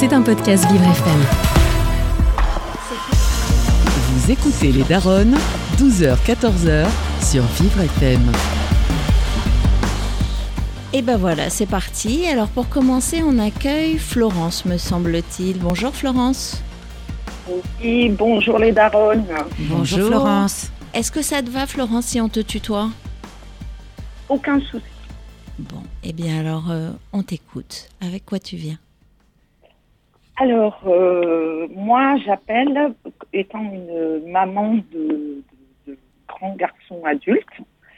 C'est un podcast Vivre FM. Vous écoutez les Daronnes, 12h-14h sur Vivre FM. Et ben voilà, c'est parti. Alors pour commencer, on accueille Florence, me semble-t-il. Bonjour Florence. Oui, bonjour les daronnes. Bonjour, Florence. Est-ce que ça te va Florence si on te tutoie? Aucun souci. Bon, eh bien alors euh, on t'écoute. Avec quoi tu viens? Alors, euh, moi j'appelle, étant une maman de, de- de grands garçons adultes,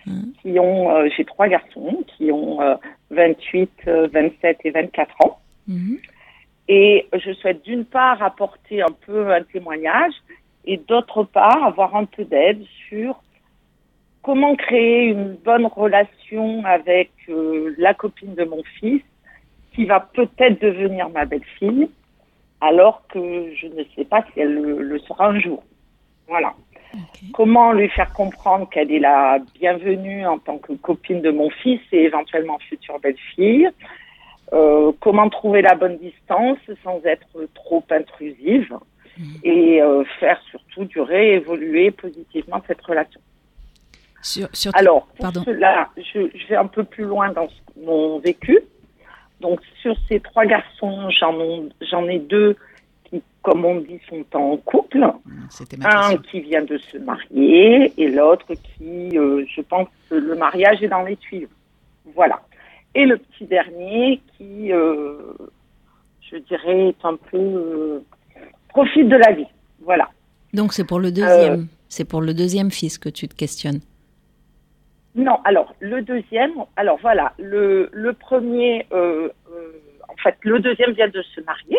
Hein qui ont, euh, j'ai trois garçons, qui ont euh, 28, euh, 27 et 24 ans. Mhm. Et je souhaite d'une part apporter un peu un témoignage et d'autre part avoir un peu d'aide sur comment créer une bonne relation avec la copine de mon fils qui va peut-être devenir ma belle-fille alors que je ne sais pas si elle le, le sera un jour. Voilà. Comment lui faire comprendre qu'elle est la bienvenue en tant que copine de mon fils et éventuellement future belle-fille? Euh, Comment trouver la bonne distance sans être trop intrusive et euh, faire surtout durer, évoluer positivement cette relation? Sur, sur Alors, pour Pardon. cela, je, je vais un peu plus loin dans ce- mon vécu. Donc, sur ces trois garçons, j'en ai- j'en ai deux qui, comme on dit, sont en couple. C'était ma Un qui vient de se marier et l'autre qui, euh, je pense, que le mariage est dans les tuyaux. Voilà. Et le petit dernier qui, euh, je dirais, est un peu euh, profite de la vie. Voilà. Donc c'est pour le deuxième. C'est pour le deuxième fils que tu te questionnes. Non, alors le deuxième, alors voilà, le, le premier, euh, euh, en fait, le deuxième vient de se marier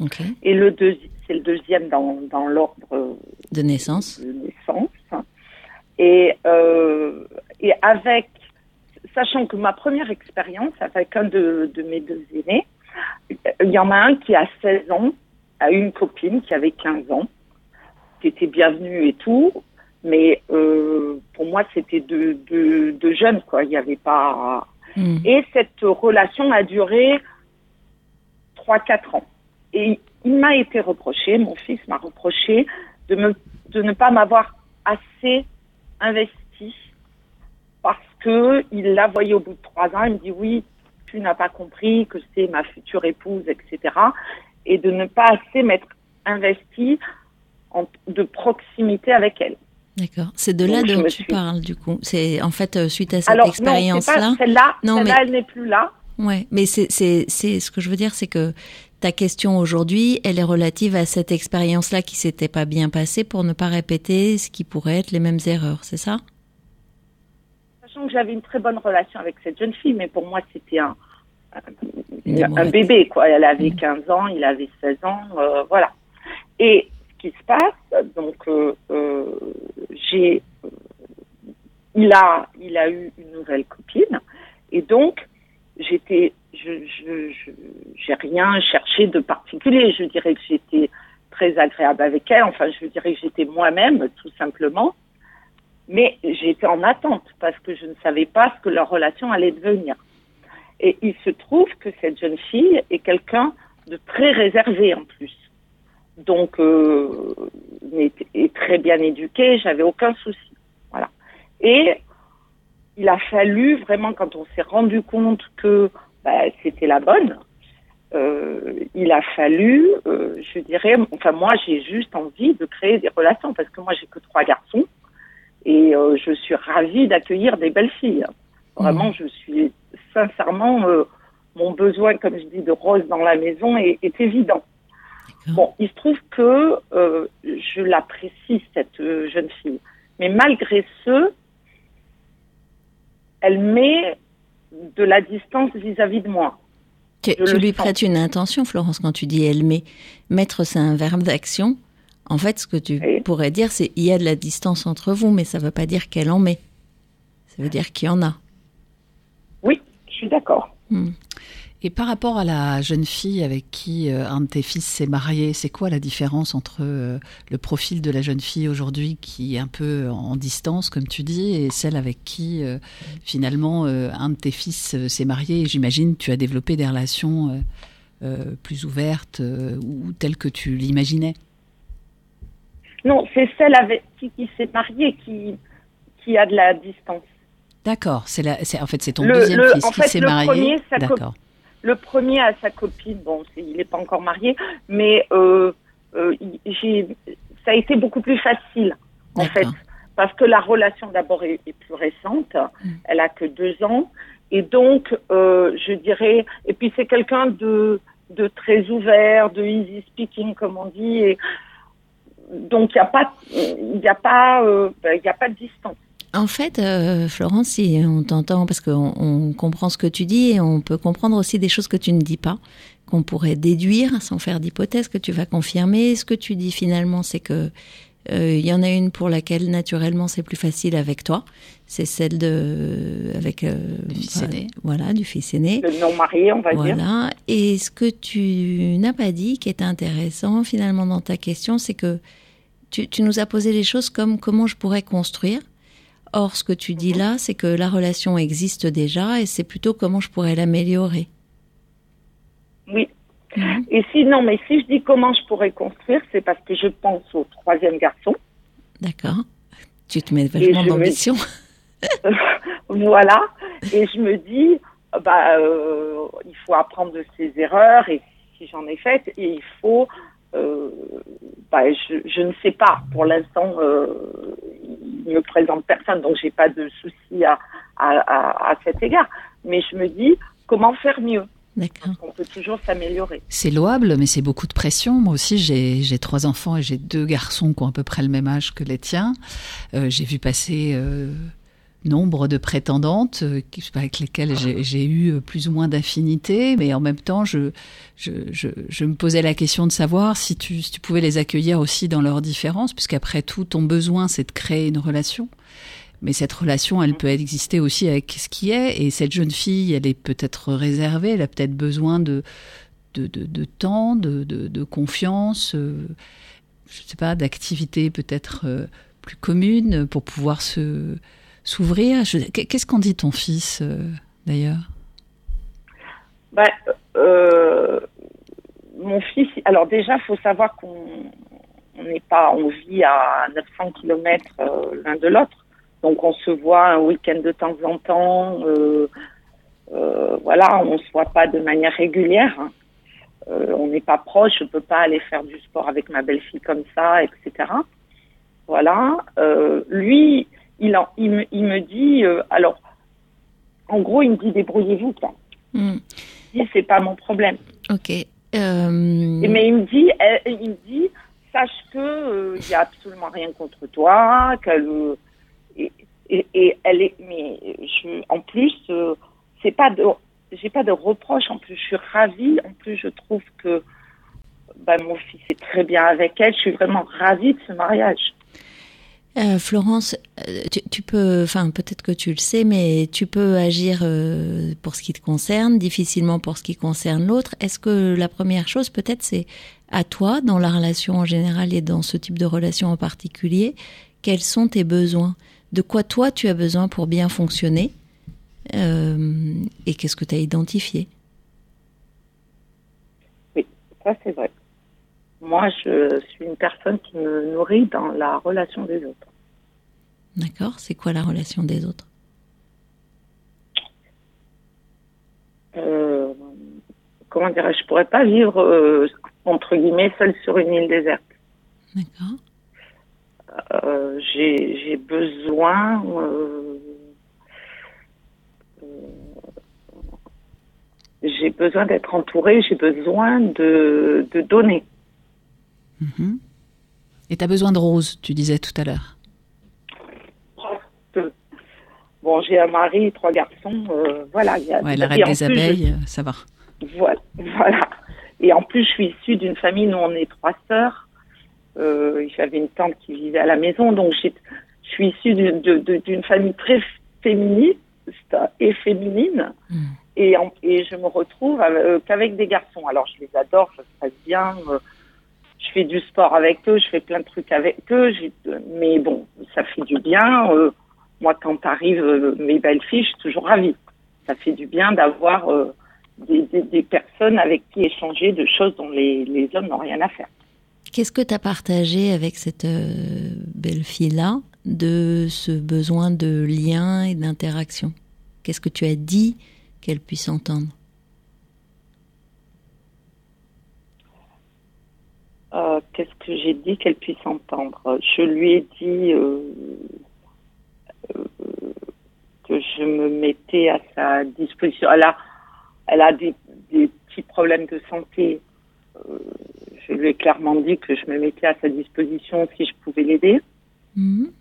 Ok. et le deuxième, c'est le deuxième dans, dans l'ordre De naissance. de naissance. Et, euh, et avec, sachant que ma première expérience avec un de, de mes deux aînés, il y en a un qui a 16 ans, a une copine qui avait 15 ans, qui était bienvenue et tout, mais euh, pour moi c'était de, de, de jeunes, quoi. Il n'y avait pas. Hmm. Et cette relation a duré 3-4 ans. Et il m'a été reproché, mon fils m'a reproché de, me, de ne pas m'avoir assez investi parce que il l'a voyé au bout de trois ans. Il me dit oui, tu n'as pas compris que c'est ma future épouse, etc. Et de ne pas assez m'être investi en, de proximité avec elle. D'accord. C'est de là dont tu suis- parles du coup. C'est en fait euh, suite à cette expérience-là. celle-là. Non, Celle-là, mais- elle n'est plus là. Ouais, mais c'est c'est c'est ce que je veux dire, c'est que ta question aujourd'hui, elle est relative à cette expérience-là qui s'était pas bien passée pour ne pas répéter ce qui pourrait être les mêmes erreurs, c'est ça? Sachant que j'avais une très bonne relation avec cette jeune fille, mais pour moi, c'était un, un, bébé, quoi. Elle avait 15 ans, il avait 16 ans, euh, voilà. Et qui se passe, donc, euh, euh, j'ai, euh, il a, il a eu une nouvelle copine, et donc, j'étais, je, je, je- j'ai rien cherché de particulier. Je dirais que j'étais très agréable avec elle. Enfin, je dirais que j'étais moi-même, tout simplement. Mais j'étais en attente parce que je ne savais pas ce que leur relation allait devenir. Et il se trouve que cette jeune fille est quelqu'un de très réservé en plus. Donc, euh, est, est très bien éduquée, j'avais aucun souci. Voilà. Et il a fallu vraiment, quand on s'est rendu compte que bah, c'était la bonne, euh, il a fallu, euh, je dirais, enfin moi j'ai juste envie de créer des relations parce que moi j'ai que trois garçons et euh, je suis ravie d'accueillir des belles filles. Vraiment, je suis sincèrement euh, mon besoin, comme je dis, de rose dans la maison est, est évident. Bon, il se trouve que euh, je l'apprécie cette euh, jeune fille, mais malgré ce, elle met de la distance vis-à-vis de moi. Tu, lui sens. prêtes une intention, Florence, quand tu dis elle met. Mettre, c'est un verbe d'action. En fait, ce que tu Oui. pourrais dire, c'est il y a de la distance entre vous, mais ça ne veut pas dire qu'elle en met. Ça veut dire qu'il y en a. Oui, je suis d'accord. Hmm. Et par rapport à la jeune fille avec qui euh, un de tes fils s'est marié, c'est quoi la différence entre euh, le profil de la jeune fille aujourd'hui qui est un peu en distance, comme tu dis, et celle avec qui euh, finalement un de tes fils s'est marié? J'imagine tu as développé des relations plus ouverte ou telle que tu l'imaginais Non, c'est celle avec qui, qui s'est mariée qui, qui a de la distance. D'accord, c'est en fait c'est ton deuxième fils qui s'est marié. D'accord. Le premier a sa copine, bon, il n'est pas encore marié, mais euh, euh, ça a été beaucoup plus facile en fait, parce que la relation d'abord est, plus récente, mm. elle a que deux ans, et donc euh, je dirais, et puis c'est quelqu'un de de très ouvert, de easy speaking comme on dit, et donc il n'y a pas, il n'y a pas, ben, il a pas de distance. En fait, euh, Florence, si on t'entend, parce qu'on on comprend ce que tu dis et on peut comprendre aussi des choses que tu ne dis pas, qu'on pourrait déduire sans faire d'hypothèse, que tu vas confirmer. Ce que tu dis finalement, c'est que euh, il y en a une pour laquelle naturellement c'est plus facile avec toi, c'est celle de avec euh, du fils aîné. Voilà, du fils aîné. Le non marié, on va dire. Voilà. Et ce que tu n'as pas dit, qui est intéressant finalement dans ta question, c'est que tu, tu nous as posé les choses comme comment je pourrais construire. Or, ce que tu dis là, c'est que la relation existe déjà et c'est plutôt comment je pourrais l'améliorer. Oui. Et si non, mais si je dis comment je pourrais construire, c'est parce que je pense au troisième garçon. D'accord. Tu te mets vachement d'ambition. voilà. Et je me dis, bah, euh, il faut apprendre de ses erreurs et si j'en ai faites, et il faut euh, bah, je, je, ne sais pas. Pour l'instant, euh, il me présente personne, donc j'ai pas de souci à, à, à, cet égard. Mais je me dis, comment faire mieux? D'accord. On peut toujours s'améliorer. C'est louable, mais c'est beaucoup de pression. Moi aussi, j'ai trois enfants et j'ai deux garçons qui ont à peu près le même âge que les tiens. Euh, j'ai vu passer nombre de prétendantes euh, avec lesquelles j'ai eu plus ou moins d'affinité, mais en même temps, je, je, je, me posais la question de savoir si tu, si tu pouvais les accueillir aussi dans leurs différences, puisqu'après tout, ton besoin, c'est de créer une relation. Mais cette relation, elle peut exister aussi avec ce qui est. Et cette jeune fille, elle est peut-être réservée, elle a peut-être besoin de, de, de, temps, de, de, confiance, euh, je sais pas, d'activités peut-être euh, plus communes pour pouvoir se s'ouvrir. Qu'est-ce qu'en dit ton fils euh, d'ailleurs? Ben, euh, Mon fils, alors déjà, il faut savoir qu'on n'est pas, on vit à 900 km euh, l'un de l'autre, donc on se voit un week-end de temps en temps. voilà, on se voit pas de manière régulière. On n'est pas proche, je peux pas aller faire du sport avec ma belle-fille comme ça, etc. Voilà. lui, il, il, me, il me dit, euh, alors, en gros, il me dit débrouillez-vous, quoi. Mm. Il c'est pas mon problème. Ok. Euh, mais il me dit, il me dit, sache que il euh, y a absolument rien contre toi, qu'elle et, et, elle est, mais je, en plus, c'est pas de, j'ai pas de reproche. En plus, je suis ravie. En plus, je trouve que bah, mon fils est très bien avec elle. Je suis vraiment ravie de ce mariage. Euh, Florence, euh, tu, peux, enfin peut-être que tu le sais, mais tu peux agir euh, pour ce qui te concerne, difficilement pour ce qui concerne l'autre. Est-ce que la première chose, peut-être, c'est à toi, dans la relation en général et dans ce type de relation en particulier, quels sont tes besoins? De quoi toi tu as besoin pour bien fonctionner Et qu'est-ce que tu as identifié? Oui, ça c'est vrai. Moi, je suis une personne qui me nourrit dans la relation des autres. D'accord. C'est quoi la relation des autres? Euh, Comment dirais-je? Je pourrais pas vivre euh, entre guillemets seule sur une île déserte. D'accord. Euh, j'ai besoin j'ai besoin d'être entourée, j'ai besoin de, de donner. Mhm. Et tu as besoin de roses, tu disais tout à l'heure. Bon, j'ai un mari, trois garçons, euh, voilà. Y a, la reine des abeilles, ça va. Voilà, voilà. Et en plus, je suis issue d'une famille, nous on est trois sœurs. Euh, J'avais une tante qui vivait à la maison, donc je suis issue d'une famille très féministe et féminine. Hmm. Et, et, je me retrouve euh, qu'avec des garçons. Alors je les adore, ça se passe bien. Euh, je fais du sport avec eux, je fais plein de trucs avec eux, mais bon, ça fait du bien. Euh, moi, quand arrivent euh, mes belles filles, je suis toujours ravie. Ça fait du bien d'avoir euh, des, personnes avec qui échanger de choses dont les, les hommes n'ont rien à faire. Qu'est-ce que tu as partagé avec cette belle fille-là de ce besoin de lien et d'interaction? Qu'est-ce que tu as dit qu'elle puisse entendre? Euh, Qu'est-ce que j'ai dit qu'elle puisse entendre? Je lui ai dit euh, euh, que je me mettais à sa disposition. Elle a, elle a des, petits problèmes de santé. je lui ai clairement dit que je me mettais à sa disposition si je pouvais l'aider. Mhm.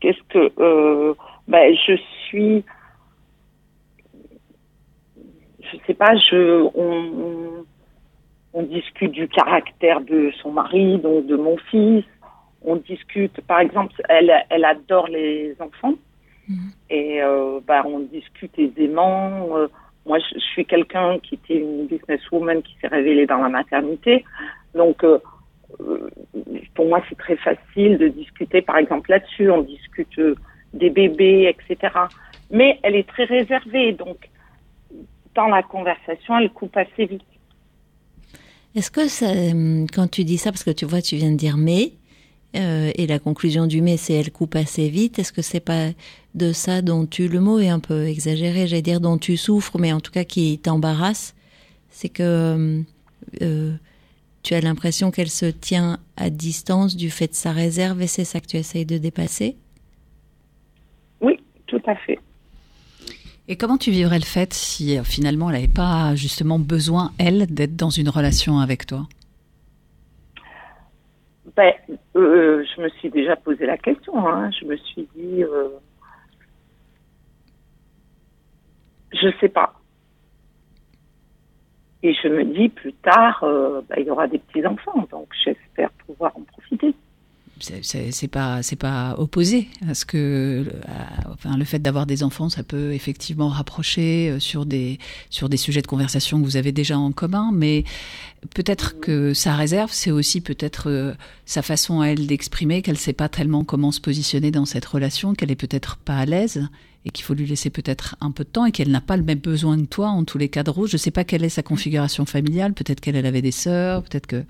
Qu'est-ce que ben, je suis je sais pas, je on, on, discute du caractère de son mari, donc de mon fils. On discute, par exemple, elle, elle adore les enfants mhm. et euh, ben, on discute aisément. Euh, moi, je, suis quelqu'un qui était une businesswoman qui s'est révélée dans la maternité, donc euh, pour moi, c'est très facile de discuter, par exemple, là-dessus. On discute des bébés, etc. Mais elle est très réservée, donc dans la conversation, elle coupe assez vite. Est-ce que ça, euh, quand tu dis ça, parce que tu vois, tu viens de dire mais, et la conclusion du mais, c'est elle coupe assez vite, est-ce que c'est pas de ça dont tu, le mot est un peu exagéré, j'allais dire dont tu souffres, mais en tout cas qui t'embarrasse, c'est que tu as l'impression qu'elle se tient à distance du fait de sa réserve et c'est ça que tu essayes de dépasser? Oui, tout à fait. Et comment tu vivrais le fait si euh, finalement elle n'avait pas justement besoin, elle, d'être dans une relation avec toi? Ben, euh, Je me suis déjà posé la question. Hein. Je me suis dit, euh, je sais pas. Et je me dis, plus tard, euh, bah, il y aura des petits-enfants, donc j'espère pouvoir en profiter. C'est pas c'est pas opposé à ce que enfin le fait d'avoir des enfants ça peut effectivement rapprocher euh, sur des sur des sujets de conversation que vous avez déjà en commun mais peut-être que sa réserve c'est aussi peut-être euh, sa façon à elle d'exprimer qu'elle sait pas tellement comment se positionner dans cette relation qu'elle est peut-être pas à l'aise et qu'il faut lui laisser peut-être un peu de temps et qu'elle n'a pas le même besoin que toi en tous les cas de rose. Je sais pas quelle est sa configuration familiale. Peut-être qu'elle avait des sœurs, peut-être que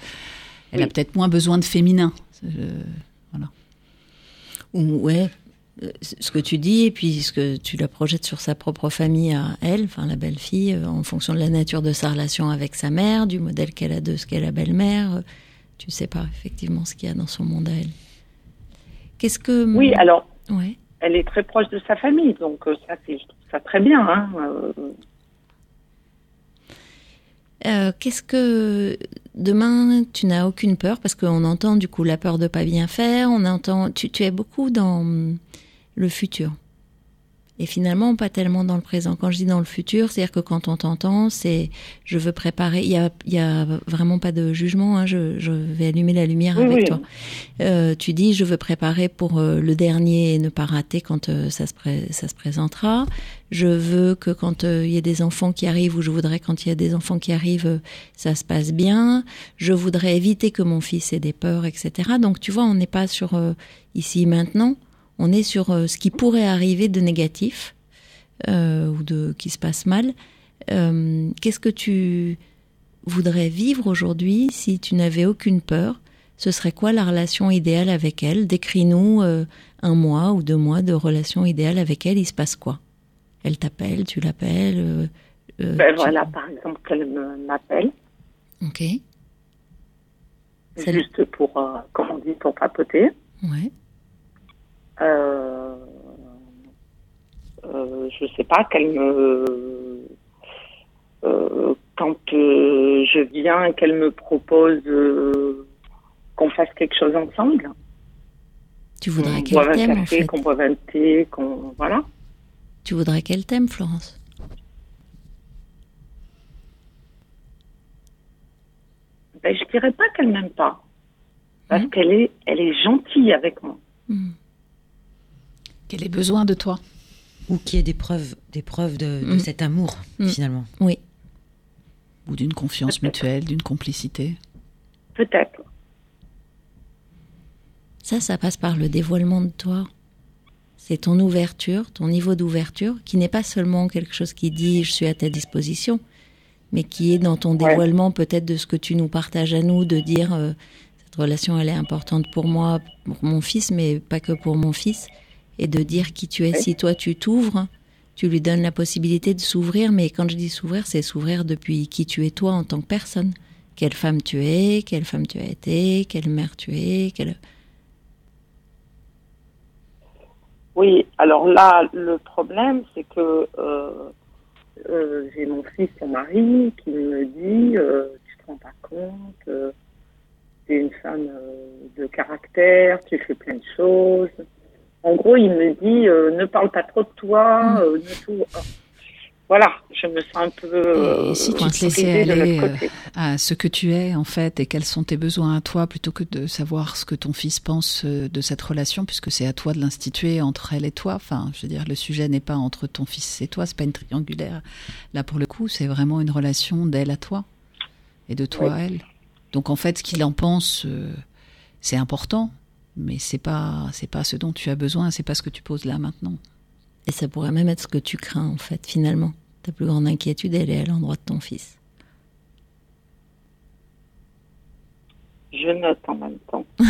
elle a peut-être moins besoin de féminin. voilà. Ouais, euh, ce que tu dis et puis ce que tu la projettes sur sa propre famille à elle, enfin la belle-fille, euh, en fonction de la nature de sa relation avec sa mère, du modèle qu'elle a de ce qu'est la belle-mère, euh, tu sais pas effectivement ce qu'il y a dans son monde à elle. Qu'est-ce que oui alors ouais elle est très proche de sa famille, donc euh, ça, c'est, ça très bien. Hein, euh. Euh, qu'est-ce que demain tu n'as aucune peur parce qu'on entend du coup la peur de pas bien faire, on entend tu, tu es beaucoup dans le futur et finalement pas tellement dans le présent. Quand je dis dans le futur, c'est-à-dire que quand on t'entend, c'est je veux préparer. Il y a, il y a vraiment pas de jugement. Hein, je, je vais allumer la lumière avec toi. Euh, tu dis je veux préparer pour euh, le dernier et ne pas rater quand euh, ça se ça se présentera. Je veux que quand euh, il y a des enfants qui arrivent ou je voudrais quand il y a des enfants qui arrivent, ça se passe bien. Je voudrais éviter que mon fils ait des peurs, etc. Donc tu vois, on n'est pas sur ici maintenant on est sur euh, ce qui pourrait arriver de négatif euh, ou de qui se passe mal. Euh, qu'est-ce que tu voudrais vivre aujourd'hui si tu n'avais aucune peur? Ce serait quoi la relation idéale avec elle? Décris-nous un mois ou deux mois de relation idéale avec elle. Il se passe quoi? Elle t'appelle, tu l'appelles ben Voilà, par exemple, qu'elle m'appelle. Ok. Juste pour, comment on dit, pour papoter. Ouais. Euh, euh, je sais pas, qu'elle me. Euh, quand je viens, qu'elle me propose qu'on fasse quelque chose ensemble. Tu voudrais qu'elle t'aime en fait Qu'on boive un thé, qu'on. Voilà. Tu voudrais qu'elle t'aime, Florence? Ben, Je dirais pas qu'elle m'aime pas. Parce mmh. qu'elle est, elle est gentille avec moi. Mmh qu'elle ait besoin de toi. Ou qu'il y ait des preuves, des preuves de, mm. cet amour, mm. finalement. Oui. Ou d'une confiance mutuelle, d'une complicité. Peut-être. Ça, ça passe par le dévoilement de toi. C'est ton ouverture, ton niveau d'ouverture, qui n'est pas seulement quelque chose qui dit je suis à ta disposition, mais qui est dans ton dévoilement peut-être de ce que tu nous partages à nous, de dire euh, cette relation elle est importante pour moi, pour mon fils, mais pas que pour mon fils, et de dire qui tu es. Si toi tu t'ouvres, tu lui donnes la possibilité de s'ouvrir, mais quand je dis s'ouvrir, c'est s'ouvrir depuis qui tu es toi en tant que personne. Quelle femme tu es, quelle femme tu as été, quelle mère tu es, quelle... Oui, alors là, le problème, c'est que euh, euh, j'ai mon fils, son mari, qui me dit euh, Tu te rends pas compte, tu es une femme de caractère, tu fais plein de choses. En gros, il me dit Ne parle pas trop de toi, mm. ne tout voilà, je me sens un peu. Et si tu te laissais aller euh, à ce que tu es en fait et quels sont tes besoins à toi, plutôt que de savoir ce que ton fils pense euh, de cette relation, puisque c'est à toi de l'instituer entre elle et toi. Enfin, je veux dire, le sujet n'est pas entre ton fils et toi, c'est pas une triangulaire. Là, pour le coup, c'est vraiment une relation d'elle à toi et de toi à elle. Donc en fait, ce qu'il en pense, euh, c'est important, mais c'est pas c'est pas ce dont tu as besoin, c'est pas ce que tu poses là maintenant. Et ça pourrait même être ce que tu crains, en fait, finalement. Ta plus grande inquiétude, elle est à l'endroit de ton fils. Je note en même temps.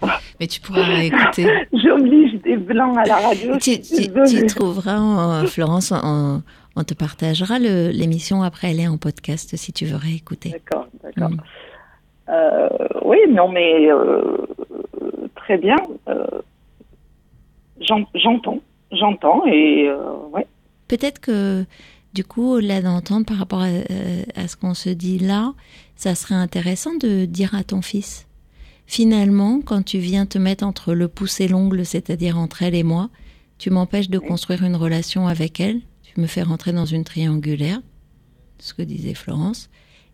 Mais tu pourras écouter. J'oblige des blancs à la radio. Tu, tu, trouveras, Florence, on, te partagera l'émission après, elle est en podcast si tu veux réécouter. D'accord, d'accord. Mm. Euh, oui, non, mais euh, très bien. Euh, j'entends. J'entends et euh, ouais. Peut-être que du coup, là d'entendre par rapport euh, à, ce qu'on se dit là, ça serait intéressant de dire à ton fils. Finalement, quand tu viens te mettre entre le pouce et l'ongle, c'est-à-dire entre elle et moi, tu m'empêches de construire une relation avec elle. Tu me fais rentrer dans une triangulaire, ce que disait Florence.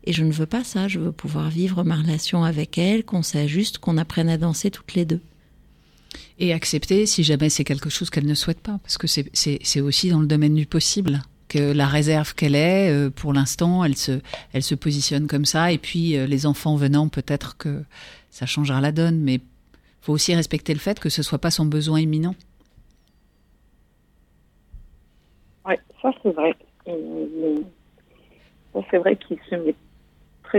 Et je ne veux pas ça. Je veux pouvoir vivre ma relation avec elle, qu'on s'ajuste, qu'on apprenne à danser toutes les deux. Et accepter si jamais c'est quelque chose qu'elle ne souhaite pas, parce que c'est aussi dans le domaine du possible que la réserve qu'elle est, euh, pour l'instant, elle se, elle se positionne comme ça, et puis euh, les enfants venant, peut-être que ça changera la donne, mais faut aussi respecter le fait que ce soit pas son besoin imminent. Oui, ça c'est vrai. Ça c'est vrai qu'il se met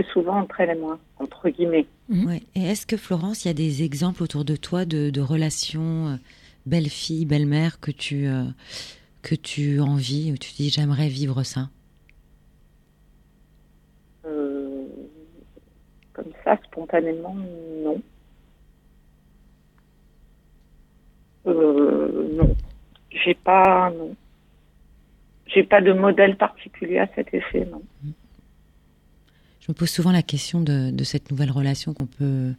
très souvent entre elle et moi, entre guillemets. Mhm. Et est-ce que Florence, il y a des exemples autour de toi de, relations euh, belle-fille, belle-mère que tu euh, que tu envies, où tu dis j'aimerais vivre ça? Euh, Comme ça, spontanément, non. non, j'ai pas, non, j'ai pas de modèle particulier à cet effet, non. Mhm je me pose souvent la question de, cette nouvelle relation qu'on peut,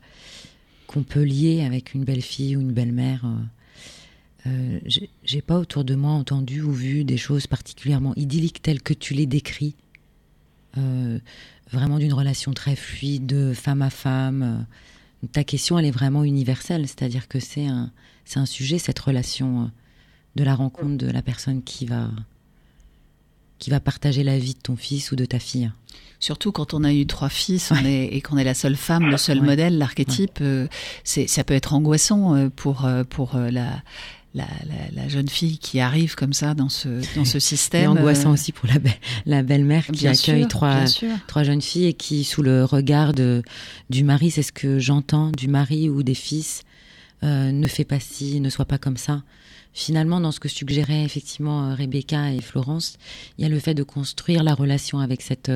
qu'on peut lier avec une belle-fille ou une belle-mère. Euh, euh j'ai pas autour de moi entendu ou vu des choses particulièrement idylliques telles que tu les décris. Euh, vraiment d'une relation très fluide, de femme à femme. Ta question, elle est vraiment universelle, c'est-à-dire que c'est un, un sujet, cette relation euh, de la rencontre de la personne qui va, qui va partager la vie de ton fils ou de ta fille. Surtout quand on a eu trois fils et qu'on est la seule femme, le seul modèle, l'archétype, euh, c'est ça peut être angoissant euh, pour euh, pour la, la, la, jeune fille qui arrive comme ça dans ce dans ce système. Et angoissant aussi pour la, la belle-mère qui accueille trois trois jeunes filles et qui sous le regard de, du mari, c'est ce que j'entends du mari ou des fils, ne fait pas ci, ne soit pas comme ça finalement, dans ce que suggéraient effectivement Rebecca et Florence, il y a le fait de construire la relation avec cette,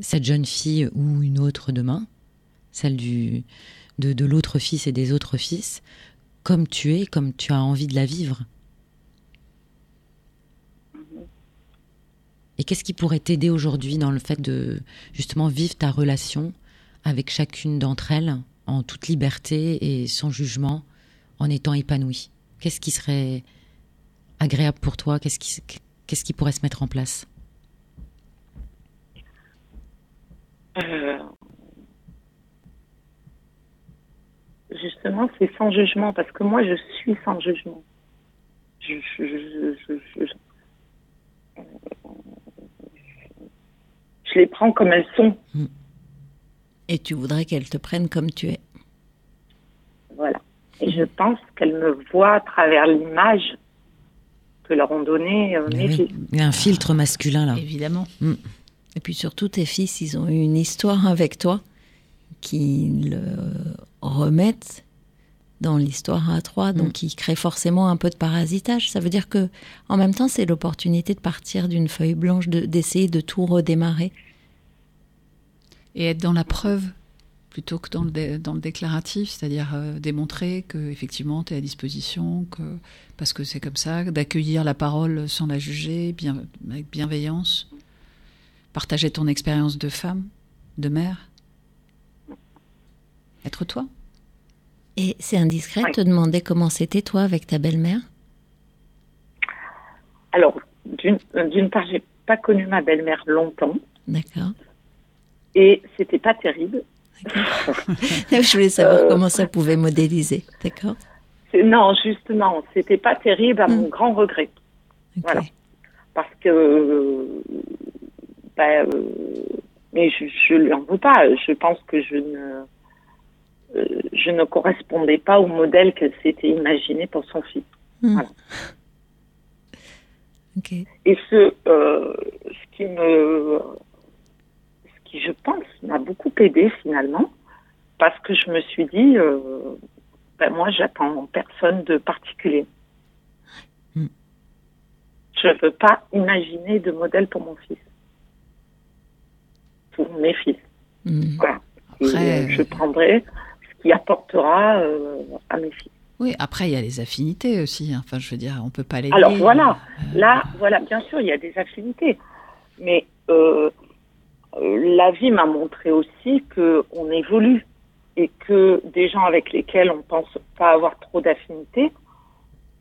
cette jeune fille ou une autre demain, celle du, de, de l'autre fils et des autres fils, comme tu es, comme tu as envie de la vivre. Et qu'est-ce qui pourrait t'aider aujourd'hui dans le fait de justement vivre ta relation avec chacune d'entre elles en toute liberté et sans jugement, en étant épanouie? Qu'est-ce qui serait agréable pour toi? Qu'est-ce qui, qu'est-ce qui pourrait se mettre en place? Euh, justement, c'est sans jugement, parce que moi, je suis sans jugement. Je, les prends comme elles sont. Et tu voudrais qu'elles te prennent comme tu es? Et je pense qu'elles me voient à travers l'image que leur ont donnée euh, mes fils. Il y a un filtre masculin là. Évidemment. Mm. Et puis surtout, tes fils, ils ont eu une histoire avec toi qui le remettent dans l'histoire à trois, donc qui crée forcément un peu de parasitage. Ça veut dire que, en même temps, c'est l'opportunité de partir d'une feuille blanche, de- d'essayer de, tout redémarrer. Et être dans la preuve plutôt que dans le, dé- dans le déclaratif, c'est-à-dire euh, démontrer que effectivement tu es à disposition, que, parce que c'est comme ça, d'accueillir la parole sans la juger, bien, avec bienveillance, partager ton expérience de femme, de mère, être toi. Et c'est indiscret de Oui. te demander comment c'était toi avec ta belle-mère? Alors, d'une d'une part, j'ai pas connu ma belle-mère longtemps D'accord. et c'était pas terrible. Je voulais savoir Euh. comment ça pouvait modéliser. D'accord? Non, justement, c'était pas terrible à mon grand regret. Voilà. Parce que, ben, euh, mais je, je lui en veux pas. Je pense que je ne, euh, je ne correspondais pas au modèle qu'elle s'était imaginé pour son fils. Hmm. Voilà. Ok. Et ce, euh, ce qui me, qui, je pense, m'a beaucoup aidé finalement, parce que je me suis dit, euh, ben moi, j'attends personne de particulier. Mm. Je ne veux pas imaginer de modèle pour mon fils, pour mes fils. Hmm. Voilà. Après, euh, je prendrai ce qui apportera euh, à mes fils. Oui, après il y a les affinités aussi. hein. Enfin, je veux dire, on peut pas les. Alors voilà, Euh, là, voilà, bien sûr, il y a des affinités, mais euh, euh, la vie m'a montré aussi que on évolue et que des gens avec lesquels on pense pas avoir trop d'affinités,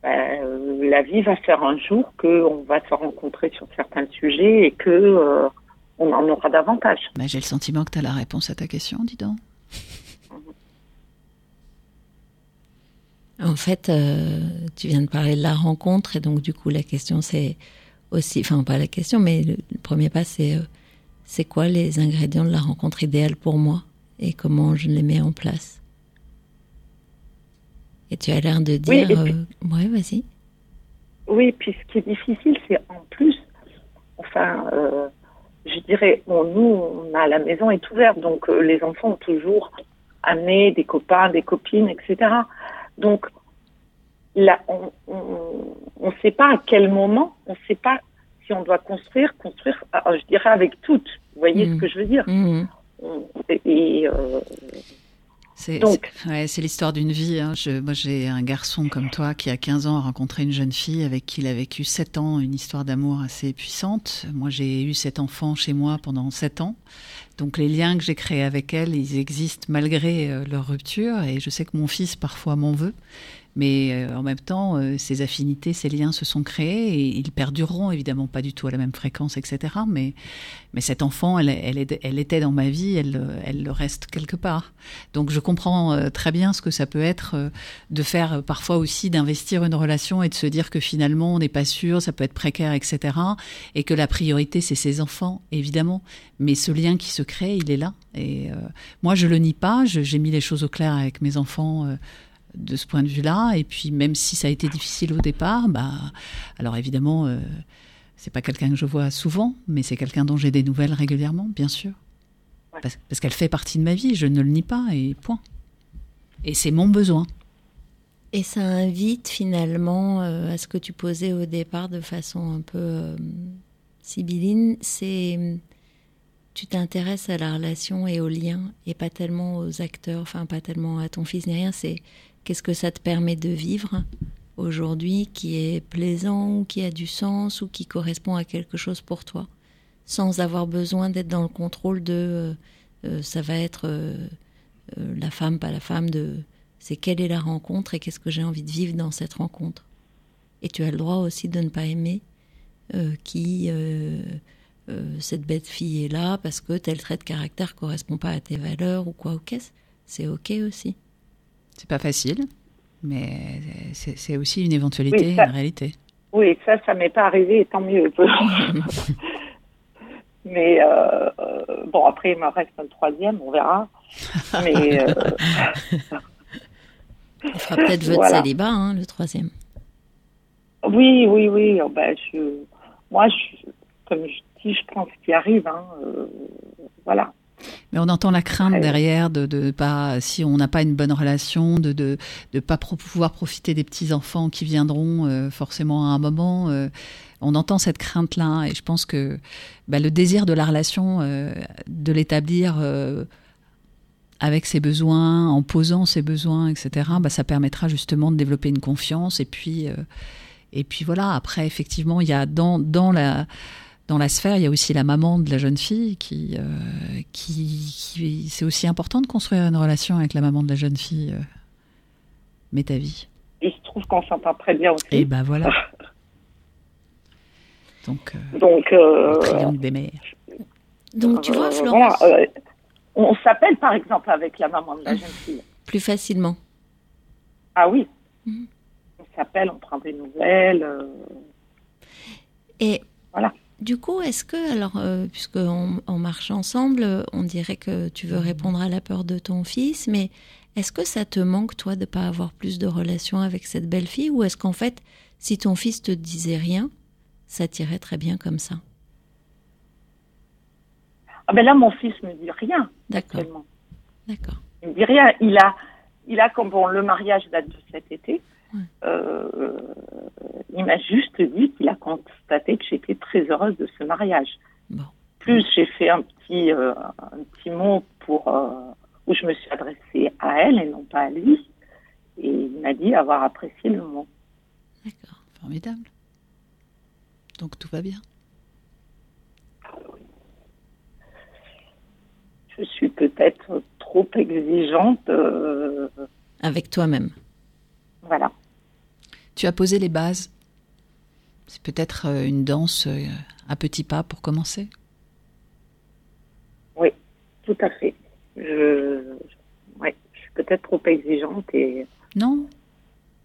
ben, euh, la vie va faire un jour qu'on va se rencontrer sur certains sujets et que euh, on en aura davantage. J'ai le sentiment que tu as la réponse à ta question, dis donc. En fait, euh, tu viens de parler de la rencontre et donc du coup la question c'est aussi, enfin pas la question, mais le, le premier pas c'est euh, c'est quoi les ingrédients de la rencontre idéale pour moi et comment je les mets en place? Et tu as l'air de Oui, dire, puis- euh, ouais, vas-y. Oui, puis ce qui est difficile, c'est en plus, enfin, euh, je dirais, bon, nous, on a la maison est ouverte, donc euh, les enfants ont toujours amené des copains, des copines, etc. Donc, là, on ne sait pas à quel moment, on ne sait pas si on doit construire, construire, ah, je dirais avec toutes. Vous voyez ce que je veux dire. On- Et, et, euh, C'est ouais, l'histoire d'une vie. hein. Je- moi, j'ai un garçon comme toi qui, à 15 ans, a rencontré une jeune fille avec qui il a vécu 7 ans, une histoire d'amour assez puissante. Moi, j'ai eu cet enfant chez moi pendant 7 ans. Donc, les liens que j'ai créés avec elle, ils existent malgré euh, leur rupture. Et je sais que mon fils, parfois, m'en veut. Mais euh, en même temps, euh, ces affinités, ces liens se sont créés et ils perdureront évidemment pas du tout à la même fréquence, etc. Mais, mais cet enfant, elle, elle, elle était dans ma vie, elle, elle le reste quelque part. Donc je comprends euh, très bien ce que ça peut être de faire parfois aussi d'investir une relation et de se dire que finalement on n'est pas sûr, ça peut être précaire, etc. Et que la priorité c'est ses enfants, évidemment. Mais ce lien qui se crée, il est là. Et euh, moi je le nie pas, j'ai mis les choses au clair avec mes enfants. euh, de ce point de vue-là, et puis même si ça a été difficile au départ, bah, alors évidemment, euh, c'est pas quelqu'un que je vois souvent, mais c'est quelqu'un dont j'ai des nouvelles régulièrement, bien sûr, Ouais. parce, parce qu'elle fait partie de ma vie, je ne le nie pas, et point. Et c'est mon besoin. Et ça invite finalement euh, à ce que tu posais au départ de façon un peu euh, sibylline, c'est tu t'intéresses à la relation et aux liens et pas tellement aux acteurs, enfin pas tellement à ton fils ni rien, c'est qu'est-ce que ça te permet de vivre aujourd'hui qui est plaisant ou qui a du sens ou qui correspond à quelque chose pour toi sans avoir besoin d'être dans le contrôle de euh, euh, ça va être euh, la femme, pas la femme, de c'est quelle est la rencontre et qu'est-ce que j'ai envie de vivre dans cette rencontre. Et tu as le droit aussi de ne pas aimer qui cette bête fille est là parce que tel trait de caractère correspond pas à tes valeurs ou quoi ou qu'est-ce. C'est ok aussi. C'est pas facile, mais c'est aussi une éventualité, Oui, ça- une réalité. oui, ça, ça m'est pas arrivé, et tant mieux. Mais euh, euh, bon, après, il me reste un troisième, on verra. Mais euh, Il fera peut-être votre Voilà. célibat, hein, le troisième. Oui, oui, oui. oh, ben, je, moi, je, comme je dis, je prends ce qui arrive. Hein, euh, voilà. Mais on entend la crainte derrière de, de pas, si on n'a pas une bonne relation, de de, de pas pro- pouvoir profiter des petits enfants qui viendront euh, forcément à un moment. euh, on entend cette crainte là, et je pense que bah, le désir de la relation, euh, de l'établir avec ses besoins, en posant ses besoins, etc. Bah, ça permettra justement de développer une confiance, et puis et puis voilà. Après, effectivement, il y a dans dans la dans la sphère, il y a aussi la maman de la jeune fille qui, euh, qui, qui- c'est aussi important de construire une relation avec la maman de la jeune fille. Euh, mais ta vie. Il se trouve qu'on s'entend très bien aussi. Et ben voilà. Donc, euh, Donc, euh, triangle des mères. Donc tu vois, Florence, voilà, euh, on s'appelle par exemple avec la maman de la jeune fille. plus facilement. Ah oui. Mhm. On s'appelle, on prend des nouvelles. euh, Et Voilà. Du coup, est-ce que, alors, euh, puisqu'on on marche ensemble, on dirait que tu veux répondre à la peur de ton fils, mais est-ce que ça te manque, toi, de ne pas avoir plus de relations avec cette belle fille Ou est-ce qu'en fait, si ton fils te disait rien, ça t'irait très bien comme ça? Ah ben là, mon fils me dit rien D'accord, d'accord. Il me dit rien. Il a, il a comme bon, le mariage date de cet été. Euh, il m'a juste dit qu'il a constaté que j'étais très heureuse de ce mariage. Bon. Plus j'ai fait un petit, euh, un petit mot pour euh, où je me suis adressée à elle et non pas à lui. Et il m'a dit avoir apprécié le mot. D'accord. Formidable. Donc tout va bien. Je suis peut-être trop exigeante. Avec toi-même. voilà. Tu as posé les bases. C'est peut-être euh, une danse euh, à petits pas pour commencer. Oui, tout à fait. Je, ouais, je suis peut-être trop exigeante et Non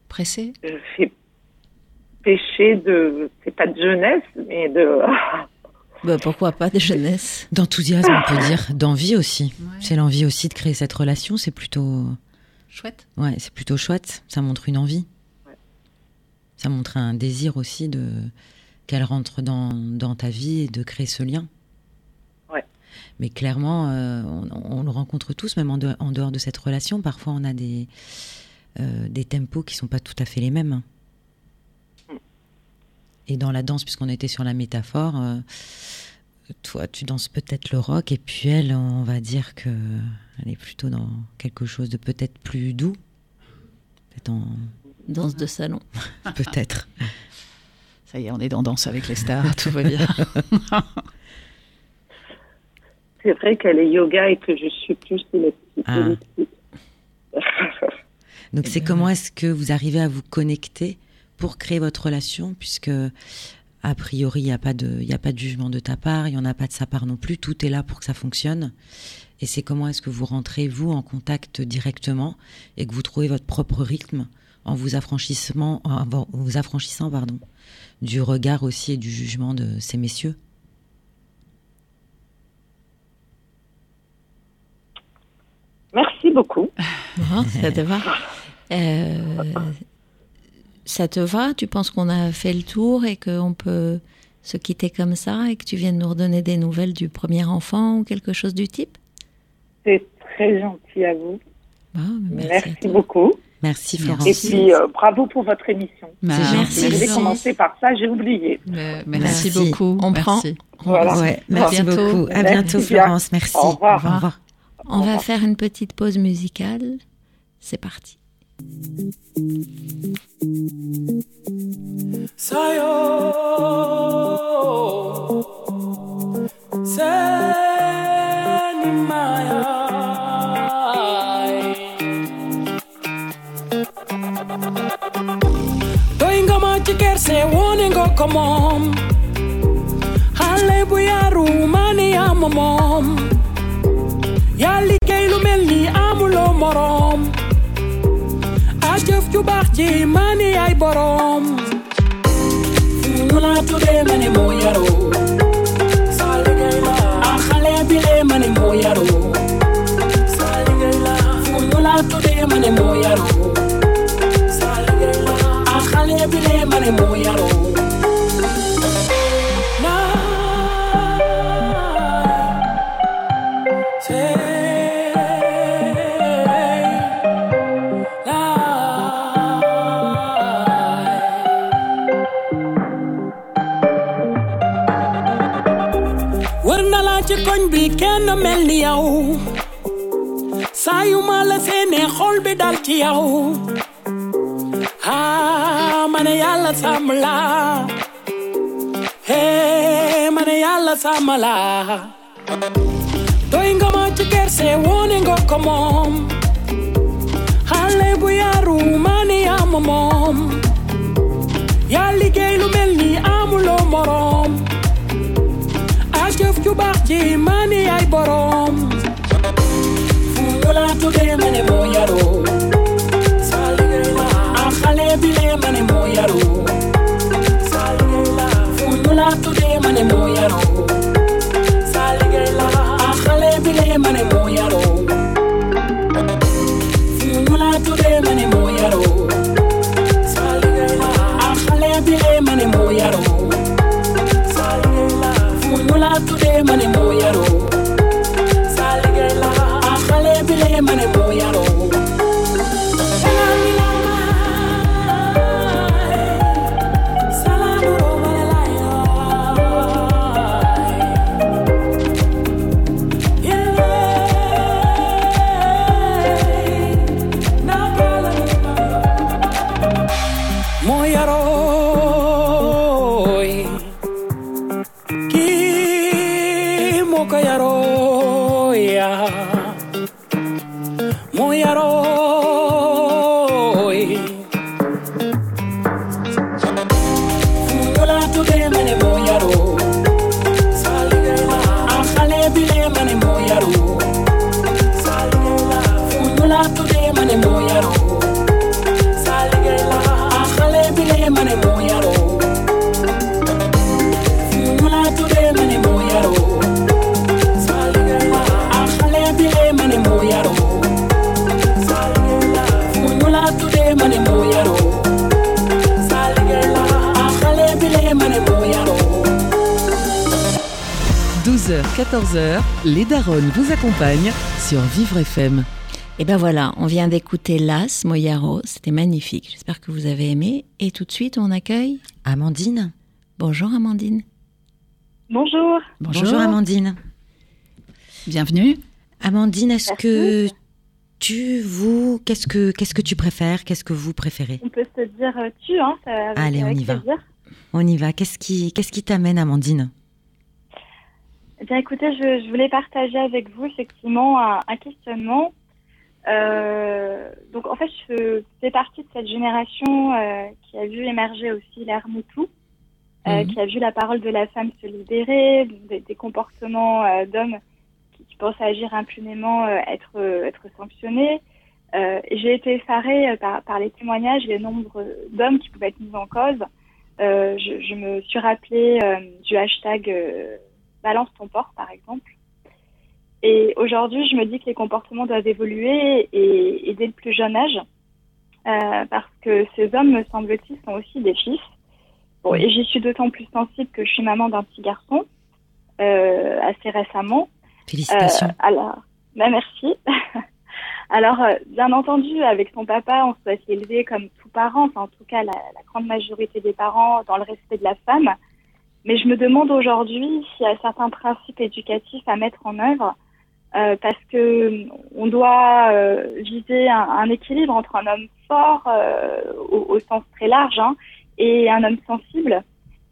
Pressé je fais péché de, c'est pas de jeunesse, mais de, Bah, pourquoi pas de jeunesse? D'enthousiasme, on peut dire, d'envie aussi. Ouais. C'est l'envie aussi de créer cette relation, c'est plutôt, Chouette. ouais, c'est plutôt chouette. Ça montre une envie. Ça montre un désir aussi de qu'elle rentre dans, dans ta vie et de créer ce lien. Ouais. Mais clairement, euh, on, on le rencontre tous, même en, de- en dehors de cette relation. Parfois, on a des, euh, des tempos qui sont pas tout à fait les mêmes. Et dans la danse, puisqu'on était sur la métaphore, euh, toi, tu danses peut-être le rock, et puis elle, on va dire que elle est plutôt dans quelque chose de peut-être plus doux. Peut-être en... Danse de salon. Peut-être. Ça y est, on est dans Danse avec les stars, tout va bien. c'est vrai qu'elle est yoga et que je suis plus électrique. Ah. Donc c'est ben, comment est-ce que vous arrivez à vous connecter pour créer votre relation, puisque a priori il n'y a pas de, il y a pas de jugement de ta part, il y en a pas de sa part non plus. Tout est là pour que ça fonctionne. Et c'est comment est-ce que vous rentrez vous en contact directement et que vous trouvez votre propre rythme en vous affranchissant, en vous affranchissant pardon, du regard aussi et du jugement de ces messieurs. Merci beaucoup. Bon, ça te va? Euh, Ça te va? Tu penses qu'on a fait le tour et qu'on peut se quitter comme ça et que tu viennes nous redonner des nouvelles du premier enfant ou quelque chose du type? C'est très gentil à vous. Bah, merci, Merci, à beaucoup. Merci Merci. Florence. Et puis, euh, bravo pour votre émission. Bah, Merci, Je vais commencer par ça, j'ai oublié. Mais- Merci. Merci, beaucoup. On prend. Merci. Voilà. Ouais, merci À bientôt. beaucoup. À Merci bientôt bien. Florence. Merci. Au revoir. Au revoir. On va faire une petite pause musicale. C'est parti. Sayo Ingamat je kerse warning go kom om. Halle buya rumani amom. Yali keilu meli amulo morom. Ajef ju barji mani ay borom. Funa tu de mani moyaro. Vous accompagnent sur Vivre FM. Et ben voilà, on vient d'écouter Las Moyaro, c'était magnifique. J'espère que vous avez aimé. Et tout de suite, on accueille Amandine. Bonjour Amandine. Bonjour. Bonjour, Amandine. Bienvenue. Amandine, est-ce que tu, vous, qu'est-ce que, qu'est-ce que tu préfères Qu'est-ce que vous préférez? On peut se dire euh, tu, hein, ça, Allez, on avec y va. plaisir. On y va. Qu'est-ce qui, qu'est-ce qui t'amène, Amandine? Bien, écoutez, je, je voulais partager avec vous effectivement un, un questionnement. Euh, donc, en fait, je fais partie de cette génération euh, qui a vu émerger aussi l'ère MeToo, euh, Mhm. qui a vu la parole de la femme se libérer, des, des comportements d'hommes qui, qui pensent agir impunément être, être sanctionnés. J'ai été effarée par, par les témoignages, les nombres d'hommes qui pouvaient être mis en cause. Je, je me suis rappelé euh, du hashtag balance ton porc, par exemple. Et aujourd'hui, je me dis que les comportements doivent évoluer et, et dès le plus jeune âge, euh, parce que ces hommes, me semble-t-il, sont aussi des fils. Bon, et j'y suis d'autant plus sensible que je suis maman d'un petit garçon euh, assez récemment. Félicitations. Euh, alors, ben merci. alors, bien entendu, avec son papa, on souhaite l'élever comme tout parent, enfin en tout cas la, la grande majorité des parents, dans le respect de la femme. Mais je me demande aujourd'hui s'il y a certains principes éducatifs à mettre en œuvre, euh, parce que on doit euh, viser un, équilibre entre un homme fort euh, au, sens très large hein, et un homme sensible.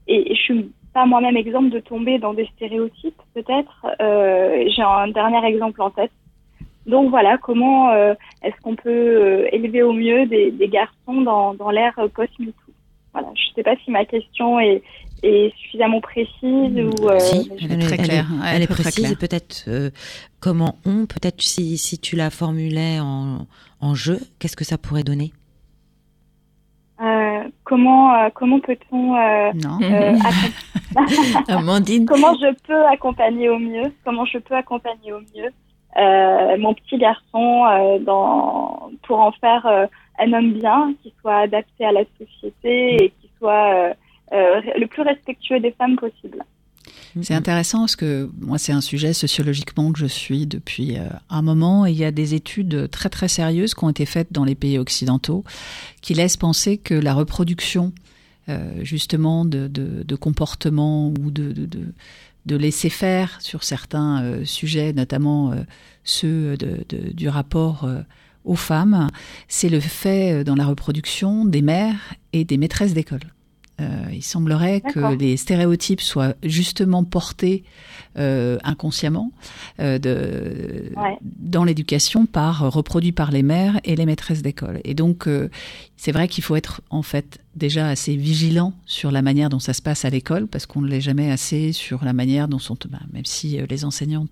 Et, et je suis pas moi-même exemple de tomber dans des stéréotypes, peut-être. Euh, J'ai un dernier exemple en tête. Donc voilà, comment euh, est-ce qu'on peut euh, élever au mieux des, garçons dans, dans l'ère post-MeToo? Voilà, je ne sais pas si ma question est, est suffisamment précise ou. euh, si, elle est très claire, elle est très, précise claire. et peut-être euh, comment on, peut-être si, si tu la formulais en, en jeu, qu'est-ce que ça pourrait donner? Euh, comment euh, comment peut-on euh, euh, Amandine, comment je peux accompagner au mieux Comment je peux accompagner au mieux euh, mon petit garçon euh, dans pour en faire euh, un homme bien, qui soit adapté à la société et qui soit le plus respectueux des femmes possible. C'est intéressant parce que moi, c'est un sujet sociologiquement que je suis depuis euh, un moment il y a des études très très sérieuses qui ont été faites dans les pays occidentaux qui laissent penser que la reproduction euh, justement de, comportements ou de, laisser faire sur certains euh, sujets, notamment euh, ceux du rapport euh, aux femmes, c'est le fait dans la reproduction des mères et des maîtresses d'école. Euh, il semblerait que les stéréotypes soient justement portés euh, inconsciemment euh, de, Ouais. dans l'éducation par reproduits par les mères et les maîtresses d'école. Et donc euh, c'est vrai qu'il faut être en fait déjà assez vigilant sur la manière dont ça se passe à l'école parce qu'on ne l'est jamais assez sur la manière dont sont bah, même si euh, les enseignantes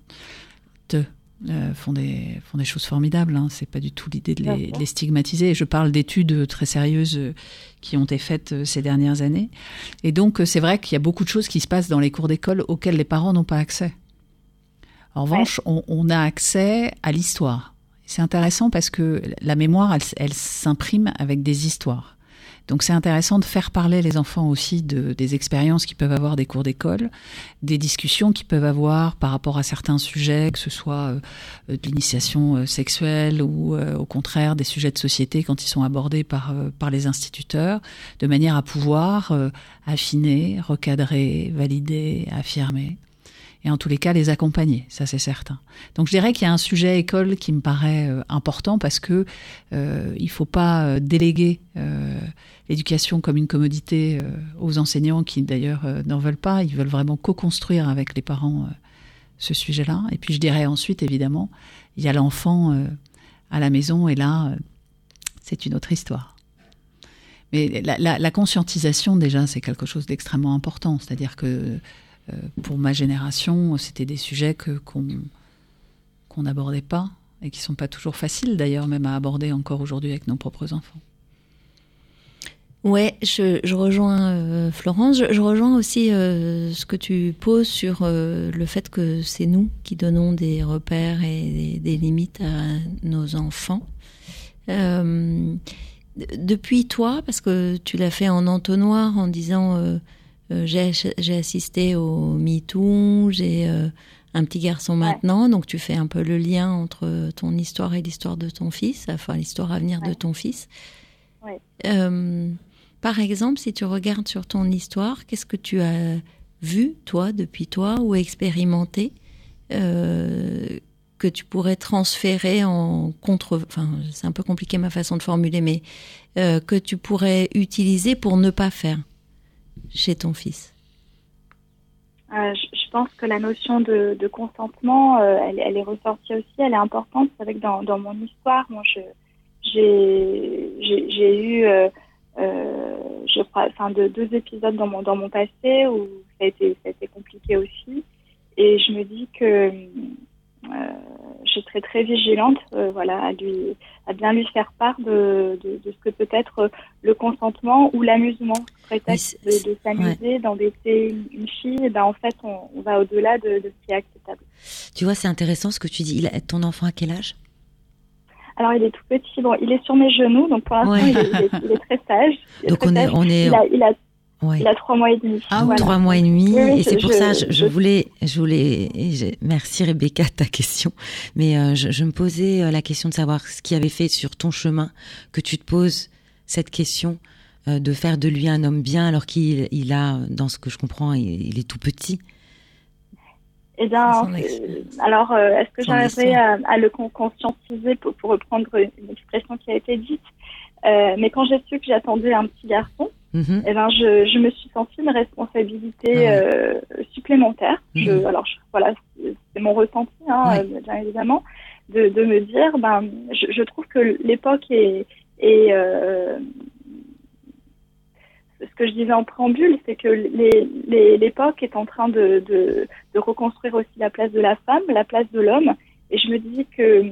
euh, font des font des choses formidables. Hein. C'est pas du tout l'idée de de les stigmatiser. Je parle d'études très sérieuses euh, qui ont été faites euh, ces dernières années. Et donc euh, c'est vrai qu'il y a beaucoup de choses qui se passent dans les cours d'école auxquelles les parents n'ont pas accès. En revanche, on, on a accès à l'histoire. C'est intéressant parce que la mémoire, elle, elle s'imprime avec des histoires. Donc c'est intéressant de faire parler les enfants aussi de, des expériences qu'ils peuvent avoir des cours d'école, des discussions qu'ils peuvent avoir par rapport à certains sujets, que ce soit euh, de l'initiation euh, sexuelle ou euh, au contraire des sujets de société quand ils sont abordés par, par les instituteurs, de manière à pouvoir affiner, recadrer, valider, affirmer et en tous les cas les accompagner, ça c'est certain. Donc je dirais qu'il y a un sujet école qui me paraît euh, important parce que euh, il faut pas euh, déléguer euh, l'éducation comme une commodité aux enseignants qui d'ailleurs n'en veulent pas, ils veulent vraiment co-construire avec les parents ce sujet-là. Et puis je dirais ensuite évidemment, il y a l'enfant à la maison et là c'est une autre histoire. Mais la, la, conscientisation déjà c'est quelque chose d'extrêmement important, c'est-à-dire que pour ma génération, c'était des sujets qu'on n'abordait pas et qui sont pas toujours faciles d'ailleurs même à aborder encore aujourd'hui avec nos propres enfants. Ouais, je, rejoins euh, Florence. Je, rejoins aussi euh, ce que tu poses sur euh, le fait que c'est nous qui donnons des repères et des, limites à nos enfants. Euh, depuis toi, parce que tu l'as fait en entonnoir en disant euh, euh, j'ai j'ai assisté au MeToo, j'ai euh, un petit garçon maintenant, donc tu fais un peu le lien entre ton histoire et l'histoire de ton fils, enfin l'histoire à venir de ton fils. Ouais. Euh, par exemple, si tu regardes sur ton histoire, qu'est-ce que tu as vu, toi, depuis toi, ou expérimenté, euh, que tu pourrais transférer en contre... Enfin, c'est un peu compliqué ma façon de formuler, mais euh, que tu pourrais utiliser pour ne pas faire? Chez ton fils Euh, je, pense que la notion de, consentement, euh, elle, est ressortie aussi, elle est importante. C'est vrai que dans, mon histoire, moi, j'ai, eu, euh, je crois, enfin, de, deux épisodes dans mon, dans mon passé où ça a été, compliqué aussi. Et je me dis que je suis très vigilante, euh, voilà, à lui, à bien lui faire part de, de, de ce que peut être le consentement ou l'amusement, prétexte Oui, de, de s'amuser, d'embêter une, fille. Et ben en fait, on, on va au-delà de, de ce qui est acceptable. Tu vois, c'est intéressant ce que tu dis. Il a, ton enfant à quel âge? Alors il est tout petit, bon, il est sur mes genoux, donc pour l'instant Ouais. il, est, il est- il est très sage. Il est Donc très on est, sage. on est, Il a, il a, ouais. il a trois mois et demi. Ah, voilà. trois mois et demi, Oui, oui, et c'est pour je- ça, je, je voulais, je voulais, merci Rebecca de ta question, mais euh, je, me posais euh, la question de savoir ce qui avait fait sur ton chemin que tu te poses cette question euh, de faire de lui un homme bien alors qu'il il a, dans ce que je comprends, il, il est tout petit. Eh bien, alors, est-ce que j'arriverai à, à le con- conscientiser pour, pour reprendre une expression qui a été dite? Mais quand j'ai su que j'attendais un petit garçon, Mhm. eh ben, je, je me suis sentie une responsabilité Ah ouais. euh, supplémentaire. Je, Mhm. alors, je- voilà, c'est mon ressenti, hein, Ouais. euh, bien évidemment, de, de me dire, ben, je, trouve que l'époque est, est euh, ce que je disais en préambule, c'est que les- les- l'époque est en train de, de, de reconstruire aussi la place de la femme, la place de l'homme. Et je me dis que,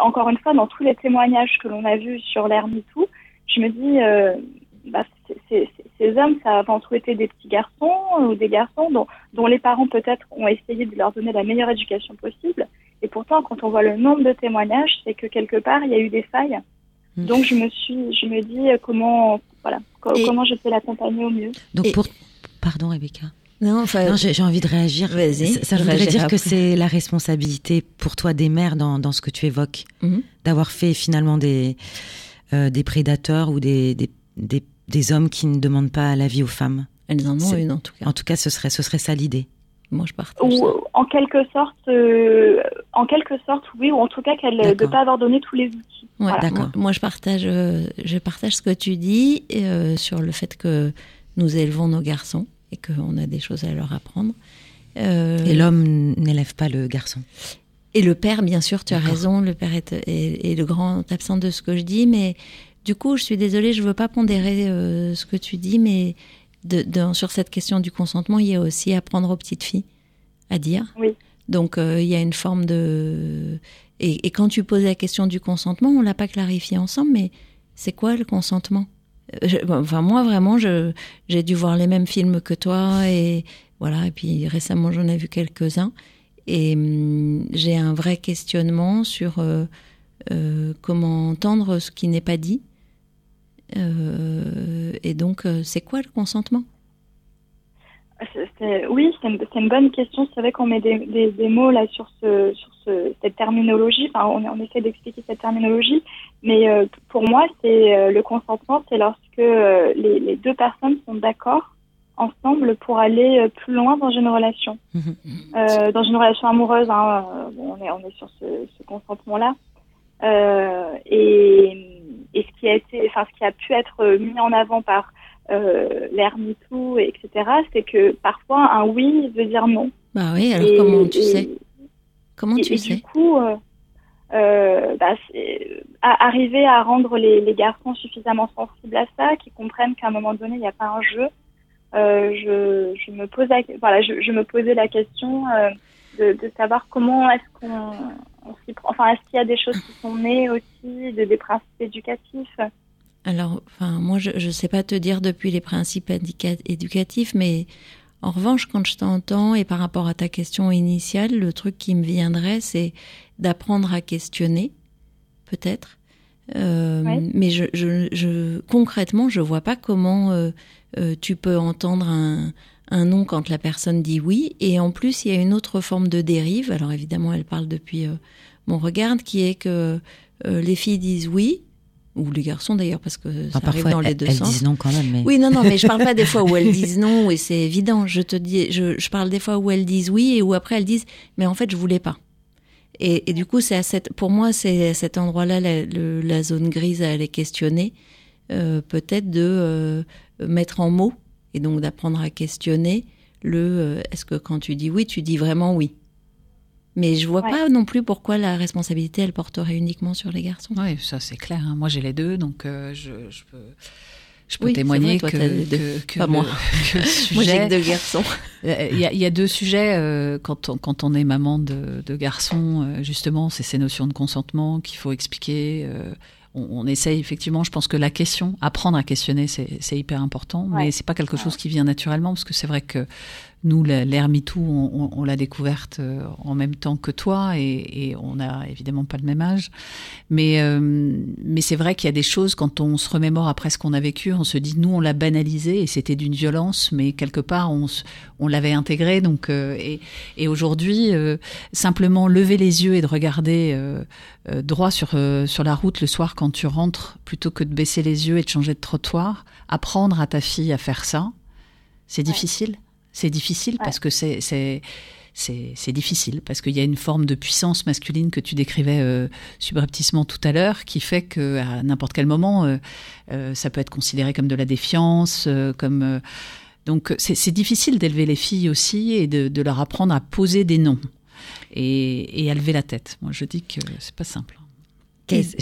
encore une fois, dans tous les témoignages que l'on a vus sur l'ère MeToo, je me dis, euh, bah, ces hommes, ça a avant tout été des petits garçons ou des garçons dont, dont les parents peut-être ont essayé de leur donner la meilleure éducation possible. Et pourtant, quand on voit le nombre de témoignages, c'est que quelque part, il y a eu des failles. Mm. Donc, je me suis, je me dis euh, comment, voilà, co- Et- comment je peux l'accompagner au mieux. Donc Et- pour, pardon Rebecca. Non, enfin, Non, j'ai envie de réagir. Vas-y, Ça, voudrait dire que c'est la responsabilité pour toi des mères dans, dans ce que tu évoques, Mhm. d'avoir fait finalement des, euh, des prédateurs ou des, des, des, des hommes qui ne demandent pas la vie aux femmes. elles en ont une en tout cas. En tout cas, ce serait, ce serait ça l'idée. Moi, je partage. Ou ça. en quelque sorte, euh, en quelque sorte, oui, ou en tout cas qu'elle de pas avoir donné tous les outils. Ouais, Voilà. D'accord. Moi, moi, je partage, euh, je partage ce que tu dis euh, sur le fait que nous élevons nos garçons et qu'on a des choses à leur apprendre. Euh, Et l'homme n'élève pas le garçon. Et le père, bien sûr, tu as raison, le père est, est- est le grand absent de ce que je dis, mais du coup, je suis désolée, je veux pas pondérer euh, ce que tu dis, mais de, de- sur cette question du consentement, il y a aussi apprendre aux petites filles à dire. Oui. Donc, euh, il y a une forme de... Et, et quand tu poses la question du consentement, on l'a pas clarifié ensemble, mais c'est quoi le consentement? Enfin, moi, vraiment, j'ai dû voir les mêmes films que toi, et voilà, et puis récemment, j'en ai vu quelques-uns. Et hum, j'ai un vrai questionnement sur euh, euh, comment entendre ce qui n'est pas dit. Euh, et donc, c'est quoi le consentement? Oui, c'est une, bonne question. C'est vrai qu'on met des, des, des mots là sur, ce, sur ce, cette terminologie. Enfin, on, on essaie d'expliquer cette terminologie, mais euh, pour moi, c'est euh, le consentement, c'est lorsque euh, les, les deux personnes sont d'accord ensemble pour aller euh, plus loin dans une relation, Mhm. Euh, dans une relation amoureuse. Hein, bon, on est on est sur ce, ce consentement-là. Euh, et, et ce qui a été, enfin, ce qui a pu être mis en avant par euh, l'ère MeToo, etc., c'est que parfois un oui veut dire non. Bah oui, alors Et- comment tu et- sais? Comment et, tu sais? du coup, euh, euh, bah, à- arriver à rendre les, les garçons suffisamment sensibles à ça, qui comprennent qu'à un moment donné, il n'y a pas un jeu. Euh, je, je me pose, la- voilà, je, je me posais la question de, de savoir comment est-ce qu'on on s'y prend. Enfin, est-ce qu'il y a des choses qui sont nées aussi, de, des principes éducatifs? Alors, enfin, moi, je ne sais pas te dire depuis les principes éducatifs, mais en revanche, quand je t'entends et par rapport à ta question initiale, le truc qui me viendrait, c'est d'apprendre à questionner, peut-être. Euh, Ouais. Mais je, je, je, concrètement, je vois pas comment euh, euh, tu peux entendre un, un non quand la personne dit oui. Et en plus, il y a une autre forme de dérive. Alors évidemment, elle parle depuis euh, mon regard, qui est que euh, les filles disent oui, ou les garçons d'ailleurs, parce que ça Enfin, arrive parfois, dans les elles, deux elles sens. disent non quand même. Mais... Oui, non, non, mais je parle pas des fois où elles disent non et c'est évident. Je te dis, je, je parle des fois où elles disent oui et où après elles disent, mais en fait, je voulais pas. Et, et du coup, c'est à cette, pour moi, c'est à cet endroit-là la, le- la zone grise à aller questionner, euh, peut-être de euh, mettre en mots et donc d'apprendre à questionner le. euh, Est-ce que quand tu dis oui, tu dis vraiment oui? Mais je vois Ouais. pas non plus pourquoi la responsabilité elle porterait uniquement sur les garçons. Oui, ça c'est clair. hein. Moi j'ai les deux, donc euh, je, je peux, je peux Oui, témoigner vrai, toi, que, deux. que, que Pas le, moi. que le Moi, j'ai deux garçons. Euh, Il y, a, il y a deux sujets euh, quand, on, quand on est maman de, de garçons, euh, justement, c'est ces notions de consentement qu'il faut expliquer. euh, on, on essaye effectivement, je pense que la question, apprendre à questionner, c'est hyper important, mais Ouais. c'est pas quelque chose qui vient naturellement, parce que c'est vrai que nous, l'ère MeToo, on, on, on l'a découverte euh, en même temps que toi, et, et on n'a évidemment pas le même âge. Mais, euh, mais c'est vrai qu'il y a des choses, quand on se remémore après ce qu'on a vécu, on se dit, nous, on l'a banalisé, et c'était d'une violence, mais quelque part, on, l'avait intégré. Donc, euh, et, et aujourd'hui, euh, simplement lever les yeux et de regarder droit sur, sur la route le soir quand tu rentres, plutôt que de baisser les yeux et de changer de trottoir, apprendre à ta fille à faire ça, c'est difficile? C'est difficile parce que c'est c'est c'est c'est difficile parce qu'il y a une forme de puissance masculine que tu décrivais euh, subrepticement tout à l'heure qui fait que à n'importe quel moment euh, euh, ça peut être considéré comme de la défiance comme donc c'est c'est difficile d'élever les filles aussi et de, de leur apprendre à poser des noms et, et à lever la tête. Moi je dis que c'est pas simple. Qu'est-ce-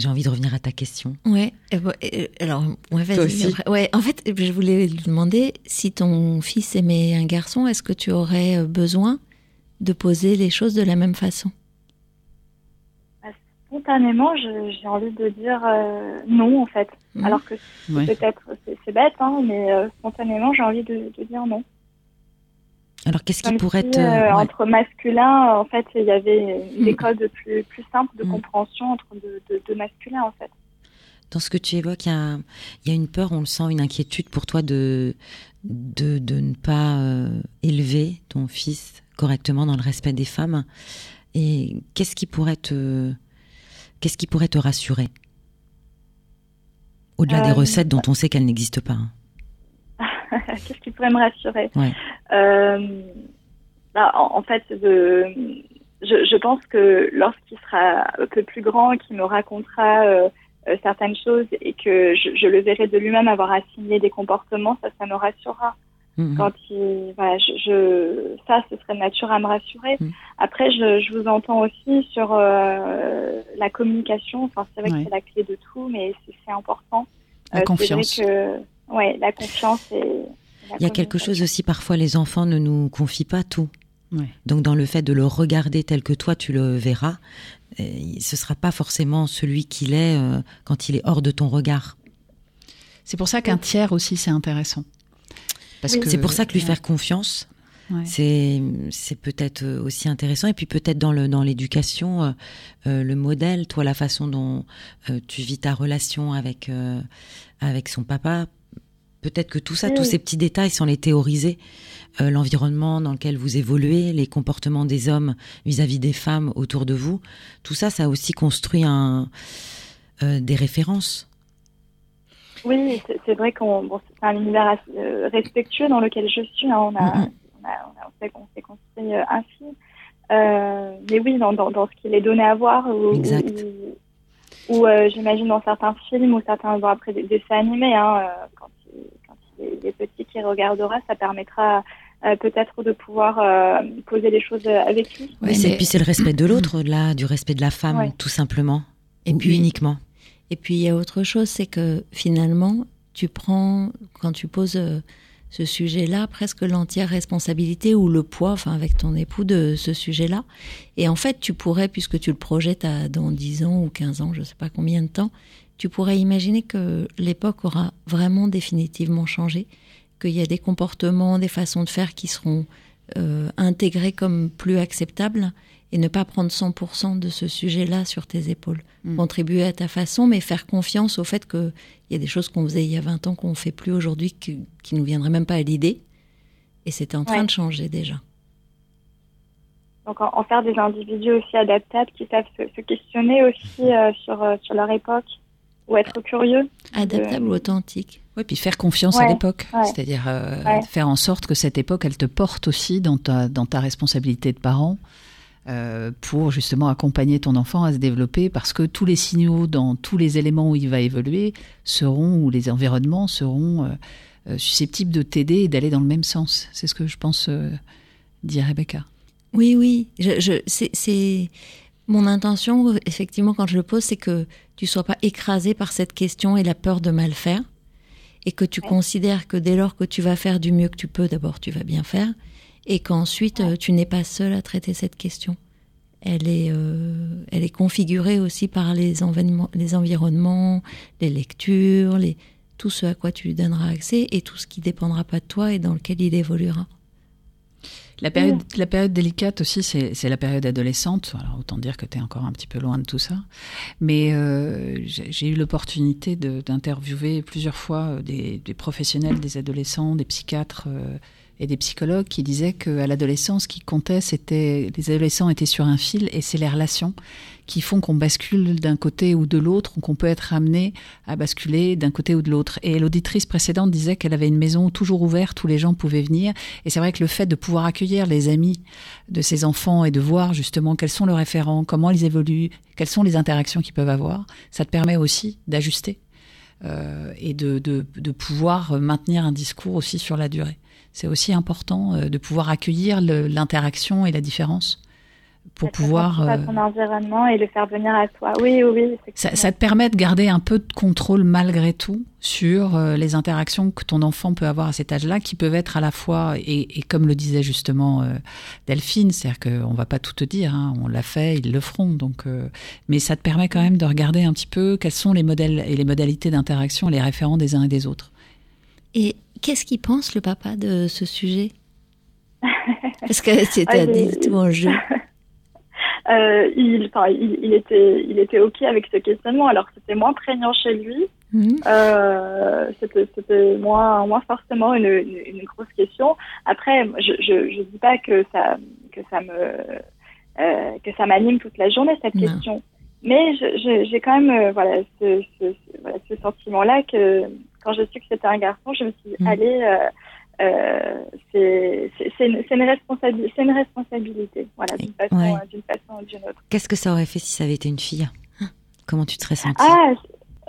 J'ai envie de revenir à ta question. Ouais. bon, euh, alors, ouais, vas-y. Toi aussi. après. Ouais. En fait, je voulais lui demander si ton fils aimait un garçon, est-ce que tu aurais euh, besoin de poser les choses de la même façon? Spontanément, je- j'ai envie de dire euh, non, en fait. Alors que Ouais. peut-être c'est c'est bête, hein, mais euh, spontanément, j'ai envie de, de dire non. Alors, qu'est-ce qui pourrait si, te. euh, ouais. entre masculins, en fait, il y avait des codes plus, plus simples de Mm. compréhension entre deux de, de masculins, en fait. Dans ce que tu évoques, il y a, il y a une peur, on le sent, une inquiétude pour toi de, de, de ne pas euh, élever ton fils correctement dans le respect des femmes. Et qu'est-ce qui pourrait te, qu'est-ce qui pourrait te rassurer? Au-delà des Euh, recettes dont on sait qu'elles n'existent pas. hein. Qu'est-ce qui pourrait me rassurer Ouais. Euh, bah, en, fait, de, je, je, pense que lorsqu'il sera un peu plus grand, qu'il me racontera euh, euh, certaines choses et que je, je le verrai de lui-même avoir assimilé des comportements, ça, ça me rassurera. Mhm. Quand il, voilà, je, je, ça, ce serait de nature à me rassurer. Mhm. Après, je, je, vous entends aussi sur euh, la communication. Enfin, c'est vrai que c'est la clé de tout, mais c'est important. La confiance. Que, ouais, la confiance et. Il y a quelque chose aussi, parfois les enfants ne nous confient pas tout. Donc dans le fait de le regarder tel que toi tu le verras, euh, ce sera pas forcément celui qu'il est euh, quand il est hors de ton regard. C'est pour ça qu'un tiers aussi c'est intéressant. Parce que c'est pour ça que lui faire confiance, c'est c'est peut-être aussi intéressant. Et puis peut-être dans le dans l'éducation, euh, le modèle, toi la façon dont tu vis ta relation avec avec son papa, peut-être que tout ça, tous ces petits détails, sans les théoriser, euh, l'environnement dans lequel vous évoluez, les comportements des hommes vis-à-vis des femmes autour de vous, tout ça, ça a aussi construit un, euh, des références. Oui, c'est vrai qu'on bon, c'est un univers euh, respectueux dans lequel je suis. Hein. on, a, on, a, on, s'est construit ainsi. mais oui, dans, dans, dans ce qu'il est donné à voir, ou, ou, j'imagine dans certains films ou certains après des dessins animés, hein, quand, il, quand il est, petit qui regardera, ça permettra euh, peut-être de pouvoir euh, poser les choses avec lui. et puis c'est le respect de l'autre, là, du respect de la femme, tout simplement, et puis uniquement. Et puis il y a autre chose, c'est que finalement, tu prends, quand tu poses euh, ce sujet-là, presque l'entière responsabilité ou le poids, enfin avec ton époux, de ce sujet-là. Et en fait, tu pourrais, puisque tu le projettes à, dans 10 ans ou 15 ans, je ne sais pas combien de temps, tu pourrais imaginer que l'époque aura vraiment définitivement changé qu'il y a des comportements, des façons de faire qui seront euh, intégrés comme plus acceptables et ne pas prendre 100% de ce sujet-là sur tes épaules. Mm. Contribuer à ta façon, mais faire confiance au fait qu'il y a des choses qu'on faisait il y a 20 ans qu'on ne fait plus aujourd'hui, qui, ne nous viendraient même pas à l'idée. Et c'était en train de changer déjà. Donc en, faire des individus aussi adaptables qui savent se, questionner aussi euh, sur, euh, sur leur époque ou être curieux. Adaptable ou authentique. Oui, puis faire confiance à l'époque, c'est-à-dire euh, faire en sorte que cette époque, elle te porte aussi dans ta, dans ta responsabilité de parent euh, pour justement accompagner ton enfant à se développer, parce que tous les signaux dans tous les éléments où il va évoluer seront, ou les environnements seront euh, susceptibles de t'aider et d'aller dans le même sens. C'est ce que je pense, dit Rebecca. Oui, oui, je, je c'est mon intention, effectivement, quand je le pose, c'est que tu sois pas écrasé par cette question et la peur de mal faire et que tu considères que dès lors que tu vas faire du mieux que tu peux, d'abord tu vas bien faire, et qu'ensuite euh, tu n'es pas seul à traiter cette question. Elle est, euh, elle est configurée aussi par les, environnements, les lectures, les, tout ce à quoi tu lui donneras accès et tout ce qui dépendra pas de toi et dans lequel il évoluera. La période, la période délicate aussi, c'est la période adolescente. Alors, autant dire que tu es encore un petit peu loin de tout ça. Mais euh, j'ai eu l'opportunité d'interviewer plusieurs fois euh, des, des, professionnels, des adolescents, des psychiatres euh, et des psychologues qui disaient qu'à l'adolescence, ce qui comptait, c'était les adolescents étaient sur un fil et c'est les relations qui font qu'on bascule d'un côté ou de l'autre, ou qu'on peut être amené à basculer d'un côté ou de l'autre. Et l'auditrice précédente disait qu'elle avait une maison toujours ouverte où les gens pouvaient venir. Et c'est vrai que le fait de pouvoir accueillir les amis de ses enfants et de voir justement quels sont leurs référents, comment ils évoluent, quelles sont les interactions qu'ils peuvent avoir, ça te permet aussi d'ajuster euh, et de, de, de pouvoir maintenir un discours aussi sur la durée c'est aussi important euh, de pouvoir accueillir l'interaction et la différence pour pouvoir à ton euh, environnement et le faire venir à toi. Oui, oui, oui. Ça, ça, te permet de garder un peu de contrôle malgré tout sur euh, les interactions que ton enfant peut avoir à cet âge-là, qui peuvent être à la fois et, et comme le disait justement euh, Delphine, c'est-à-dire qu'on va pas tout te dire, hein, on l'a fait, ils le feront. Donc, mais ça te permet quand même de regarder un petit peu quels sont les modèles et les modalités d'interaction, les référents des uns et des autres. Et qu'est-ce qu'il pense le papa de ce sujet Parce que c'est ah, tout en jeu. Euh, il, il, il, était, il était ok avec ce questionnement. Alors c'était moins prégnant chez lui. Mhm. Euh, c'était moins, moins forcément une, une, grosse question. Après, je, je, je dis pas que ça, que ça me, euh, que ça m'anime toute la journée cette question. Mais j'ai quand même, euh, voilà, ce, ce, voilà, ce sentiment-là que quand je suis que c'était un garçon, je me suis dit, mhm. allez, euh, euh, c'est une, responsabilité, c'est une responsabilité, voilà, d'une façon, Ouais. d'une façon ou d'une autre. Qu'est-ce que ça aurait fait si ça avait été une fille? Comment tu te serais sentie? Ah,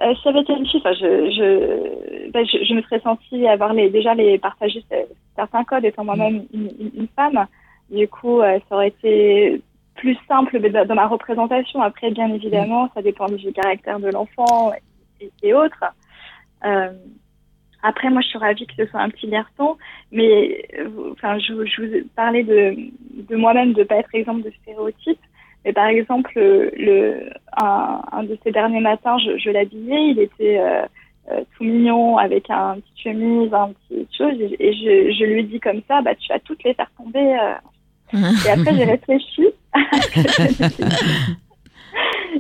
euh, si ça avait été une fille, enfin, je, je, ben, je, je me serais sentie avoir les, déjà les partager ce- certains codes étant moi-même une, une, femme. Du coup, ça aurait été plus simple dans ma représentation. Après, bien évidemment, ça dépend du caractère de l'enfant et, autres. Euh, après, moi, je suis ravie que ce soit un petit garçon, mais euh, enfin, je, je vous ai parlé de, de moi-même de pas être exemple de stéréotype. Mais par exemple, le, un, un de ces derniers matins, je, je l'habillais, il était euh, euh, tout mignon avec un petit chemise, un petit chose, et, et je, je lui dis comme ça, bah tu vas toutes les faire tomber. euh. Et après, j'ai réfléchi.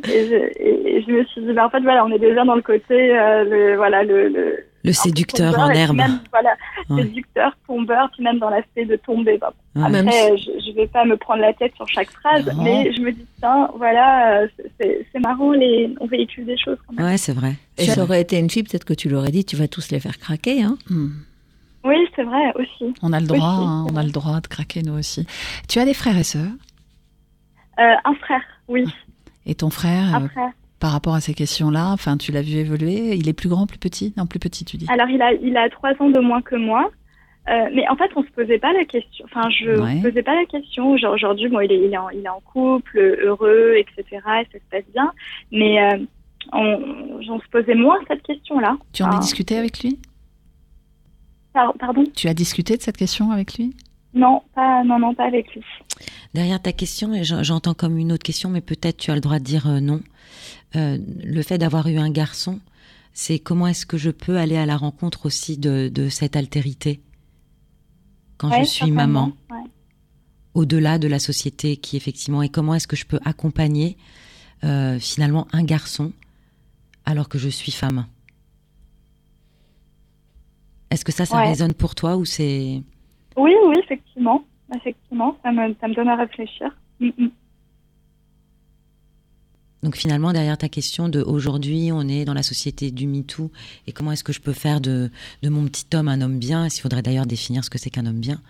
et, je, et- je me suis dit, bah en fait, voilà, on est déjà dans le côté, euh, le, voilà, le, le Le séducteur tombeur, en herbe. Même, voilà, Ouais. séducteur, tombeur, puis même dans l'aspect de tomber. Bah, Ouais. après, Même euh, je, je vais pas me prendre la tête sur chaque phrase, Non. mais je me dis, tiens, voilà, euh, c'est marrant, les, on véhicule des choses quand même. Ouais, c'est vrai. Et ça aurait été une fille, peut-être que tu l'aurais dit, tu vas tous les faire craquer. Hein. Hmm. Oui, c'est vrai, aussi. On a le droit, hein, on a le droit de craquer nous aussi. Tu as des frères et sœurs? Euh, un frère, oui, et ton frère, un euh, frère. par rapport à ces questions-là, enfin, tu l'as vu évoluer. Il est plus grand, plus petit? Non, plus petit, tu dis. Alors, il a, il a trois ans de moins que moi. Euh, mais en fait, on se posait pas la question. Enfin, je Ouais. me posais pas la question. Aujourd'hui, bon, il est, il est, en, il est en couple, heureux, etc. Et ça se passe bien. Mais on, on se posait moins cette question-là. Tu en as discuté avec lui? Pardon? Tu as discuté de cette question avec lui? Non, pas, non, non, pas avec lui. Derrière ta question, et j'entends comme une autre question, mais peut-être tu as le droit de dire euh, non. Euh, le fait d'avoir eu un garçon, c'est comment est-ce que je peux aller à la rencontre aussi de, de cette altérité quand Ouais, je suis maman, ouais. au-delà de la société qui effectivement, et comment est-ce que je peux accompagner euh, finalement un garçon alors que je suis femme? Est-ce que ça, ça Ouais. résonne pour toi ou c'est... Oui, oui, effectivement. Effectivement, ça me, ça me donne à réfléchir. Mm, mm. Donc finalement, derrière ta question de aujourd'hui, on est dans la société du MeToo et comment est-ce que je peux faire de, de mon petit homme un homme bien? Il faudrait d'ailleurs définir ce que c'est qu'un homme bien?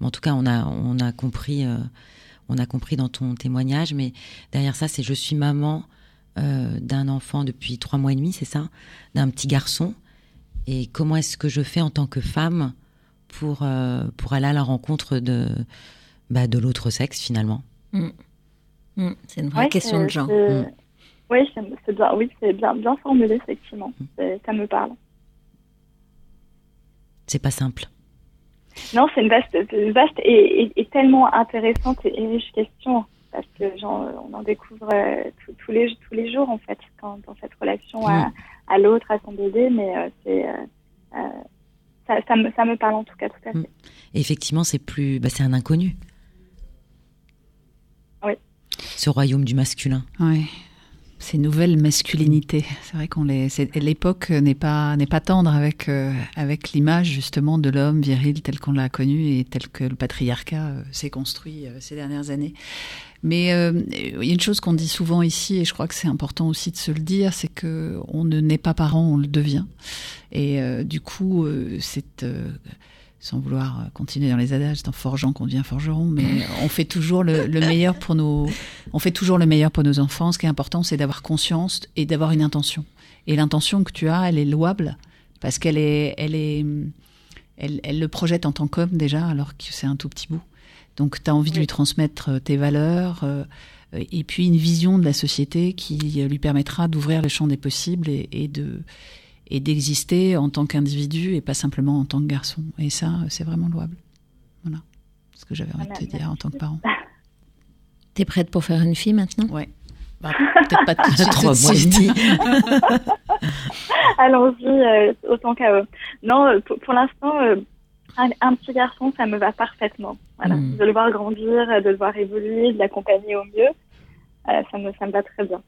Mais en tout cas, on a, on a compris, euh, on a compris dans ton témoignage. Mais derrière ça, c'est je suis maman euh, d'un enfant depuis trois mois et demi, c'est ça, d'un petit garçon. Et comment est-ce que je fais en tant que femme pour euh, pour aller à la rencontre de bah, de l'autre sexe finalement? Mm, c'est une vraie Ouais, question de genre. Mm. Oui, c'est c'est bien, oui, c'est bien, bien formulé, effectivement. Ça me parle. C'est pas simple. Non, c'est une vaste, vaste et, et- et tellement intéressante et riche question parce que j'en- on en découvre euh, les tous les jours en fait quand, dans cette relation à, à l'autre, à son bébé, mais euh, c'est euh, euh, ça, ça me ça me parle en tout cas tout à fait. Mm. Et effectivement, c'est plus, bah, c'est un inconnu. Oui. Ce royaume du masculin. Oui. Ces nouvelles masculinités. C'est vrai qu'on les. L'époque n'est pas n'est pas tendre avec euh, avec l'image justement de l'homme viril tel qu'on l'a connu et tel que le patriarcat euh, s'est construit euh, ces dernières années. Mais euh, il y a une chose qu'on dit souvent ici et je crois que c'est important aussi de se le dire, c'est que on ne naît pas parent, on le devient. Et euh, du coup, euh, c'est sans vouloir continuer dans les adages, c'est en forgeant qu'on devient forgeron, mais on fait toujours le, le meilleur pour nos, enfants. Ce qui est important, c'est d'avoir conscience et d'avoir une intention. Et l'intention que tu as, elle est louable parce qu'elle est, elle est, elle le projette en tant qu'homme déjà, alors que c'est un tout petit bout. Donc, tu as envie de lui transmettre euh, tes valeurs euh, et puis une vision de la société qui euh, lui permettra d'ouvrir le champ des possibles et, et de et d'exister en tant qu'individu et pas simplement en tant que garçon. Et ça, c'est vraiment louable. Voilà ce que j'avais envie de te dire en tant que parent. T'es prête pour faire une fille maintenant? Ouais. Bah, Peut-être pas tout de suite. Trois mois et suite. demi. Allons-y euh, autant qu'à eux. Non, pour, pour l'instant, euh, un, un petit garçon, ça me va parfaitement. Voilà. Mm. De le voir grandir, de le voir évoluer, de l'accompagner au mieux, euh, ça, me, ça me va très bien.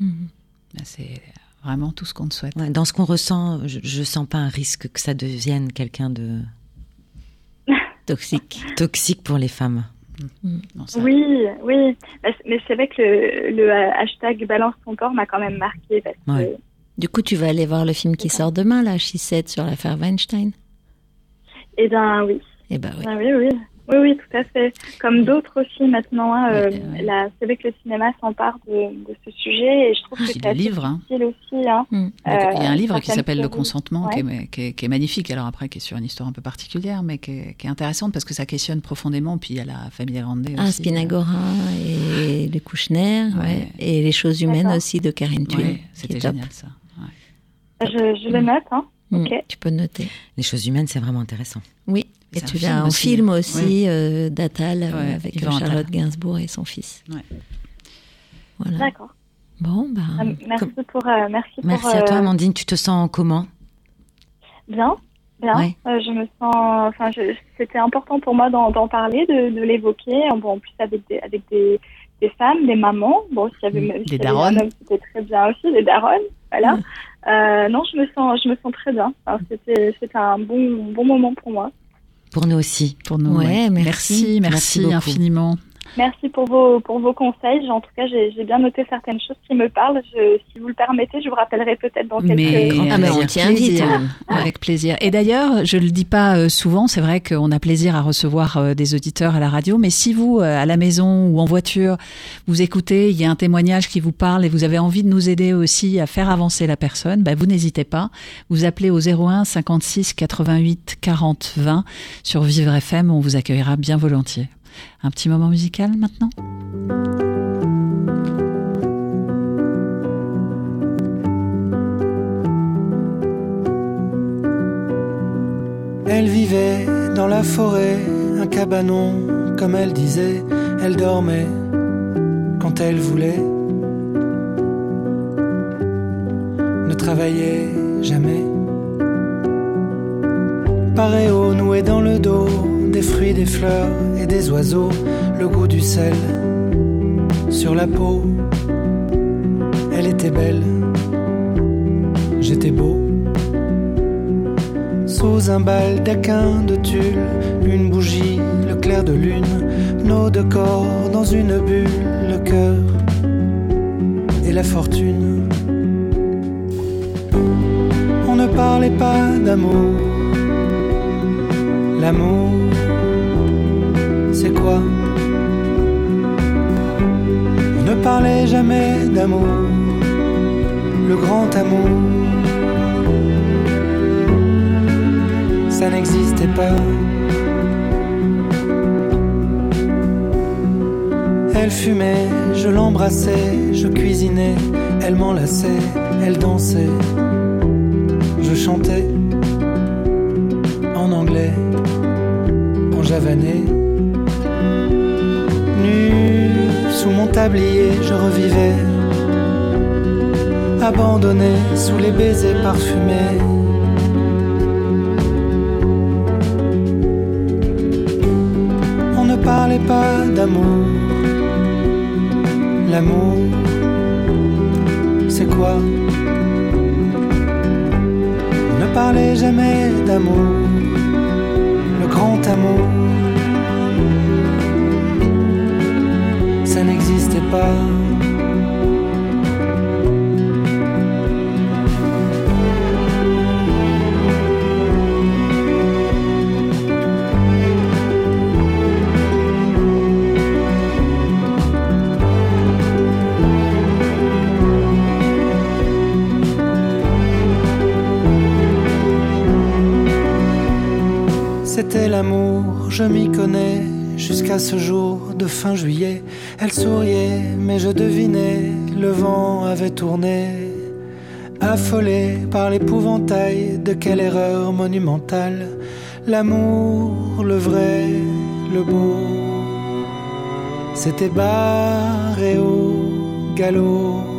Bah, C'est vraiment tout ce qu'on te souhaite. Ouais, dans ce qu'on ressent, je, je sens pas un risque que ça devienne quelqu'un de Toxique. toxique pour les femmes. Non, ça- Oui, oui. Mais c'est- vrai que le, le euh, hashtag balance ton corps m'a quand même marqué parce que Ouais. Du coup, tu vas aller voir le film qui sort demain, là, Said, sur l'affaire Weinstein. Eh bien, oui. Eh ben oui. Ah oui, oui. Oui, oui, tout à fait. Comme d'autres aussi maintenant. hein, euh, Ouais, ouais. la- C'est vrai que le cinéma s'empare de, de ce sujet et je trouve Ah, que il y c'est livres, hein. aussi. Hein. Hmm. Il y a un Euh, livre qui s'appelle Le consentement, Ouais. qui, est, qui est- qui est magnifique. Alors après, qui est sur une histoire un peu particulière, mais qui est, qui est intéressante parce que ça questionne profondément. Puis il y a la famille Grande Ah, aussi. Spinagora et les Kouchner, ouais. Ouais. et les choses humaines aussi de Karine. Ouais, qui C'était génial ça. Ouais. Je, je le note. Hein. Ok. Tu peux noter. Les choses humaines, c'est vraiment intéressant. Oui. Et un tu film en aussi. film aussi, euh, d'Atal, euh, Ouais, avec Yvan Attal. Charlotte Gainsbourg et son fils. Ouais. Voilà. D'accord. Bon, bah. Ah, merci pour. euh, merci pour. Merci à toi, euh, Amandine. Tu te sens comment? Bien, bien. Ouais. Euh, je me sens. Enfin, je- c'était important pour moi d'en d'en parler, de, de l'évoquer. Bon, en plus avec des avec des, des femmes, des mamans. Bon, s'il y avait, Mm, des avait daronnes. un c'était très bien aussi, des daronnes. Voilà. Euh, non, je me sens, je me sens très bien. C'était, c'était un bon, bon moment pour moi. Pour nous aussi. Pour nous. Ouais, merci. merci, merci, Merci beaucoup. infiniment. Merci pour vos, pour vos conseils. En tout cas, j'ai, j'ai bien noté certaines choses qui me parlent. Je, si vous le permettez, je vous rappellerai peut-être dans quelques. Mais Ah, mais on avec t'y invite. plaisir. Avec plaisir. Et d'ailleurs, je le dis pas euh, souvent, c'est vrai qu'on a plaisir à recevoir euh, des auditeurs à la radio, mais si vous, euh, à la maison ou en voiture, vous écoutez, il y a un témoignage qui vous parle et vous avez envie de nous aider aussi à faire avancer la personne, bah, vous n'hésitez pas. Vous appelez au 01 56 88 40 20 sur Vivre FM, on vous accueillera bien volontiers. Un petit moment musical maintenant Elle vivait dans la forêt, un cabanon, comme elle disait, elle dormait quand elle voulait. Ne travaillait jamais. Paréo noué dans le dos, des fruits, des fleurs et des oiseaux, le goût du sel sur la peau. Elle était belle, j'étais beau. Sous un baldaquin de tulle, une bougie, le clair de lune, nos deux corps dans une bulle, le cœur et la fortune. On ne parlait pas d'amour. L'amour, c'est quoi? Ne parlait jamais d'amour, le grand amour. ça n'existait pas. Elle fumait, je l'embrassais, je cuisinais, elle m'enlaçait, elle dansait, je chantais en anglais, en javanais. Nu sous mon tablier, je revivais, abandonné sous les baisers parfumés. On ne parlait pas d'amour. L'amour, c'est quoi? On ne parlait jamais d'amour. Grand amour, ça n'existait pas. C'était l'amour, je m'y connais. Jusqu'à ce jour de fin juillet, elle souriait, mais je devinais, le vent avait tourné. Affolé par l'épouvantail de quelle erreur monumentale. L'amour, le vrai, le beau, c'était barré au galop.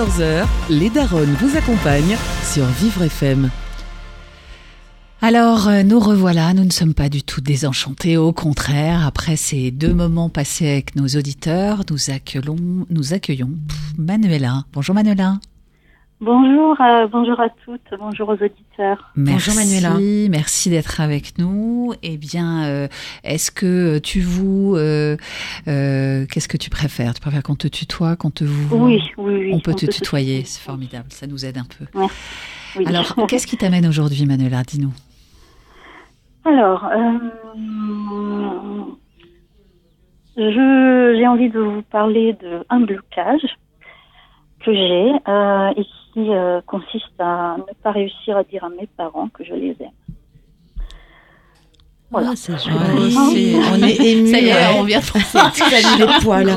14h, les Daronnes vous accompagnent sur Vivre FM. Alors, euh, nous revoilà, nous ne sommes pas du tout désenchantés, au contraire, après ces deux moments passés avec nos auditeurs, nous accueillons, nous accueillons Manuela. Bonjour Manuela. Bonjour, euh, bonjour à toutes, bonjour aux auditeurs. Merci, Bonjour, Manuela. Merci d'être avec nous. Eh bien, euh, est-ce que tu vous, euh, euh, qu'est-ce que tu préfères? Tu préfères qu'on te tutoie, qu'on te vous Oui, oui, oui. On peut te tutoyer, c'est formidable, ça nous aide un peu. Oui. Alors, qu'est-ce qui t'amène aujourd'hui, Manuela? Dis-nous. Alors, euh, je- j'ai envie de vous parler d'un blocage que j'ai euh, et qui euh, consiste à ne pas réussir à dire à mes parents que je les aime. Voilà. Ah, c'est Ouais, joli. c'est- on est ému. Ça y est, ouais. on vient de nous les poils.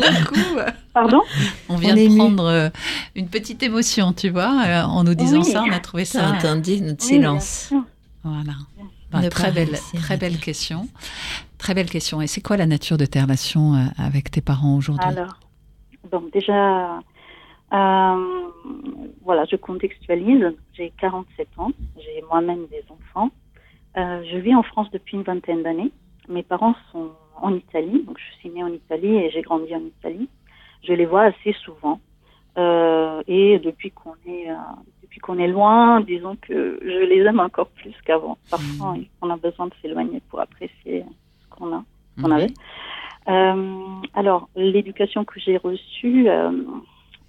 Pardon? On vient On de prendre euh, une petite émotion, tu vois, euh, en nous disant Oui. ça, on a trouvé ça. entendu notre Oui, silence. Voilà. Bah, très belle, très belle question. Très belle question. Et c'est quoi la nature de tes relations avec tes parents aujourd'hui? Alors, bon, déjà, euh, voilà, je contextualise. J'ai 47 ans, j'ai moi-même des enfants. Euh, je vis en France depuis une vingtaine d'années. Mes parents sont en Italie, donc je suis née en Italie et j'ai grandi en Italie. Je les vois assez souvent. Euh, et depuis qu'on est euh, depuis qu'on est loin, disons que je les aime encore plus qu'avant. Parfois, on a besoin de s'éloigner pour apprécier ce qu'on a qu'on avait. Euh, alors, l'éducation que j'ai reçue,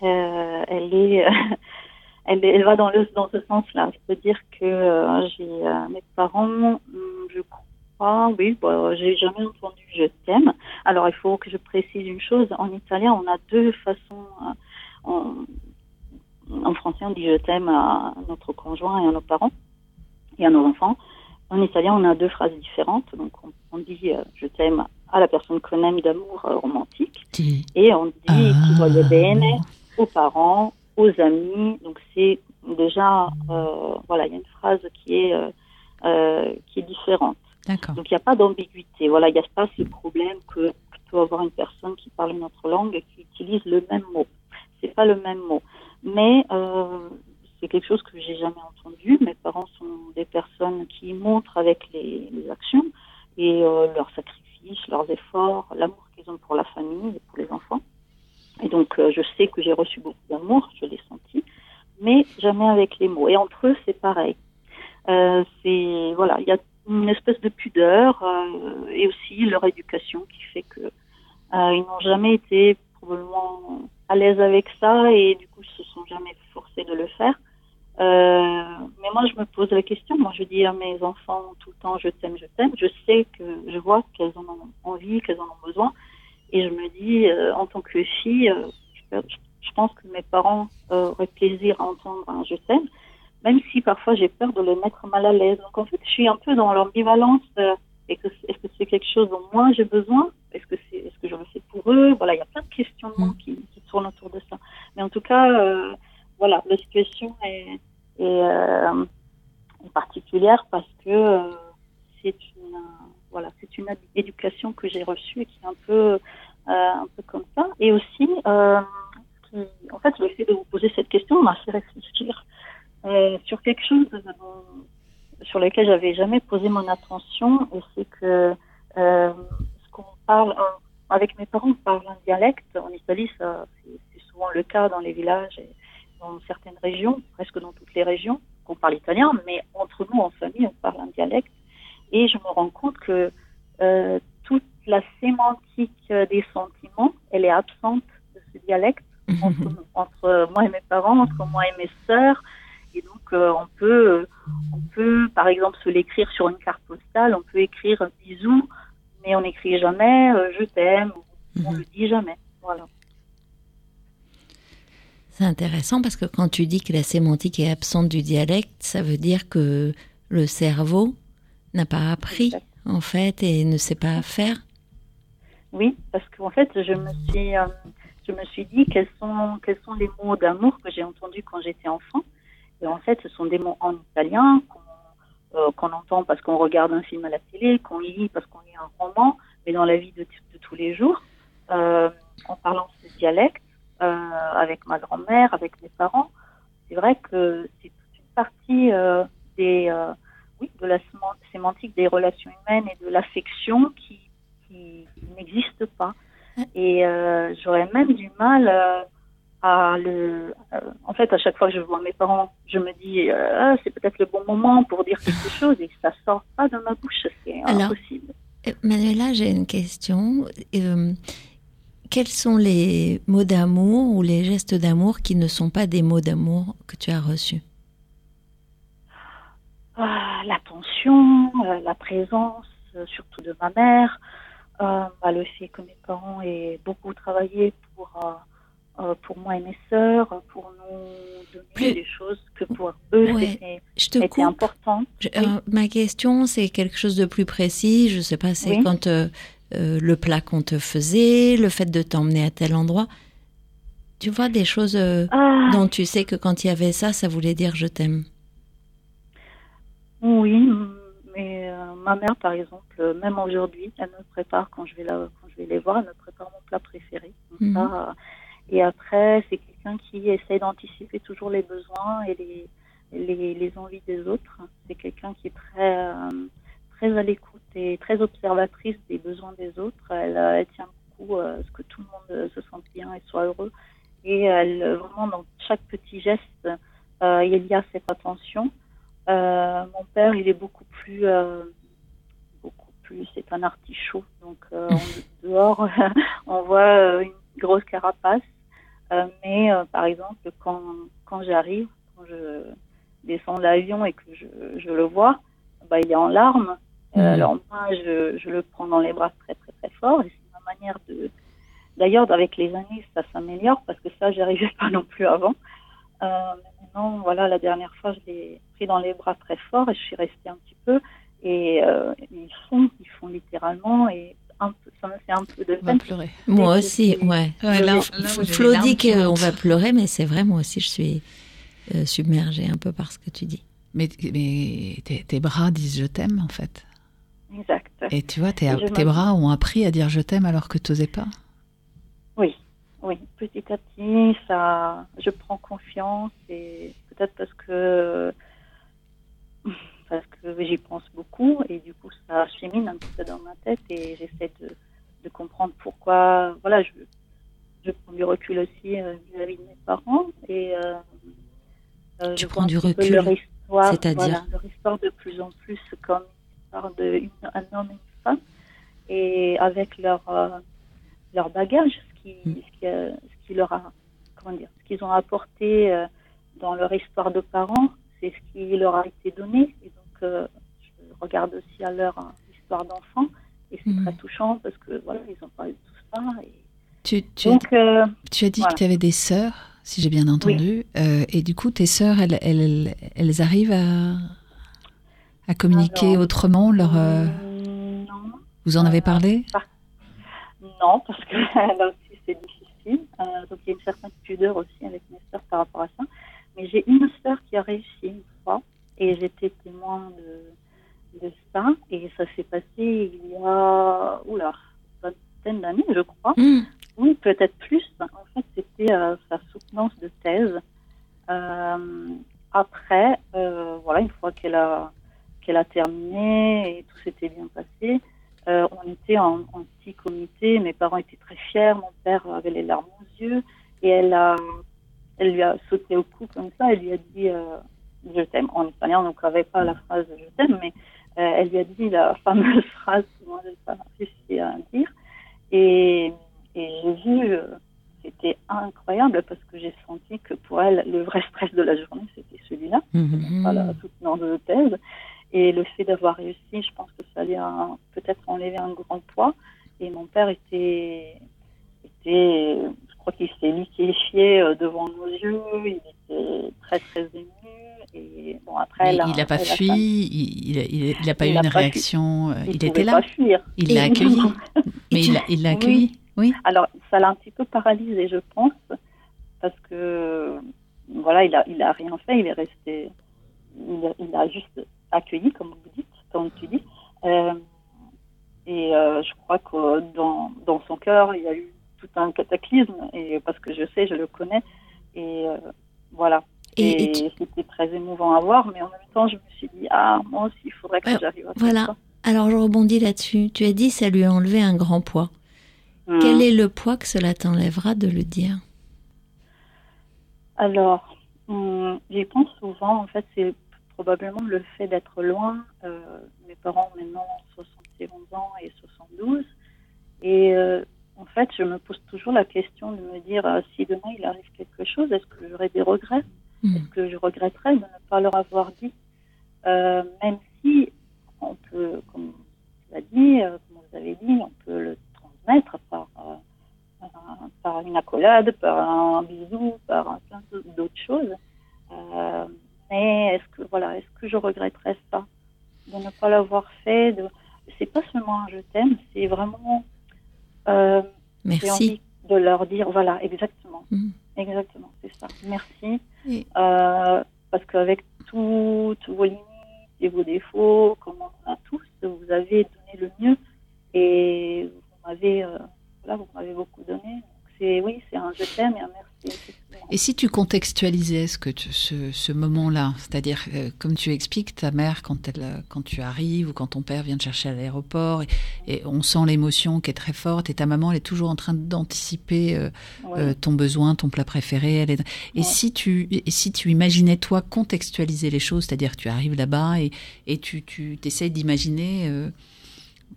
elle est, elle, est- elle va dans le dans ce sens-là. C'est-à-dire que euh, j'ai euh, mes parents, hum, je crois, oui, bah, j'ai jamais entendu je t'aime. Alors, il faut que je précise une chose. En italien, on a deux façons. euh, en, français, on dit je t'aime à notre conjoint et à nos parents et à nos enfants. En italien, on a deux phrases différentes. Donc, on, on dit euh, je t'aime à la personne qu'on aime d'amour euh, romantique et on dit Ah. ti voglio bene aux parents, aux amis. Donc, c'est déjà, euh, voilà, il y a une phrase qui est, euh, euh, qui est différente. D'accord. Donc, il n'y a pas d'ambiguïté. Voilà, il n'y a pas ce problème que, que peut avoir une personne qui parle une autre langue et qui utilise le même mot. C'est pas le même mot. Mais euh, c'est quelque chose que j'ai jamais entendu. Mes parents sont des personnes qui montrent avec les, les actions et euh, leurs sacrifices, leurs efforts, l'amour qu'ils ont pour la famille et pour les enfants. Et donc, euh, je sais que j'ai reçu beaucoup d'amour, je l'ai senti, mais jamais avec les mots. Et entre eux, c'est pareil. Euh, c'est voilà, il y a une espèce de pudeur euh, et aussi leur éducation qui fait que ils n'ont jamais été probablement à l'aise avec ça et du coup ils se sont jamais forcés de le faire. Mais moi je me pose la question, moi je dis à mes enfants tout le temps je t'aime, je t'aime. Je sais que je vois qu'elles en ont envie, qu'elles en ont besoin et je me dis euh, en tant que fille, euh, je, je pense que mes parents euh, auraient plaisir à entendre un je t'aime même si parfois j'ai peur de les mettre mal à l'aise. Donc en fait, je suis un peu dans l'ambivalence. Est-ce que c'est quelque chose dont moi j'ai besoin? Est-ce que c'est est-ce que je le fais pour eux? Voilà, il y a plein de questionnements qui, qui tournent autour de ça. Mais en tout cas, voilà, la situation est, particulière parce que c'est une voilà, c'est une éducation que j'ai reçue et qui est un peu euh, un peu comme ça. Et aussi, euh, en fait, le fait de vous poser cette question m'a fait réfléchir euh, sur quelque chose sur lequel j'avais jamais posé mon attention, et c'est que ce qu'on parle avec mes parents, on parle un dialecte. En Italie, ça, c'est souvent le cas dans les villages et dans certaines régions, presque dans toutes les régions, qu'on parle italien, mais entre nous, en famille, on parle un dialecte. Et je me rends compte que euh, toute la sémantique euh, des sentiments, elle est absente de ce dialecte entre, nous, entre moi et mes parents, entre moi et mes sœurs. Et donc, euh, on peut, on peut, par exemple, se l'écrire sur une carte postale. On peut écrire un bisou, mais on n'écrit jamais euh, je t'aime. On Mhm. le dit jamais. Voilà. C'est intéressant parce que quand tu dis que la sémantique est absente du dialecte, ça veut dire que le cerveau n'a pas appris en fait et ne sait pas faire. Oui, parce qu'en fait, je me suis, euh, je me suis dit quels sont, quels sont les mots d'amour que j'ai entendus quand j'étais enfant. Et en fait, ce sont des mots en italien qu'on euh, entend parce qu'on regarde un film à la télé, qu'on lit parce qu'on lit un roman, mais dans la vie de, de tous les jours, euh, en parlant ce dialecte, avec ma grand-mère, avec mes parents, c'est vrai que c'est toute une partie des, de la sémantique des relations humaines et de l'affection qui, qui, n'existe pas. Et j'aurais même du mal à le. en fait, à chaque fois que je vois mes parents, je me dis ah, c'est peut-être le bon moment pour dire quelque chose et ça sort pas de ma bouche, c'est impossible. Euh, Manuela, j'ai une question. Euh, quels sont les mots d'amour ou les gestes d'amour qui ne sont pas des mots d'amour que tu as reçus? Ah, L'attention, euh, la présence, surtout de ma mère, bah, le fait que mes parents aient beaucoup travaillé pour euh, pour moi et mes sœurs, pour nous donner des choses que pour eux c'était important. Euh, ma question, c'est quelque chose de plus précis. Je sais pas, c'est quand euh, le plat qu'on te faisait, le fait de t'emmener à tel endroit. Tu vois des choses ah. dont tu sais que quand il y avait ça, ça voulait dire je t'aime. Oui, mais ma mère, par exemple, même aujourd'hui, elle me prépare quand je vais la, quand je vais les voir, elle me prépare mon plat préféré. Mhm. ça, et après, c'est quelqu'un qui essaie d'anticiper toujours les besoins et les, les, les envies des autres. C'est quelqu'un qui est très, euh, très à l'écoute et très observatrice des besoins des autres. Elle, euh, elle tient beaucoup à ce que tout le monde se sente bien et soit heureux. Et elle, vraiment, dans chaque petit geste, euh, il y a cette attention. Euh, mon père, il est beaucoup plus, euh, beaucoup plus, c'est un artichaut. Donc, euh, dehors, on voit une grosse carapace. Euh, mais euh, par exemple, quand, quand j'arrive, quand je descends de l'avion et que je, je le vois, bah, il est en larmes. Euh, mhm. alors moi, je, je le prends dans les bras très très très fort et c'est ma manière de. D'ailleurs, avec les années, ça s'améliore parce que ça, j'y arrivais pas non plus avant. Maintenant, voilà, la dernière fois, je l'ai pris dans les bras très fort et je suis restée un petit peu. Et euh, ils font, ils font littéralement. Et un peu, ça me fait un peu de peine. pleurer. Moi aussi, ouais. ouais Flo dit qu'on va pleurer, mais c'est vrai, moi aussi, je suis euh, submergée un peu par ce que tu dis. Mais, mais tes, bras disent je t'aime, en fait. Exact. Et tu vois, tes, tes bras ont appris à dire je t'aime alors que tu n'osais pas. Oui. Petit à petit, ça, je prends confiance et peut-être parce que parce que j'y pense beaucoup et du coup ça chemine un petit peu dans ma tête et j'essaie de, de, comprendre pourquoi. Voilà, je, je prends du recul aussi euh, vis-à-vis de mes parents et euh, euh tu prends du recul, c'est-à-dire voilà, leur histoire de plus en plus comme l'histoire d'un homme et une femme et avec leur euh, leur bagage, qui, mm. ce, qui ce qui leur a comment dire, ce qu'ils ont apporté dans leur histoire de parents c'est ce qui leur a été donné. Et donc, euh, je regarde aussi à leur histoire d'enfant. Et c'est très mhm. touchant parce que voilà, ils ont parlé de tout ça. Et... Tu, tu, donc, euh, tu as dit que tu avais des sœurs, si j'ai bien entendu. Euh, et du coup, tes sœurs, elles, elles, elles arrivent à, à communiquer autrement leur, Non. Vous en avez parlé? Non, parce que c'est difficile. donc, il y a une certaine pudeur aussi avec mes sœurs par rapport à ça. Mais j'ai une sœur qui a réussi une fois et j'étais témoin de, de ça. Et ça s'est passé il y a oula, une vingtaine d'années, je crois. Hmm. Oui, peut-être plus. En fait, c'était euh, sa soutenance de thèse. Euh, après, euh, voilà, une fois qu'elle a qu'elle a terminé et tout s'était bien passé, euh, on était en, en, petit comité. Mes parents étaient très fiers. Mon père avait les larmes aux yeux et elle a elle lui a sauté au cou comme ça, elle lui a dit euh, je t'aime. En espagnol, on ne savait pas la phrase je t'aime, mais euh, elle lui a dit la fameuse phrase que moi je n'ai pas réussi à dire. Et, et j'ai vu, c'était incroyable parce que j'ai senti que pour elle, le vrai stress de la journée, c'était celui-là, mm pas la soutenance de thèse. Et le fait d'avoir réussi, je pense que ça allait peut-être enlever un grand poids. Et mon père était, était crois qu'il s'est liquéfié euh, devant nos yeux, il était très très ému. Et bon, après, il n'a pas fui, il n'a pas eu une réaction. Euh, il, était là? Il l'a accueilli? Mais il l'a accueilli, oui. Alors, ça l'a un petit peu paralysé, je pense, parce que voilà, il a, il a rien fait, il est resté, il a, juste accueilli, comme vous dites, comme tu dis. Euh, et je crois que dans, dans son cœur, il y a eu toute un cataclysme, et parce que je sais, je le connais, et euh, voilà. Et- Et, tu- c'était très émouvant à voir, mais en même temps, je me suis dit, ah, moi aussi, il faudrait que j'arrive à faire Voilà. ça. Alors je rebondis là-dessus. Tu as dit ça lui a enlevé un grand poids. Hmm. Quel est le poids que cela t'enlèvera de le dire? Alors, hum, j'y pense souvent. En fait, c'est probablement le fait d'être loin. Euh, mes parents ont maintenant 71 ans et 72. Et euh, en fait, je me pose toujours la question de me dire euh, si demain il arrive quelque chose, est-ce que j'aurai des regrets? Hmm. Est-ce que je regretterais de ne pas leur avoir dit? Même si on peut, comme tu l'as dit, comme vous avez dit, on peut le transmettre par, par- une accolade, par un bisou, par plein d'autres choses. Mais est-ce que voilà, est-ce que je regretterais ça de ne pas l'avoir fait de... C'est pas seulement un je t'aime, c'est vraiment euh, Merci. envie de leur dire voilà exactement, Mhm. exactement, c'est ça. Merci Euh, parce qu'avec toutes vos limites et vos défauts, comme on a tous, vous avez donné le mieux et vous m'avez euh, voilà, vous m'avez beaucoup donné. C'est oui, c'est un je t'aime et un merci. Et si tu contextualisais ce, que tu- ce, ce moment-là, c'est-à-dire, euh, comme tu expliques, ta mère, quand, elle, euh, quand tu arrives ou quand ton père vient te chercher à l'aéroport, et, et on sent l'émotion qui est très forte, et ta maman, elle est toujours en train d'anticiper euh, Ouais. euh, ton besoin, ton plat préféré. Elle est... Et, Ouais. si tu, et si tu imaginais, toi, contextualiser les choses, c'est-à-dire tu arrives là-bas et, et tu, tu essaies d'imaginer,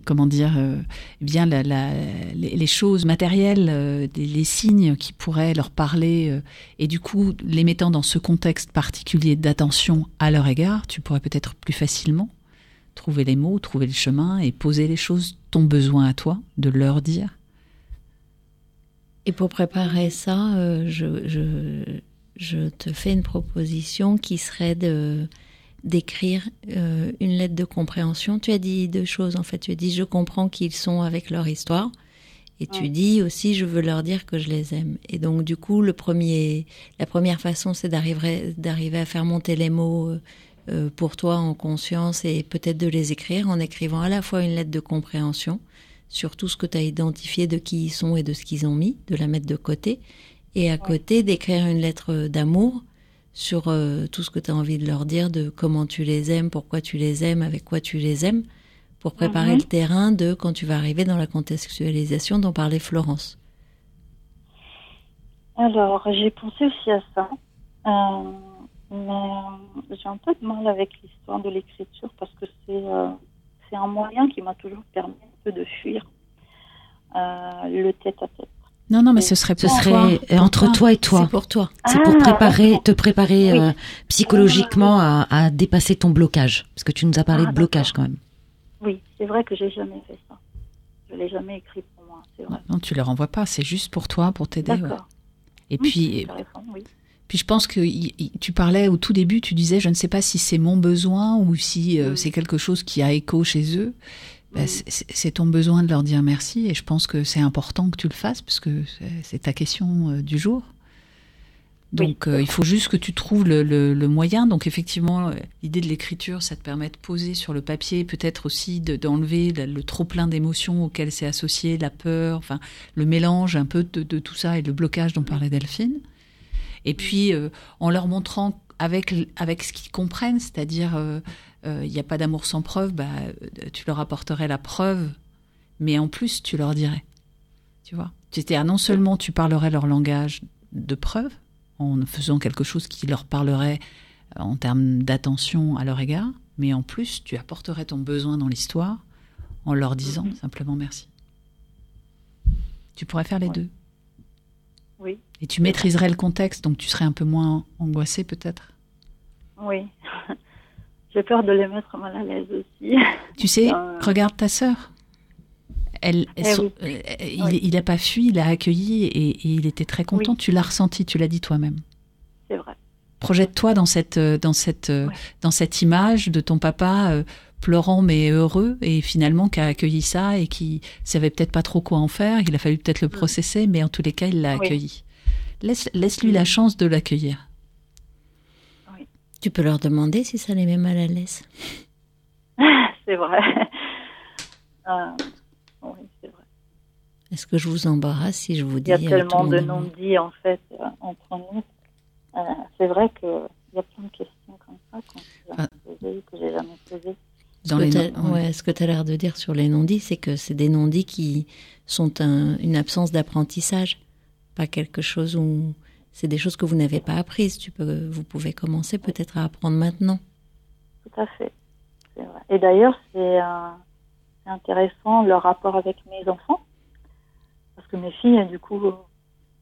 comment dire, euh, eh bien les, choses matérielles, euh, les, signes qui pourraient leur parler, euh, et du coup, les mettant dans ce contexte particulier d'attention à leur égard, tu pourrais peut-être plus facilement trouver les mots, trouver le chemin et poser les choses, ton besoin à toi, de leur dire. Et pour préparer ça, je te fais une proposition qui serait de d'écrire euh, une lettre de compréhension. Tu as dit deux choses en fait. Tu as dit je comprends qu'ils sont avec leur histoire. Et tu dis aussi je veux leur dire que je les aime. Et donc du coup le premier, la première façon c'est d'arriver d'arriver à faire monter les mots euh, euh, pour toi en conscience et peut-être de les écrire en écrivant à la fois une lettre de compréhension sur tout ce que tu as identifié de qui ils sont et de ce qu'ils ont mis, de la mettre de côté, et à côté d'écrire une lettre d'amour sur euh, tout ce que tu as envie de leur dire, de comment tu les aimes, pourquoi tu les aimes, avec quoi tu les aimes, pour préparer Mhm. le terrain de quand tu vas arriver dans la contextualisation dont parlait Florence. Alors, j'ai pensé aussi à ça, euh, mais j'ai un peu de mal avec l'histoire de l'écriture parce que c'est euh, c'est un moyen qui m'a toujours permis un peu de fuir le tête-à-tête. Non, non, mais ce serait Ce pour serait toi. euh, entre toi et C'est toi. pour toi. C'est pour Ah, préparer, te préparer Oui. euh, psychologiquement à, à dépasser ton blocage. Parce que tu nous as parlé Ah, de blocage quand même. Oui, c'est vrai que j'ai jamais fait ça. Je l'ai jamais écrit pour moi, c'est vrai. Non, tu le renvoies pas, c'est juste pour toi, pour t'aider. ouais. D'accord. Et Mmh, puis, c'est oui. Puis je pense que tu parlais au tout début, tu disais, je ne sais pas si c'est mon besoin ou si euh, c'est quelque chose qui a écho chez eux. Mm. c'est- ton besoin de leur dire merci et je pense que c'est important que tu le fasses parce que c'est- ta question euh, du jour. Oui. Donc euh, il faut juste que tu trouves le, le- le moyen. Donc effectivement, euh, l'idée de l'écriture, ça te permet de poser sur le papier, peut-être aussi de- d'enlever le, le trop plein d'émotions auxquelles c'est associé, la peur, enfin le mélange un peu de, de tout ça et le blocage dont parlait Delphine. Et puis euh, en leur montrant avec avec ce qu'ils comprennent, c'est-à-dire euh, il n'y a pas d'amour sans preuve, bah, euh, tu leur apporterais la preuve, mais en plus tu leur dirais, tu vois? C'est-à-dire non seulement tu parlerais leur langage de preuve en faisant quelque chose qui leur parlerait euh, en termes d'attention à leur égard, mais en plus tu apporterais ton besoin dans l'histoire en leur disant Mhm. simplement merci. Tu pourrais faire les Ouais. deux? Oui, Et tu maîtriserais le contexte, donc tu serais un peu moins angoissé peut-être? oui. j'ai peur de les mettre mal à l'aise aussi. Tu sais, Euh. regarde ta sœur. Elle, Eh son- oui. euh, il, Oui. il a pas fui, il a accueilli et, et il était très content. Oui. Tu l'as ressenti, tu l'as dit toi-même. C'est vrai. Projette-toi dans cette, euh, dans cette, dans cette image de ton papa euh, pleurant mais heureux et finalement qui a accueilli ça et qui savait peut-être pas trop quoi en faire. Il a fallu peut-être le processer, mais en tous les cas, il l'a accueilli. Laisse, laisse-lui la chance de l'accueillir. Tu peux leur demander si ça les met mal à l'aise. c'est vrai. Euh, oui, c'est vrai. Est-ce que je vous embarrasse si je vous dis Il y a tellement de non-dits en fait euh, entre nous. Euh, c'est vrai qu'il y a plein de questions comme ça jamais posées, que j'ai jamais posées. Ce Dans que les non- ouais. ouais, ce que tu as l'air de dire sur les non-dits, c'est que c'est des non-dits qui sont un- une absence d'apprentissage, pas quelque chose où c'est des choses que vous n'avez pas apprises. Tu peux, vous pouvez commencer peut-être à apprendre maintenant. Tout à fait. Vrai. Et d'ailleurs, c'est euh, intéressant leur rapport avec mes enfants. Parce que mes filles, du coup,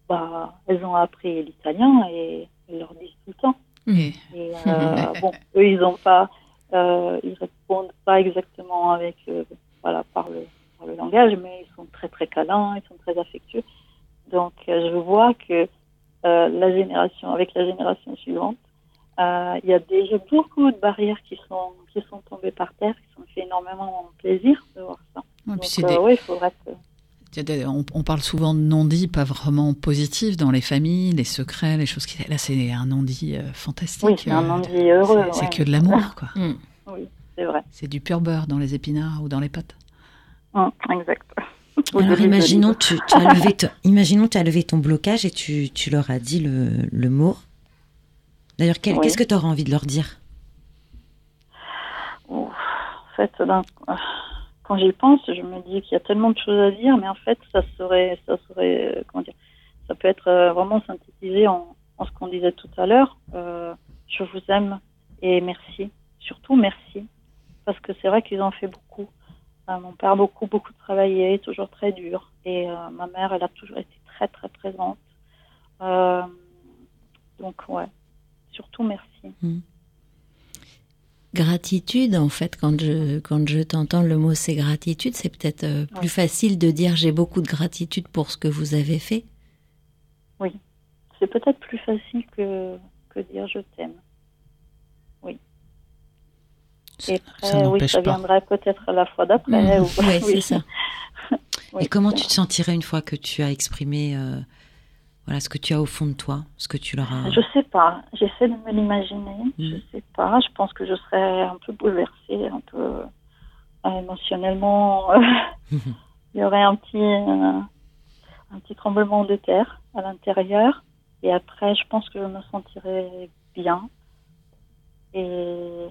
bah, elles ont appris l'italien et elles leur disent tout le temps. Et- Et euh, bon, eux, ils ont pas, euh, ils répondent pas exactement avec, euh, voilà, par le, par le langage, mais ils sont très très câlins, ils sont très affectueux. Donc, euh, je vois que euh, la génération, avec la génération suivante, euh, il y a déjà beaucoup de barrières qui sont qui sont tombées par terre, qui sont fait énormément plaisir de voir ça. Ouais, Donc, euh, des- ouais, il faudrait que on, parle souvent de non-dits pas vraiment positifs dans les familles, les secrets, les choses qui. Là, c'est un non-dit fantastique. Oui, c'est un non-dit heureux, C'est ouais. que de l'amour, quoi. Mm. oui, c'est vrai. C'est du pur beurre dans les épinards ou dans les pâtes. Hum, exact. Alors imaginons tu, tu as levé ton- imaginons tu as levé ton blocage et tu, tu leur as dit le, le mot. D'ailleurs, Oui. qu'est-ce que tu auras envie de leur dire? Ouf, en fait, quand j'y pense, je me dis qu'il y a tellement de choses à dire, mais en fait, ça serait, ça serait, euh, comment dire, ça peut être euh, vraiment synthétisé en, en ce qu'on disait tout à l'heure. Euh, je vous aime et merci, surtout merci, parce que c'est vrai qu'ils ont fait beaucoup. Père beaucoup, beaucoup travaillé, toujours très dur, et euh, ma mère, elle a toujours été très, très présente. Euh, donc ouais, surtout merci. Gratitude, en fait, quand je, quand je t'entends le mot c'est gratitude, c'est peut-être euh, plus Ouais. facile de dire j'ai beaucoup de gratitude pour ce que vous avez fait. C'est peut-être plus facile que, que dire je t'aime. Oui. Ça après, oui, ça pas. viendrait peut-être à la fois d'après. Mhm. ou- Ouais, c'est ça. Oui, Et comment tu te sentirais une fois que tu as exprimé euh, voilà, ce que tu as au fond de toi, ce que tu leur as... Je sais pas. J'essaie de me l'imaginer. Je Mhm. sais pas. Je pense que je serais un peu bouleversée, un peu euh, émotionnellement. euh, Il y aurait un petit, euh, un petit tremblement de terre à l'intérieur. Et après, je pense que je me sentirais bien. Et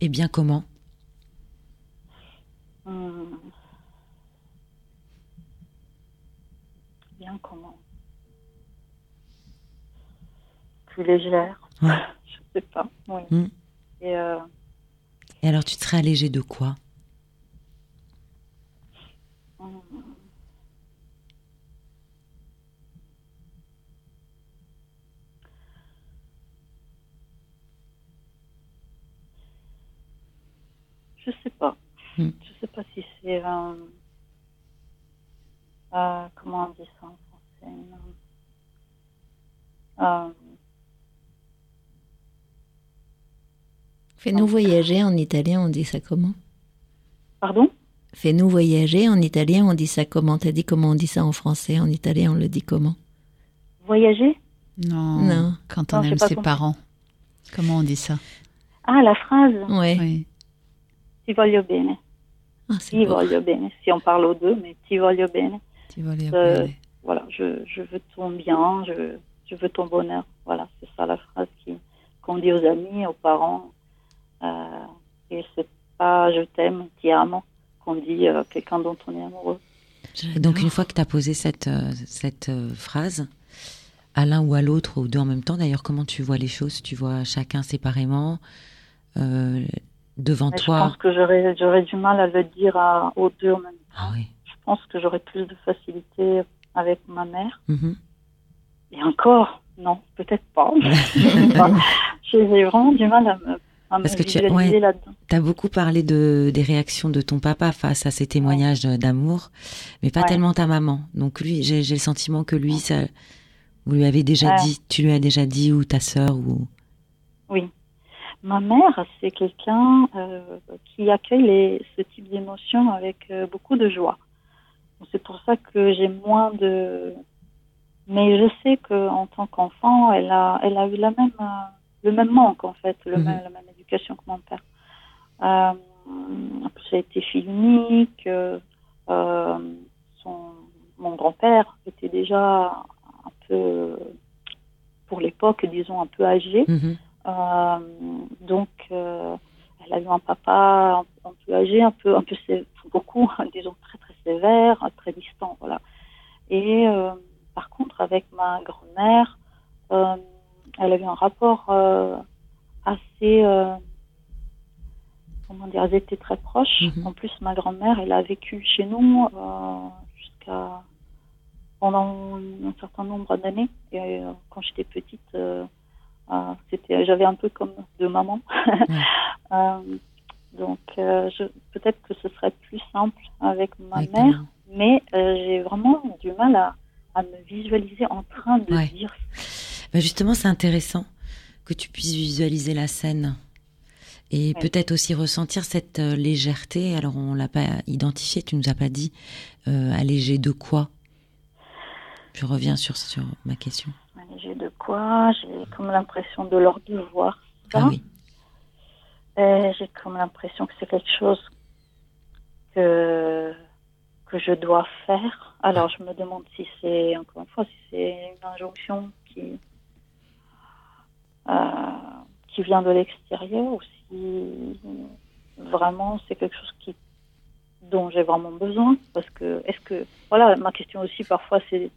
Eh bien, comment? Hmm. Bien comment? Plus légère. Ouais. Je sais pas. Oui. Hmm. Et euh, Et alors, tu te serais allégé de quoi hmm. Je sais pas. Hmm. Je sais pas si c'est euh, euh, comment on dit ça en français. non. Euh, Fais-nous voyager en italien, on dit ça comment? Pardon? Fais-nous voyager en italien, on dit ça comment? T'as dit comment on dit ça en français En italien, on le dit comment? Voyager? Non. Non. Quand on Non, aime ses compris. parents. Comment on dit ça? Ah, la phrase Ouais. Oui. Ti voglio bene. Ah, Ti beau. voglio bene. Si on parle aux deux, mais ti voglio bene. Tu vas les Euh, appeler. Voilà, je, je veux ton bien, je, je veux ton bonheur. Voilà, c'est ça la phrase qui- qu'on dit aux amis, aux parents. Euh, et c'est pas je t'aime, ti amo, qu'on dit euh, quelqu'un dont on est amoureux. Et donc, une fois que tu as posé cette, euh, cette euh, phrase, à l'un ou à l'autre, ou deux en même temps, d'ailleurs, comment tu vois les choses? Tu vois chacun séparément euh, Devant Mais je toi pense que j'aurais, du mal à le dire à, aux deux en même temps. Ah oui. Je pense que j'aurais plus de facilité avec ma mère. Mhm. Et encore, non, peut-être pas. J'ai vraiment du mal à me, Parce que tu- ouais. as beaucoup parlé de, des réactions de ton papa face à ces témoignages d'amour, mais pas Ouais. tellement ta maman. Donc lui, j'ai le sentiment que lui, ça, vous lui avez déjà dit, tu lui as déjà dit, ou ta sœur, ou... Oui. Ma mère, c'est quelqu'un euh, qui accueille les, ce type d'émotions avec euh, beaucoup de joie. C'est pour ça que j'ai moins de. Mais je sais qu'en tant qu'enfant, elle a, elle a eu la même, euh, le même manque, en fait, le Mhm. même, la même éducation que mon père. Euh, a été fille unique. son, grand-père était déjà un peu, pour l'époque, disons, un peu âgé. Mhm. Euh, donc, euh, elle a eu un papa un, un peu âgé, un peu, un peu sé- beaucoup, disons, très très sévère, très distant, voilà. Et euh, par contre, avec ma grand-mère, elle a eu un rapport assez, comment dire, elles étaient très proches. Mhm. En plus, ma grand-mère, elle a vécu chez nous euh, jusqu'à pendant un certain nombre d'années. Et euh, quand j'étais petite, euh, j'avais un peu comme deux mamans. Euh, donc, euh, peut-être que ce serait plus simple avec ma Ouais, mère, mais euh, j'ai vraiment du mal à, à me visualiser en train de Ouais. dire Bah, justement, c'est intéressant que tu puisses visualiser la scène et peut-être aussi ressentir cette euh, légèreté. Alors, on l'a pas identifié, tu nous as pas dit euh, allégé de quoi? Je reviens sur, sur ma question. J'ai de quoi, j'ai comme l'impression de leur devoir. ça. Ah oui. J'ai comme l'impression que c'est quelque chose que, que je dois faire. Alors je me demande si c'est, encore une fois, si c'est une injonction qui, euh, qui vient de l'extérieur ou si vraiment c'est quelque chose qui, dont j'ai vraiment besoin. Parce que, est-ce que, voilà, ma question aussi parfois c'est,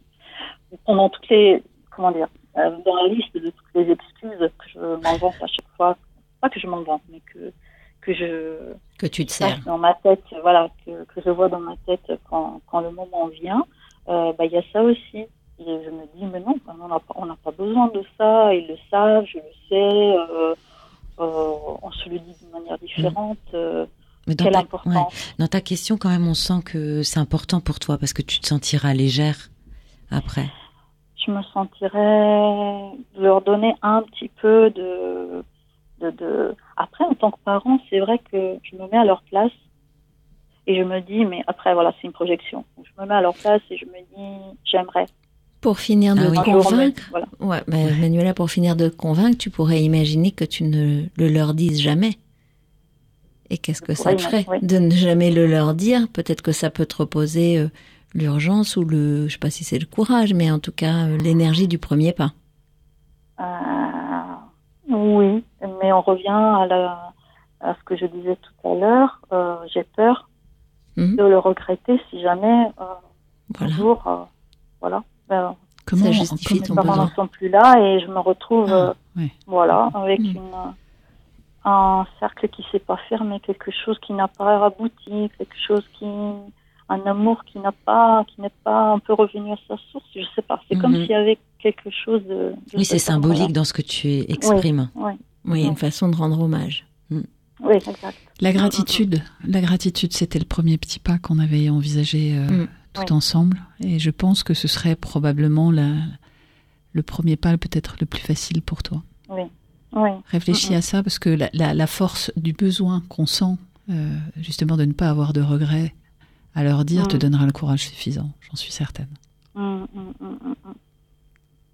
pendant toutes les, comment dire, euh, dans la liste de toutes les excuses que je m'invente à chaque fois, pas que je m'invente, mais que, que je Que tu te sers. dans ma tête, voilà, que, que je vois dans ma tête quand, quand le moment vient, euh, bah, il y a ça aussi. Et je me dis, mais non, on n'a pas, besoin de ça, ils le savent, je le sais, euh, on se le dit d'une manière différente. euh, Mais dans quelle ta, importance. ouais, dans ta question, quand même, on sent que c'est important pour toi parce que tu te sentiras légère après. Je me sentirais leur donner un petit peu de, de, de... Après, en tant que parent, c'est vrai que je me mets à leur place et je me dis, mais après, voilà, c'est une projection. Je me mets à leur place et je me dis, j'aimerais. Pour finir de Ah oui. convaincre, voilà. ouais, bah, Manuela, pour finir de convaincre, tu pourrais imaginer que tu ne le leur dises jamais. Et qu'est-ce que ça te ferait oui. de ne jamais le leur dire? Peut-être que ça peut te reposer euh, l'urgence ou le, je sais pas si c'est le courage, mais en tout cas euh, l'énergie du premier pas. Euh, oui, mais on revient à, la, à ce que je disais tout à l'heure. Euh, J'ai peur Mhm. de le regretter si jamais euh, Voilà. un jour, voilà, ben, Comment, Ça justifie ton mes parents besoin. ne sont plus là et je me retrouve, Ah, ouais. voilà, avec une, un cercle qui s'est pas fermé, quelque chose qui n'a pas abouti, quelque chose qui, un amour qui n'a pas, qui n'est pas un peu revenu à sa source. Je sais pas. C'est comme Mhm. s'il y avait quelque chose de. de Oui, c'est symbolique dans ce que tu exprimes. Oui, Oui, une façon de rendre hommage. oui, exact. La gratitude, la gratitude, c'était le premier petit pas qu'on avait envisagé euh, Mm. tout Oui. ensemble, et je pense que ce serait probablement la- le premier pas peut-être le plus facile pour toi. Oui, oui. Réfléchis Mhm. à ça parce que la, la- la force du besoin qu'on sent, euh, justement de ne pas avoir de regrets à leur dire, te Mhm. donnera le courage suffisant, j'en suis certaine. Mm, mm, mm, mm, mm.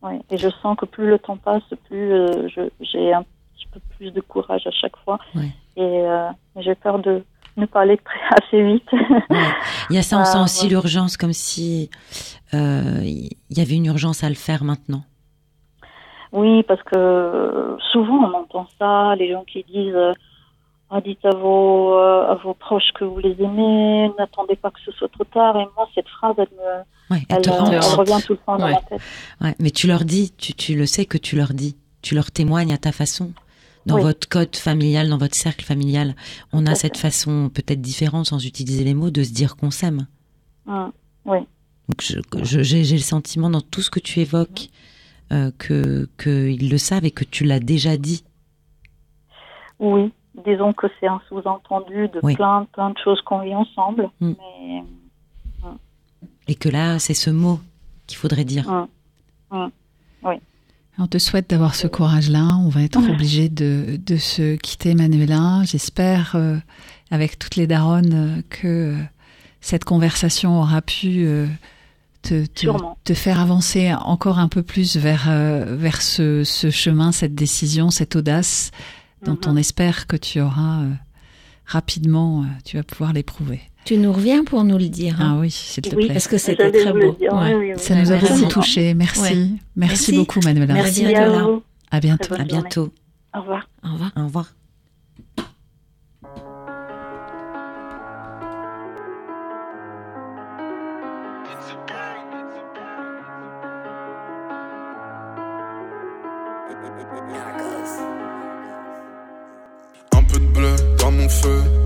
Oui, et je sens que plus le temps passe, plus euh, j'ai un petit peu plus de courage à chaque fois. Ouais. Et euh, j'ai peur de ne pas aller très assez vite. Ouais. Il y a ça, on Ah, sent aussi l'urgence, comme si euh, il y avait une urgence à le faire maintenant. oui, parce que euh, souvent on entend ça, les gens qui disent dites à vos, euh, à vos proches que vous les aimez, n'attendez pas que ce soit trop tard. Et moi, cette phrase, elle, me, Ouais, elle revient tout le temps dans ma tête. Ouais, mais tu leur dis, tu, tu le sais que tu leur dis, tu leur témoignes à ta façon. Dans Oui. votre code familial, dans votre cercle familial, on Tout a cette fait. façon peut-être différente, sans utiliser les mots, de se dire qu'on s'aime. Mm, Oui, Donc je- je- j'ai j'ai le sentiment dans tout ce que tu évoques euh, que qu'ils le savent et que tu l'as déjà dit. oui. Disons que c'est un sous-entendu de Oui. plein, plein de choses qu'on vit ensemble. Mm. Mais Et que là, c'est ce mot qu'il faudrait dire. mm, On te souhaite d'avoir ce courage-là. On va être obligé de, de se quitter, Manuela. J'espère, euh, avec toutes les daronnes, euh, que euh, cette conversation aura pu euh, te, te, faire avancer encore un peu plus vers, euh, vers ce, ce chemin, cette décision, cette audace dont Mhm. on espère que tu auras euh, rapidement, euh, tu vas pouvoir l'éprouver. Tu nous reviens pour nous le dire. Hein. Ah oui, s'il te Oui. plaît. Parce que c'était très beau. dire, Ouais. oui, oui, oui. Ça nous a Merci. beaucoup touché. Merci. Ouais. Merci. Merci. beaucoup, Manuela. Merci. Merci à vous. À bientôt. À bientôt. Au revoir. Au revoir. Au revoir.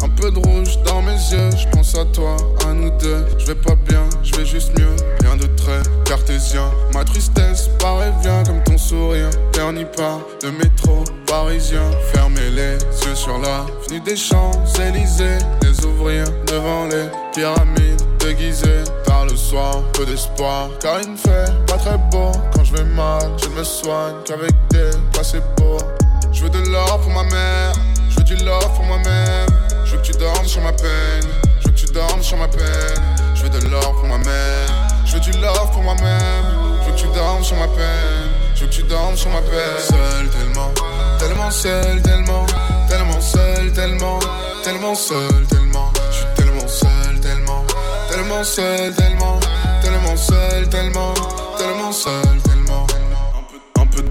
Un peu de rouge dans mes yeux. Je pense à toi, à nous deux. Je vais pas bien, je vais juste mieux. Rien de très cartésien. Ma tristesse paraît bien comme ton sourire. Terni par le métro parisien. Fermez les yeux sur la venue des Champs-Élysées. Les ouvriers devant les pyramides déguisées. Tard le soir, peu d'espoir. Car il ne fait pas très beau. Quand je vais mal, je me soigne qu'avec des placebos. Je veux de l'or pour ma mère, du love pour moi-même. Je veux que tu dormes sur ma peine, je veux que tu dormes sur ma peine. Je veux de l'or pour mère, je veux du love pour moi-même. Je veux que tu dormes sur ma peine, je veux que tu dormes sur ma peine. Seul tellement, tellement seul, tellement, tellement seul, tellement, tellement seul, tellement. Je suis tellement seul, tellement, tellement seul, tellement, tellement seul, tellement, tellement seul,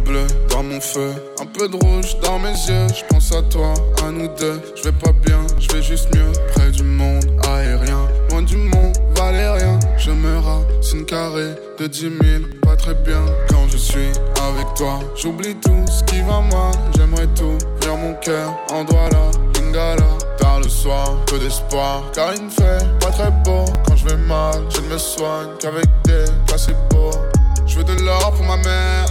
bleu dans mon feu, un peu de rouge dans mes yeux. Je pense à toi, à nous deux. Je vais pas bien, je vais juste mieux. Près du monde aérien, loin du monde valérien. Je me racine carré de 10 000, pas très bien. Quand je suis avec toi, j'oublie tout ce qui va mal. J'aimerais tout, vers mon cœur en Douala, Lingala. Tard le soir, peu d'espoir, car il ne fait pas très beau. Quand je vais mal, je ne me soigne qu'avec des placebos. Je veux de l'or pour ma mère,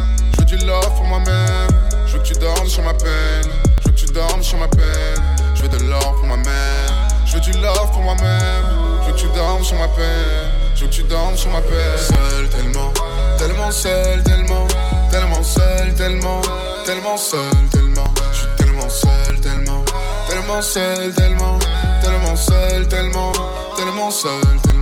du love pour moi-même. Je veux que tu dormes sur ma peine, je veux que tu dormes sur ma peine. Je veux de l'or pour mère, je veux du love pour moi-même. Je veux que tu dormes sur ma peine, je veux que tu dormes sur ma peine. Seul tellement, tellement seul, tellement, tellement seul, tellement, tellement seul, tellement. Je suis tellement seul, tellement, tellement seul, tellement, tellement seul, tellement, tellement seul, tellement.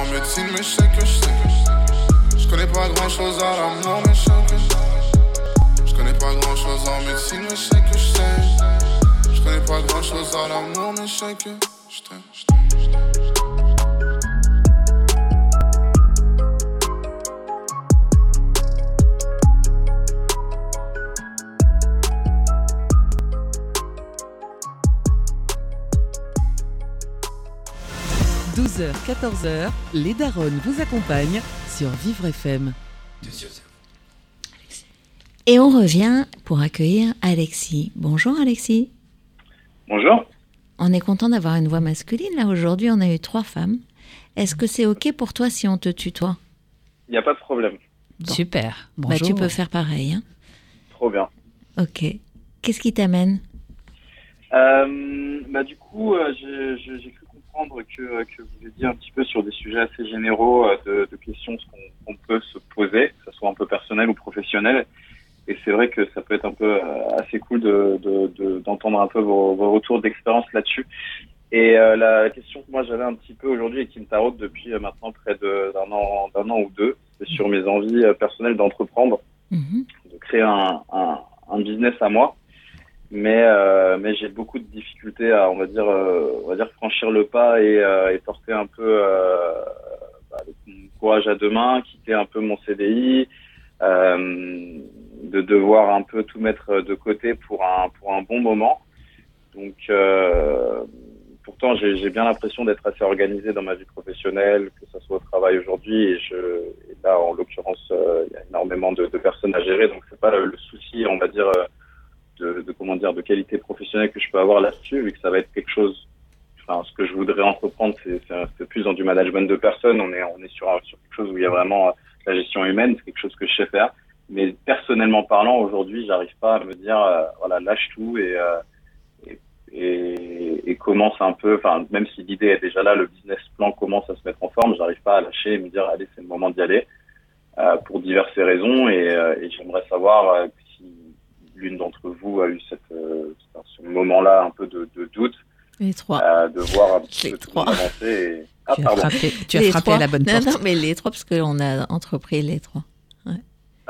En médecine, mais je sais que je sais. Je connais pas grand chose à l'amour, mais je sais que je Je connais pas grand chose en médecine, mais je sais que je sais. Je connais pas grand chose à l'amour, mais je sais que je t'aime, 12h, 14h, les Daronnes vous accompagnent sur Vivre FM. Et on revient pour accueillir Alexis. Bonjour Alexis. Bonjour. On est content d'avoir une voix masculine. Là, aujourd'hui, on a eu trois femmes. Est-ce que c'est OK pour toi si on te tutoie? Il n'y a pas de problème. Super. bah, Bonjour. Tu peux faire pareil. Hein Trop bien. ok. Qu'est-ce qui t'amène? Euh, bah, du coup, euh, j'ai j'ai- j'ai cru comprendre que, que vous étiez un petit peu sur des sujets assez généraux euh, de, de questions qu'on peut se poser, que ce soit un peu personnel ou professionnel. Et c'est vrai que ça peut être un peu euh, assez cool de- de- de- d'entendre un peu vos, vos retours d'expérience là-dessus. Et euh, la question que moi j'avais un petit peu aujourd'hui et qui me taraude depuis euh, maintenant près d'un an, d'un an ou deux, c'est sur mes envies personnelles d'entreprendre Mhm. de créer un, un, un business à moi. Mais, euh, mais j'ai beaucoup de difficultés à, on va dire, euh, on va dire franchir le pas et, euh, et porter un peu euh, bah, le courage à deux mains, quitter un peu mon CDI, euh, de devoir un peu tout mettre de côté pour un, pour un bon moment. Donc, euh, pourtant, j'ai bien l'impression d'être assez organisé dans ma vie professionnelle, que ce soit au travail aujourd'hui. Et, je, et là, en l'occurrence, il y a énormément de, de personnes à gérer, donc c'est pas le, le souci, on va dire, de, comment dire, de qualité professionnelle que je peux avoir là-dessus, vu que ça va être quelque chose. Ce que je voudrais entreprendre, c'est un peu plus dans du management de personnes. On est, on est sur, sur quelque chose où il y a vraiment euh, la gestion humaine, c'est quelque chose que je sais faire. Mais personnellement parlant, aujourd'hui, j'arrive pas à me dire, euh, voilà, lâche tout et, euh, et, et, commence un peu, enfin même si l'idée est déjà là, le business plan commence à se mettre en forme, j'arrive pas à lâcher et me dire allez c'est le moment d'y aller pour diverses raisons et, j'aimerais savoir euh, l'une d'entre vous a eu cette, euh, ce moment-là un peu de, de doute, Les trois. euh, de voir un petit Les peu trois. avancer. Et... Ah Tu as pardon. frappé, tu as frappé à la bonne non, porte. Non, mais les trois, parce qu'on a entrepris les trois.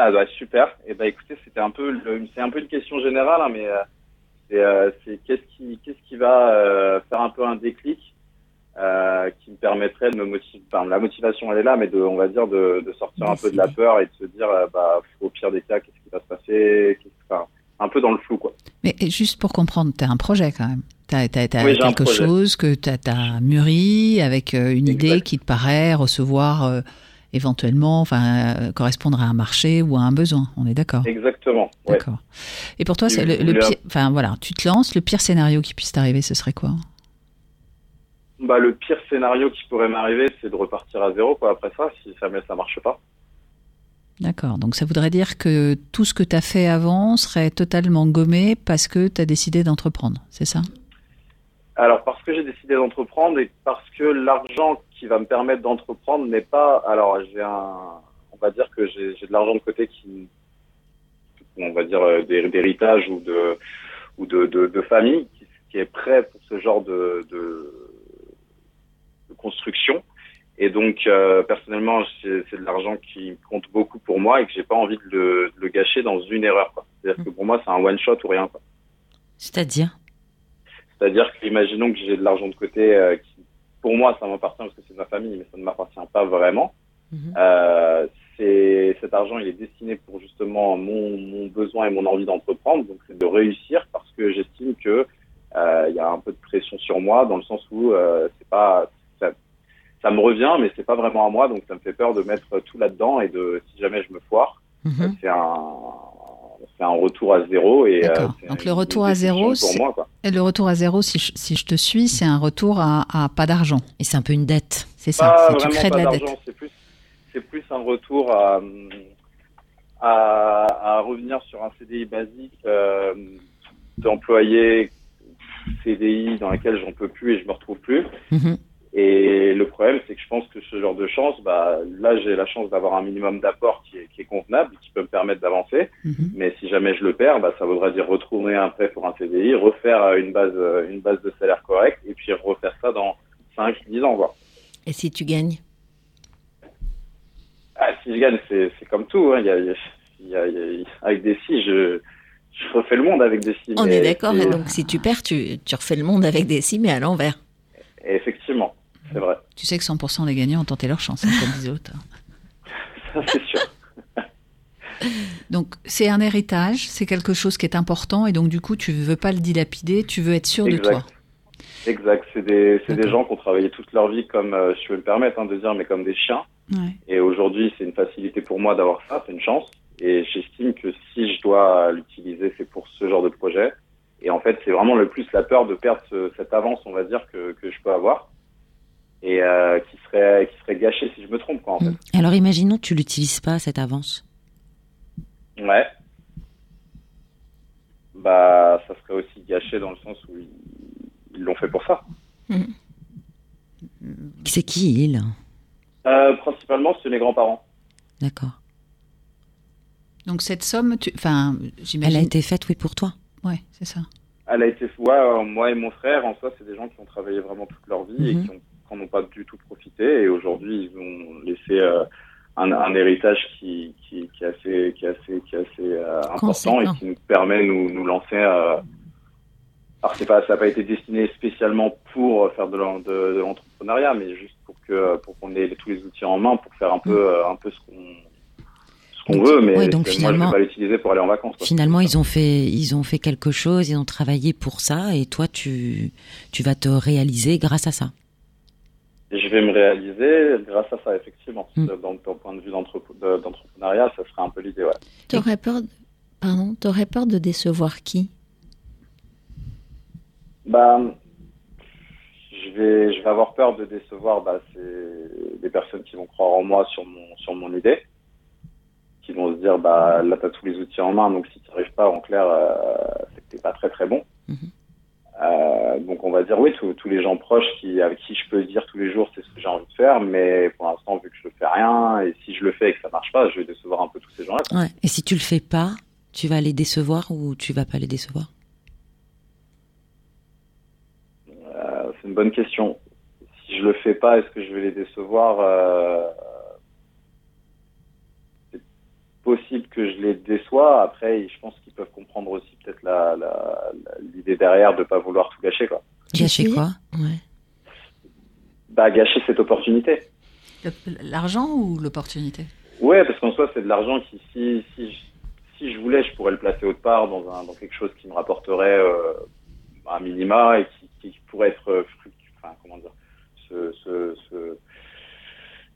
Ah bah super. Et bah écoutez, c'était un peu, c'est un peu une question générale, hein, mais euh, c'est, euh, qu'est-ce qui, qu'est-ce qui va euh, faire un peu un déclic euh, qui me permettrait de me motiver. Enfin, la motivation elle est là, mais de, on va dire de, de sortir un peu de la peur et de se dire, euh, bah au pire des cas, qu'est-ce qui va se passer enfin, un peu dans le flou quoi. Mais juste pour comprendre, tu as un projet quand même. Tu as, quelque chose que tu as, mûri avec euh, une idée qui te paraît recevoir euh, éventuellement, enfin, euh, correspondre à un marché ou à un besoin. On est d'accord? Exactement. Ouais. D'accord. Et pour toi, Je c'est le, le voulais- pire. Enfin voilà, tu te lances. Le pire scénario qui puisse t'arriver, ce serait quoi? Bah le pire scénario qui pourrait m'arriver, c'est de repartir à zéro quoi après ça, si jamais ça marche pas. D'accord. Donc ça voudrait dire que tout ce que tu as fait avant serait totalement gommé parce que tu as décidé d'entreprendre. C'est ça? Alors parce que j'ai décidé d'entreprendre et parce que l'argent qui va me permettre d'entreprendre n'est pas. Alors j'ai un, on va dire que j'ai de l'argent de côté qui, on va dire euh, d'hé- d'héritage ou de ou de, famille qui, est prêt pour ce genre de construction. Et donc euh, personnellement c'est de l'argent qui compte beaucoup pour moi et que j'ai pas envie de le, de le gâcher dans une erreur. C'est-à-dire que pour moi c'est un one shot ou rien. C'est-à-dire? C'est-à-dire que imaginons que j'ai de l'argent de côté euh, qui, pour moi, ça m'appartient parce que c'est de ma famille, mais ça ne m'appartient pas vraiment. Mhm. Euh, cet argent, il est destiné pour justement mon, mon besoin et mon envie d'entreprendre. Donc, de réussir parce que j'estime que il y a un peu de pression sur moi dans le sens où c'est pas ça, me revient, mais c'est pas vraiment à moi. Donc, ça me fait peur de mettre tout là-dedans et de si jamais je me foire, c'est un c'est un retour à zéro et euh, Donc, le retour à zéro, pour moi quoi. Et le retour à zéro, si je, si je te suis, c'est un retour à, à pas d'argent. Et c'est un peu une dette. C'est ça. Pas c'est- tu crées de la dette. c'est plus, c'est plus un retour à, à, à revenir sur un CDI basique euh, d'employé CDI dans lequel j'en peux plus et je me retrouve plus. Mhm. Et le problème, c'est que je pense que ce genre de chance, bah, là, j'ai la chance d'avoir un minimum d'apport qui est, qui est convenable, qui peut me permettre d'avancer. Mhm. Mais si jamais je le perds, bah, ça voudra dire retourner un prêt pour un CDI, refaire euh, une base, euh, une base de salaire correcte, et puis refaire ça dans 5, 10 ans, quoi. Et si tu gagnes? Ah, si je gagne, c'est comme tout. Hein. Il y a, il y a- il y a- il y a- avec des si, je, je refais le monde avec des si. On est d'accord. et Donc si tu perds, tu, tu refais le monde avec des si, mais à l'envers. Effectivement, c'est vrai. Tu sais que 100% des gagnants ont tenté leur chance, hein, comme disait l'autre. Ça, c'est sûr. Donc, c'est un héritage, c'est quelque chose qui est important, et donc, du coup, tu veux pas le dilapider, tu veux être sûr de toi. Exact. C'est des, c'est des D'accord. gens qui ont travaillé toute leur vie comme, euh, je peux me permettre hein, de dire, mais comme des chiens. Ouais. Et aujourd'hui, c'est une facilité pour moi d'avoir ça, c'est une chance. Et j'estime que si je dois l'utiliser, c'est pour ce genre de projet. Et en fait, c'est vraiment le plus la peur de perdre ce- cette avance, on va dire, que, que je peux avoir. Et euh, qui serait qui serait gâchée si je me trompe, quoi, en fait. Mm. Alors imaginons que tu l'utilises pas, cette avance. Ouais. Bah, ça serait aussi gâché dans le sens où ils ils l'ont fait pour ça. C'est qui il? Euh, principalement, c'est mes grands-parents. D'accord. Donc, cette somme, tu... enfin, Elle j'imagine. a été faite, oui, pour toi. Ouais, c'est ça. Elle a été, ouais, euh, moi et mon frère, en soi, c'est des gens qui ont travaillé vraiment toute leur vie et Mhm. qui ont- n'en ont pas du tout profité. Et aujourd'hui, ils ont laissé euh, un, un héritage qui, qui, qui est assez, qui est assez, qui est assez euh, important et qui nous permet de nous, nous lancer. Euh... Alors, c'est pas, ça n'a pas été destiné spécialement pour faire de l'en- de- de l'entrepreneuriat, mais juste pour que pour qu'on ait tous les outils en main pour faire un peu, euh, un peu ce qu'on veut. Mais ouais, donc finalement- moi, je vais pas l'utiliser pour aller en vacances. quoi. Finalement, ils ont fait, ils ont fait quelque chose, ils ont travaillé pour ça, et toi, tu, tu vas te réaliser grâce à ça. Et je vais me réaliser grâce à ça, effectivement. Mm. Dans ton point de vue d'entrep- de- d'entrepreneuriat, ça serait un peu l'idée, ouais. T'aurais peur, de... pardon, t'aurais peur de décevoir qui? Bah, je vais, je vais avoir peur de décevoir bah, c'est des personnes qui vont croire en moi sur mon, sur mon idée, qui vont se dire, bah, là, tu as tous les outils en main, donc si tu n'y arrives pas, en clair, euh, c'est que t'es pas très très bon. Mhm. Euh, donc on va dire oui, tous les gens proches qui, avec qui je peux dire tous les jours c'est ce que j'ai envie de faire, mais pour l'instant vu que je ne fais rien et si je le fais et que ça marche pas, je vais décevoir un peu tous ces gens-là. Ouais. Et si tu le fais pas, tu vas les décevoir ou tu vas pas les décevoir? Euh, C'est une bonne question. Si je le fais pas, est-ce que je vais les décevoir euh, C'est possible que je les déçois. Après, je pense qu'ils peuvent comprendre aussi peut-être la, l'idée derrière de pas vouloir tout gâcher, quoi. Gâcher quoi Ouais. Bah, gâcher cette opportunité. L'argent ou l'opportunité? Ouais, parce qu'en soi, c'est de l'argent qui, si, si, si je voulais, je pourrais le placer autre part dans, un, dans quelque chose qui me rapporterait euh, un minima et qui, qui pourrait être euh, fructueux, enfin, comment dire, ce, ce, ce,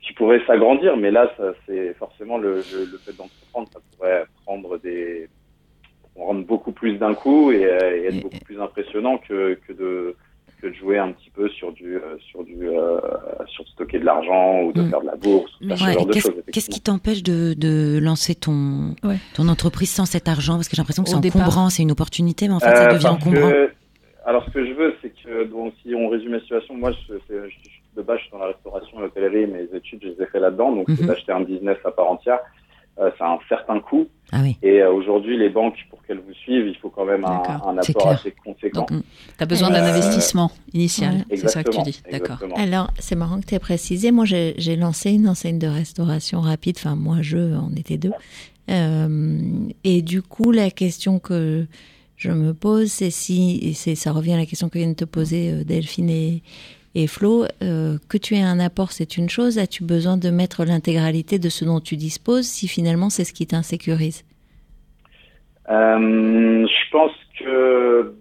qui pourrait s'agrandir. Mais là, ça, c'est forcément le, le, le fait d'entreprendre, ça pourrait prendre des, rendre beaucoup plus d'un coup et, euh, et être beaucoup plus impressionnant que, que de que de jouer un petit peu sur du euh, sur du euh, sur stocker de l'argent ou de Mm. faire de la bourse Ouais, Qu'est-ce choses. qu'est-ce qui t'empêche de, de lancer ton, Ouais. ton entreprise sans cet argent? Parce que j'ai l'impression que c'est encombrant, c'est une opportunité, mais en fait, ça devient encombrant. que- alors, ce que je veux, c'est que, donc, si on résume la situation, moi, je, c'est- je- de base, je suis dans la restauration et l'hôtellerie, mes études, je les ai fait là-dedans, donc c'est Mhm. d'acheter un business à part entière. Euh, ça a un certain coût. Ah oui. Et euh, aujourd'hui, les banques, pour qu'elles vous suivent, il faut quand même un, apport clair. assez conséquent. Donc, Tu as besoin d'un Euh, investissement initial, ouais. c'est ça que tu Exactement, dis. D'accord. Alors, c'est marrant que tu aies précisé. Moi, j'ai lancé une enseigne de restauration rapide. Enfin, moi, je, on était deux. Euh, et du coup, la question que je me pose, c'est si, et ça revient à la question que viennent de te poser Delphine et, et Flo, euh, que tu aies un apport, c'est une chose. As-tu besoin de mettre l'intégralité de ce dont tu disposes si finalement c'est ce qui t'insécurise? Euh, je pense que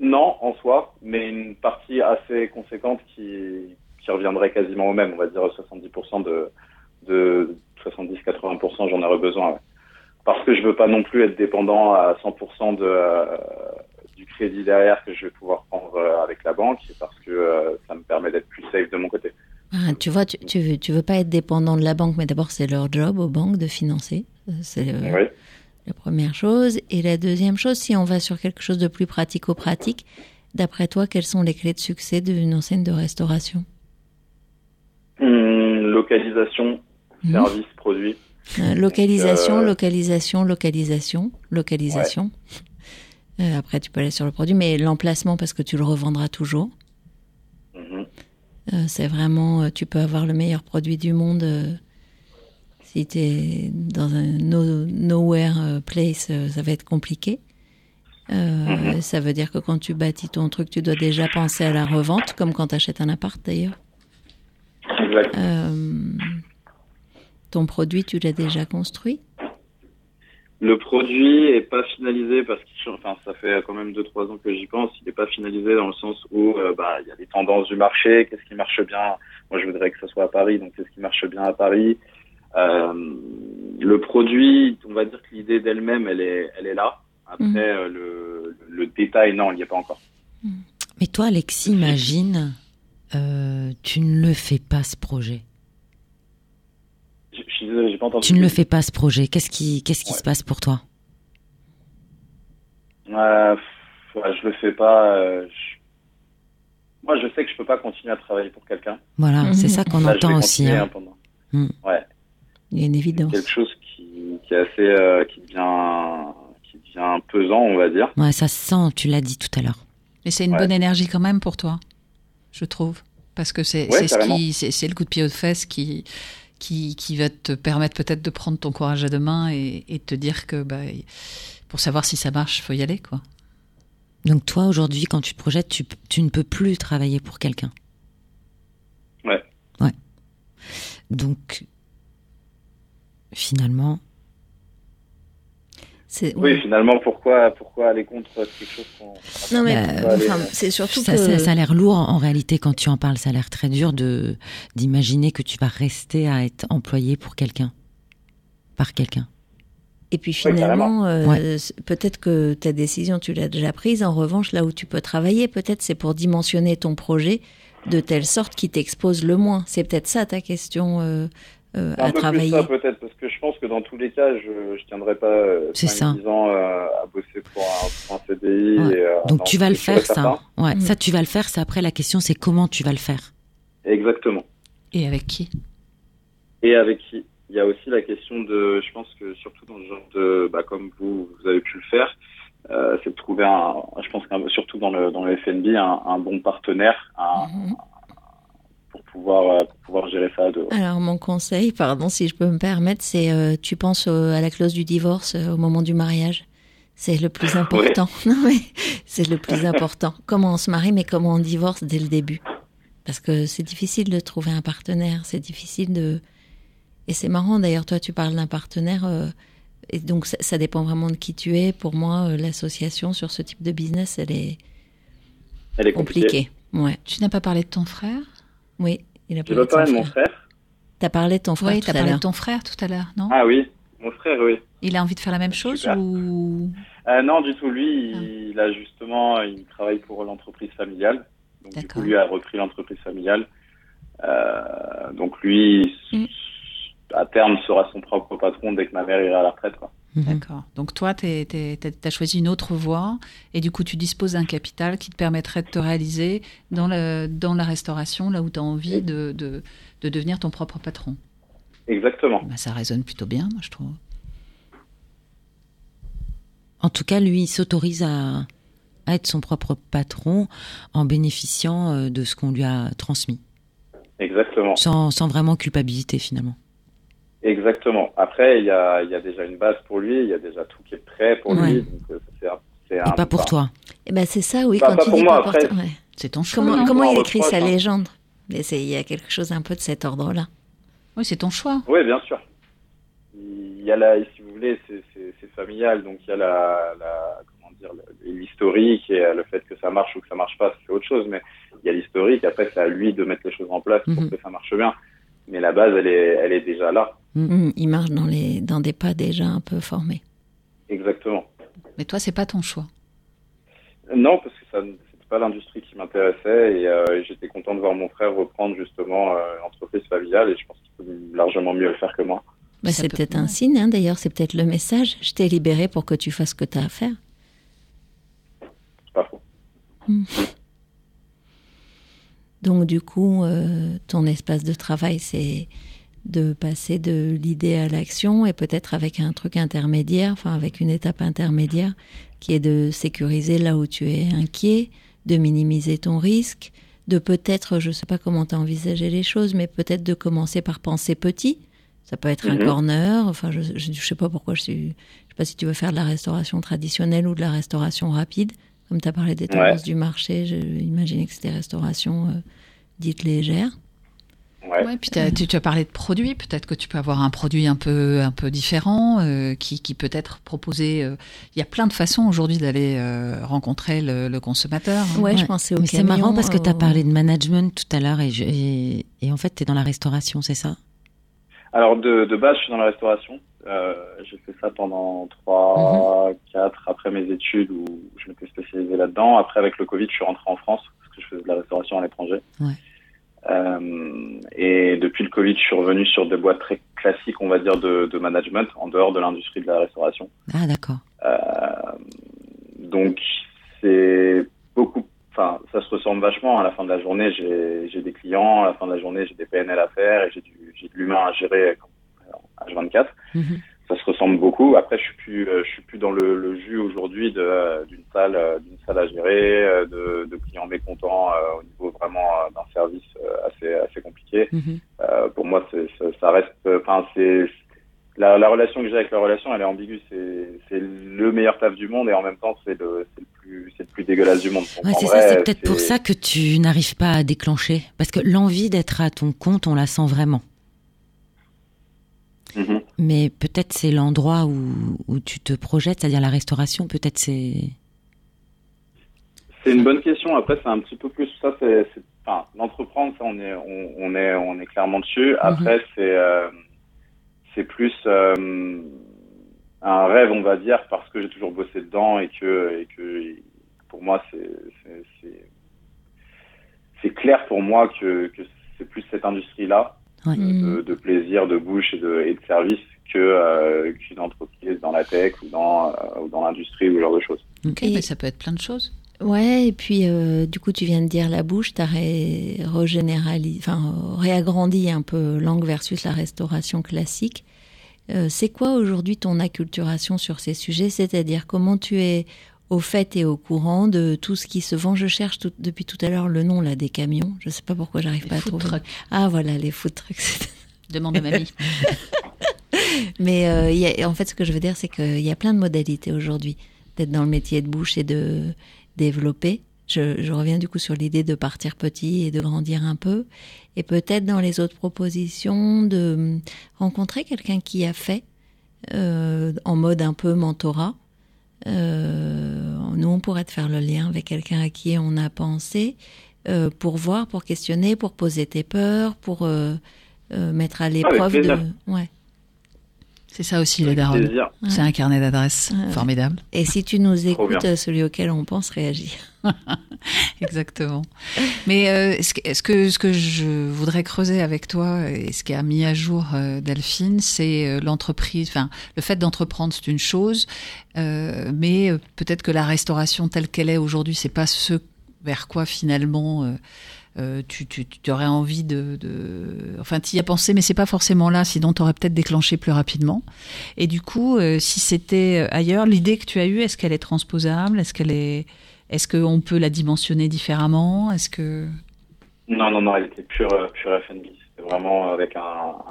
non en soi, mais une partie assez conséquente qui, reviendrait quasiment au même, on va dire 70% de, de 70-80% j'en aurais besoin. Parce que je veux pas non plus être dépendant à 100% de, euh, crédit derrière que je vais pouvoir prendre euh, avec la banque et parce que euh, ça me permet d'être plus safe de mon côté. Ah, tu vois, tu, tu, veux, tu veux pas être dépendant de la banque, mais d'abord c'est leur job aux banques de financer. Euh, C'est Oui. la première chose. Et la deuxième chose, si on va sur quelque chose de plus pratico-pratique, d'après toi, quelles sont les clés de succès d'une enseigne de restauration? Hum, localisation, Mhm. service, produit. Euh, Localisation, euh, localisation, localisation, localisation. Euh, après, tu peux aller sur le produit, mais l'emplacement parce que tu le revendras toujours. Mhm. Euh, c'est vraiment, euh, tu peux avoir le meilleur produit du monde euh, si tu es dans un no- nowhere place, ça va être compliqué. Mhm. Ça veut dire que quand tu bâtis ton truc, tu dois déjà penser à la revente, comme quand tu achètes un appart d'ailleurs. Ton produit, tu l'as déjà construit Le produit est pas finalisé parce que enfin ça fait quand même deux trois ans que j'y pense. Il est pas finalisé dans le sens où euh, bah il y a des tendances du marché. Qu'est-ce qui marche bien? Moi je voudrais que ça soit à Paris, donc qu'est-ce qui marche bien à Paris? Euh, Le produit, on va dire que l'idée d'elle-même elle est elle est là. Après Mhm. euh, le, le détail non, il n'y est pas encore. Mais toi, Alexis, imagine, tu ne le fais pas ce projet. Je, je suis désolé, j'ai pas entendu. Tu ne le fais pas ce projet. Qu'est-ce qui, qu'est-ce qui Ouais. se passe pour toi? Euh, ouais, je le fais pas. euh, je- Moi je sais que je peux pas continuer à travailler pour quelqu'un. Voilà, Mhm. c'est ça qu'on Là, entend aussi. hein. hein, pendant- Mm. Ouais. Il y a une évidence. quelque chose qui, qui est assez euh, qui devient qui devient pesant on va dire Ouais, ça se sent, tu l'as dit tout à l'heure. Mais c'est une Ouais. bonne énergie quand même pour toi, je trouve. Parce que c'est Ouais, c'est ce carrément. qui, c'est c'est le coup de pied aux fesses qui, qui, qui va te permettre peut-être de prendre ton courage à deux mains et, et te dire que bah, pour savoir si ça marche, faut y aller quoi. Donc toi, aujourd'hui, quand tu te projettes, tu, tu ne peux plus travailler pour quelqu'un. Ouais. Ouais. Donc, finalement, C'est- oui finalement pourquoi pourquoi aller contre quelque chose qu'on Non, mais Bah, aller- enfin, c'est surtout ça, que. ça- ça a l'air lourd en, réalité quand tu en parles. Ça a l'air très dur de d'imaginer que tu vas rester à être employé pour quelqu'un, par quelqu'un. Et puis finalement, euh, Ouais. peut-être que ta décision, tu l'as déjà prise. En revanche, là où tu peux travailler, peut-être c'est pour dimensionner ton projet de telle sorte qu'il t'expose le moins. C'est peut-être ça ta question, euh, euh, un à peu travailler. plus ça peut-être, parce que je pense que dans tous les cas, je ne tiendrai pas euh, C'est 5, ça. 10 ans euh, à bosser pour un, pour un CDI. Ouais. Et, euh, Donc non, tu vas le faire, ça. Ouais, Mm. ça tu vas le faire. C'est après la question, c'est comment tu vas le faire. Exactement. Et avec qui? Et avec qui? Il y a aussi la question de, je pense que surtout dans le genre de, bah, comme vous, vous avez pu le faire, euh, c'est de trouver un, je pense surtout dans le dans le FNB, un, un bon partenaire un- Mhm. Pour pouvoir euh, pour pouvoir gérer ça à deux. Alors mon conseil, pardon si je peux me permettre, c'est euh, tu penses au- à la clause du divorce euh, au moment du mariage? C'est le plus important. Non mais c'est le plus important. Comment on se marie, mais comment on divorce dès le début? Parce que c'est difficile de trouver un partenaire, c'est difficile de. Et c'est marrant d'ailleurs, toi tu parles d'un partenaire, euh, et donc ça, ça dépend vraiment de qui tu es. Pour moi, euh, l'association sur ce type de business, elle est Elle est compliquée. compliquée. Ouais, Tu n'as pas parlé de ton frère? Oui. Il a parlé de mon frère. frère. T'as parlé de ton frère Oui, tout tu as à parlé l'heure. de ton frère tout à l'heure, non? Ah oui, mon frère, oui. Il a envie de faire la même chose Super. ou Euh, non, du tout. Lui, Ah. il a justement, il travaille pour l'entreprise familiale. Donc, du coup, lui a repris l'entreprise familiale. Euh, donc, lui, Mm. À terme, sera son propre patron dès que ma mère ira à la retraite. Quoi. Mhm. D'accord. Donc toi, tu as choisi une autre voie et du coup, tu disposes d'un capital qui te permettrait de te réaliser dans, le, dans la restauration, là où tu as envie de, de, de devenir ton propre patron. Exactement. Bah, ça résonne plutôt bien, moi, je trouve. En tout cas, lui, il s'autorise à, à être son propre patron en bénéficiant euh, de ce qu'on lui a transmis, Exactement. sans, sans vraiment culpabilité finalement. Exactement. Après, il y a, il y a déjà une base pour lui. Il y a déjà tout qui est prêt pour Ouais. lui. Donc, euh, c'est un- c'est Et un- pas pour toi. Eh ben c'est ça, oui, Bah, quand pas tu pour dis moi, pas après. pour toi. ouais. C'est ton choix. Comment, il écrit sa légende? Mais c'est- il y a quelque chose un peu de cet ordre-là. Oui, c'est ton choix. Oui, bien sûr. Il y a la, si vous voulez, c'est- familial, donc il y a la, la comment dire, l'historique et euh, le fait que ça marche ou que ça marche pas, c'est autre chose. Mais il y a l'historique. Après, c'est à lui de mettre les choses en place pour Mhm. que ça marche bien. Mais la base, elle est, elle est déjà là. Hum, il marche dans, les, dans des pas déjà un peu formés. Exactement. Mais toi, c'est pas ton choix. Non, parce que ça, c'était pas l'industrie qui m'intéressait et euh, j'étais content de voir mon frère reprendre justement euh, l'entreprise familiale et je pense qu'il peut largement mieux le faire que moi. Bah, c'est peut- peut-être un signe, hein, d'ailleurs, c'est peut-être le message. Je t'ai libéré pour que tu fasses ce que tu as à faire. C'est pas faux. Donc du coup, euh, ton espace de travail, c'est de passer de l'idée à l'action et peut-être avec un truc intermédiaire, enfin avec une étape intermédiaire qui est de sécuriser là où tu es inquiet, de minimiser ton risque, de peut-être, je sais pas comment tu as envisagé les choses, mais peut-être de commencer par penser petit. Ça peut être un Mhm. corner, enfin je, je sais pas pourquoi je suis, je sais pas si tu veux faire de la restauration traditionnelle ou de la restauration rapide. Comme tu as parlé des Ouais. tendances du marché, j'ai imaginé que c'était restauration euh, dite légère. Ouais. Ouais, puis tu, tu as parlé de produits. Peut-être que tu peux avoir un produit un peu, un peu différent euh, qui, qui peut être proposé. euh, Il y a plein de façons aujourd'hui d'aller euh, rencontrer le, le consommateur. hein. Ouais, Ouais. je pensais au Mais c'est marrant parce que tu as parlé de management tout à l'heure et, et, et en fait, tu es dans la restauration, c'est ça? Alors de, de base, je suis dans la restauration. Euh, j'ai fait ça pendant trois, quatre après mes études où je m'étais spécialisé là-dedans. Après, avec le Covid, je suis rentré en France parce que je faisais de la restauration à l'étranger. Ouais. Euh, et depuis le Covid, je suis revenu sur des boîtes très classiques, on va dire, de, de management en dehors de l'industrie de la restauration. Ah, d'accord. Euh, donc c'est beaucoup, enfin ça se ressemble vachement. À la fin de la journée, j'ai des clients. À la fin de la journée, j'ai des PNL à faire et j'ai de l'humain à gérer à H24. Mhm. Ça se ressemble beaucoup. Après, je suis plus euh, je suis plus dans le, le jus aujourd'hui euh, d'une salle euh, d'une salle à gérer, de, de clients mécontents euh, au niveau vraiment d'un service assez assez compliqué. Mhm. Euh, pour moi, ça, ça reste, enfin, c'est la, la relation que j'ai avec la relation, elle est ambiguë. C'est, le meilleur taf du monde et en même temps, c'est le, plus, c'est le plus dégueulasse du monde. Ouais, c'est ça, c'est peut-être pour ça que tu n'arrives pas à déclencher. Parce que l'envie d'être à ton compte, on la sent vraiment. Mhm. Mais peut-être c'est l'endroit où, où tu te projettes, c'est-à-dire la restauration, peut-être c'est... C'est une bonne question. Après, c'est un petit peu plus ça. C'est, enfin, l'entreprendre, ça, on est, on, on est, on est clairement dessus. Après, c'est, euh, c'est plus euh, un rêve, on va dire, parce que j'ai toujours bossé dedans et que, et que, pour moi, c'est, c'est, c'est, c'est clair pour moi que, que c'est plus cette industrie-là. Ouais. de, de plaisir, de bouche et de, et de service que euh, qu'une entreprise dans la tech ou dans, euh, ou dans l'industrie ou ce genre de choses. Ok, Et- mais ça peut être plein de choses. Ouais, et puis euh, du coup, tu viens de dire la bouche, tu as ré, enfin, réagrandi un peu langue versus la restauration classique. Euh, c'est quoi aujourd'hui ton acculturation sur ces sujets? C'est-à-dire comment tu es au fait et au courant de tout ce qui se vend Je cherche tout- depuis tout à l'heure le nom là des camions. Je sais pas pourquoi j'arrive pas à trouver. trucks. Ah voilà, les food trucks. Demande à mamie. Mais euh, y a- en fait, ce que je veux dire, c'est qu'il y a plein de modalités aujourd'hui d'être dans le métier de bouche et de développer. Je, je reviens du coup sur l'idée de partir petit et de grandir un peu. Et peut-être dans les autres propositions, de hum, rencontrer quelqu'un qui a fait euh, en mode un peu mentorat. Euh, nous, on pourrait te faire le lien avec quelqu'un à qui on a pensé euh, pour voir, pour questionner, pour poser tes peurs, pour euh, mettre à l'épreuve de. Ouais. C'est ça aussi, les darons. C'est un carnet d'adresses Ouais. formidable. Et si tu nous écoutes, celui auquel on pense réagit. Exactement. Mais euh, ce, que, ce que ce que je voudrais creuser avec toi et ce qui a mis à jour euh, Delphine, c'est euh, l'entreprise. Enfin, le fait d'entreprendre, c'est une chose, euh, mais euh, peut-être que la restauration telle qu'elle est aujourd'hui, c'est pas ce vers quoi finalement. Euh, tu, tu, tu aurais envie de, de... enfin tu y as pensé mais c'est pas forcément là sinon tu aurais peut-être déclenché plus rapidement et du coup euh, si c'était euh, ailleurs l'idée que tu as eue est-ce qu'elle est transposable? Est-ce qu'elle est est-ce qu'on peut la dimensionner différemment? Est-ce que? Non, non, non, elle était pure, pure F&B. C'était vraiment avec un,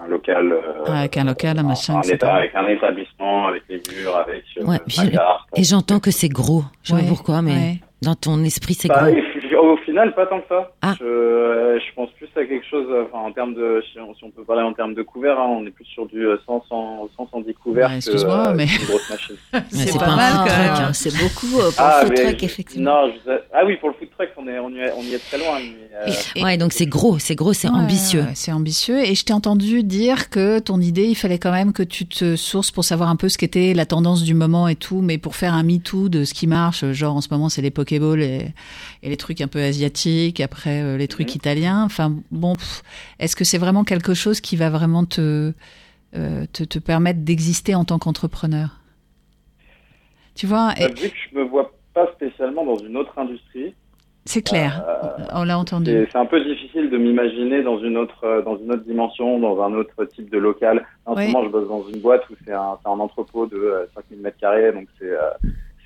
un local. euh, avec un local, un machin, un état- avec un établissement, avec les murs, avec Ouais, la carte. Et j'entends que c'est gros. Je sais pas pourquoi, mais ouais. dans ton esprit, c'est Bah, gros. Au final, pas tant que ça. Ah. Je, euh, je pense plus à quelque chose, enfin, en termes de, si on, si on peut parler en termes de couverts, hein, on est plus sur du euh, 100, 100, 100 110 couverts Ouais, excuse-moi, euh, mais- qu'une grosse machine. c'est pas, pas un mal même hein. C'est beaucoup euh, pour Ah, food mais truck, effectivement. Non, je vous- ah oui, pour le food truck, on, est, on, y est, on y est très loin. mais, euh, Ouais, donc c'est gros, c'est gros, c'est Ouais, ambitieux. c'est ambitieux. Et je t'ai entendu dire que ton idée, il fallait quand même que tu te sources pour savoir un peu ce qu'était la tendance du moment et tout, mais pour faire un MeToo de ce qui marche. Genre en ce moment, c'est les Pokéballs et, et les trucs un peu asiatiques, après euh, les trucs italiens. Enfin bon, est-ce que c'est vraiment quelque chose qui va vraiment te, euh, te, te permettre d'exister en tant qu'entrepreneur? Tu vois, et- euh, vu que je me vois pas spécialement dans une autre industrie, c'est clair. euh, On l'a entendu. C'est un peu difficile de m'imaginer dans une autre dans une autre dimension, dans un autre type de local. En ce moment, je bosse dans une boîte où c'est un, un entrepôt de euh, 5000 mètres carrés, donc c'est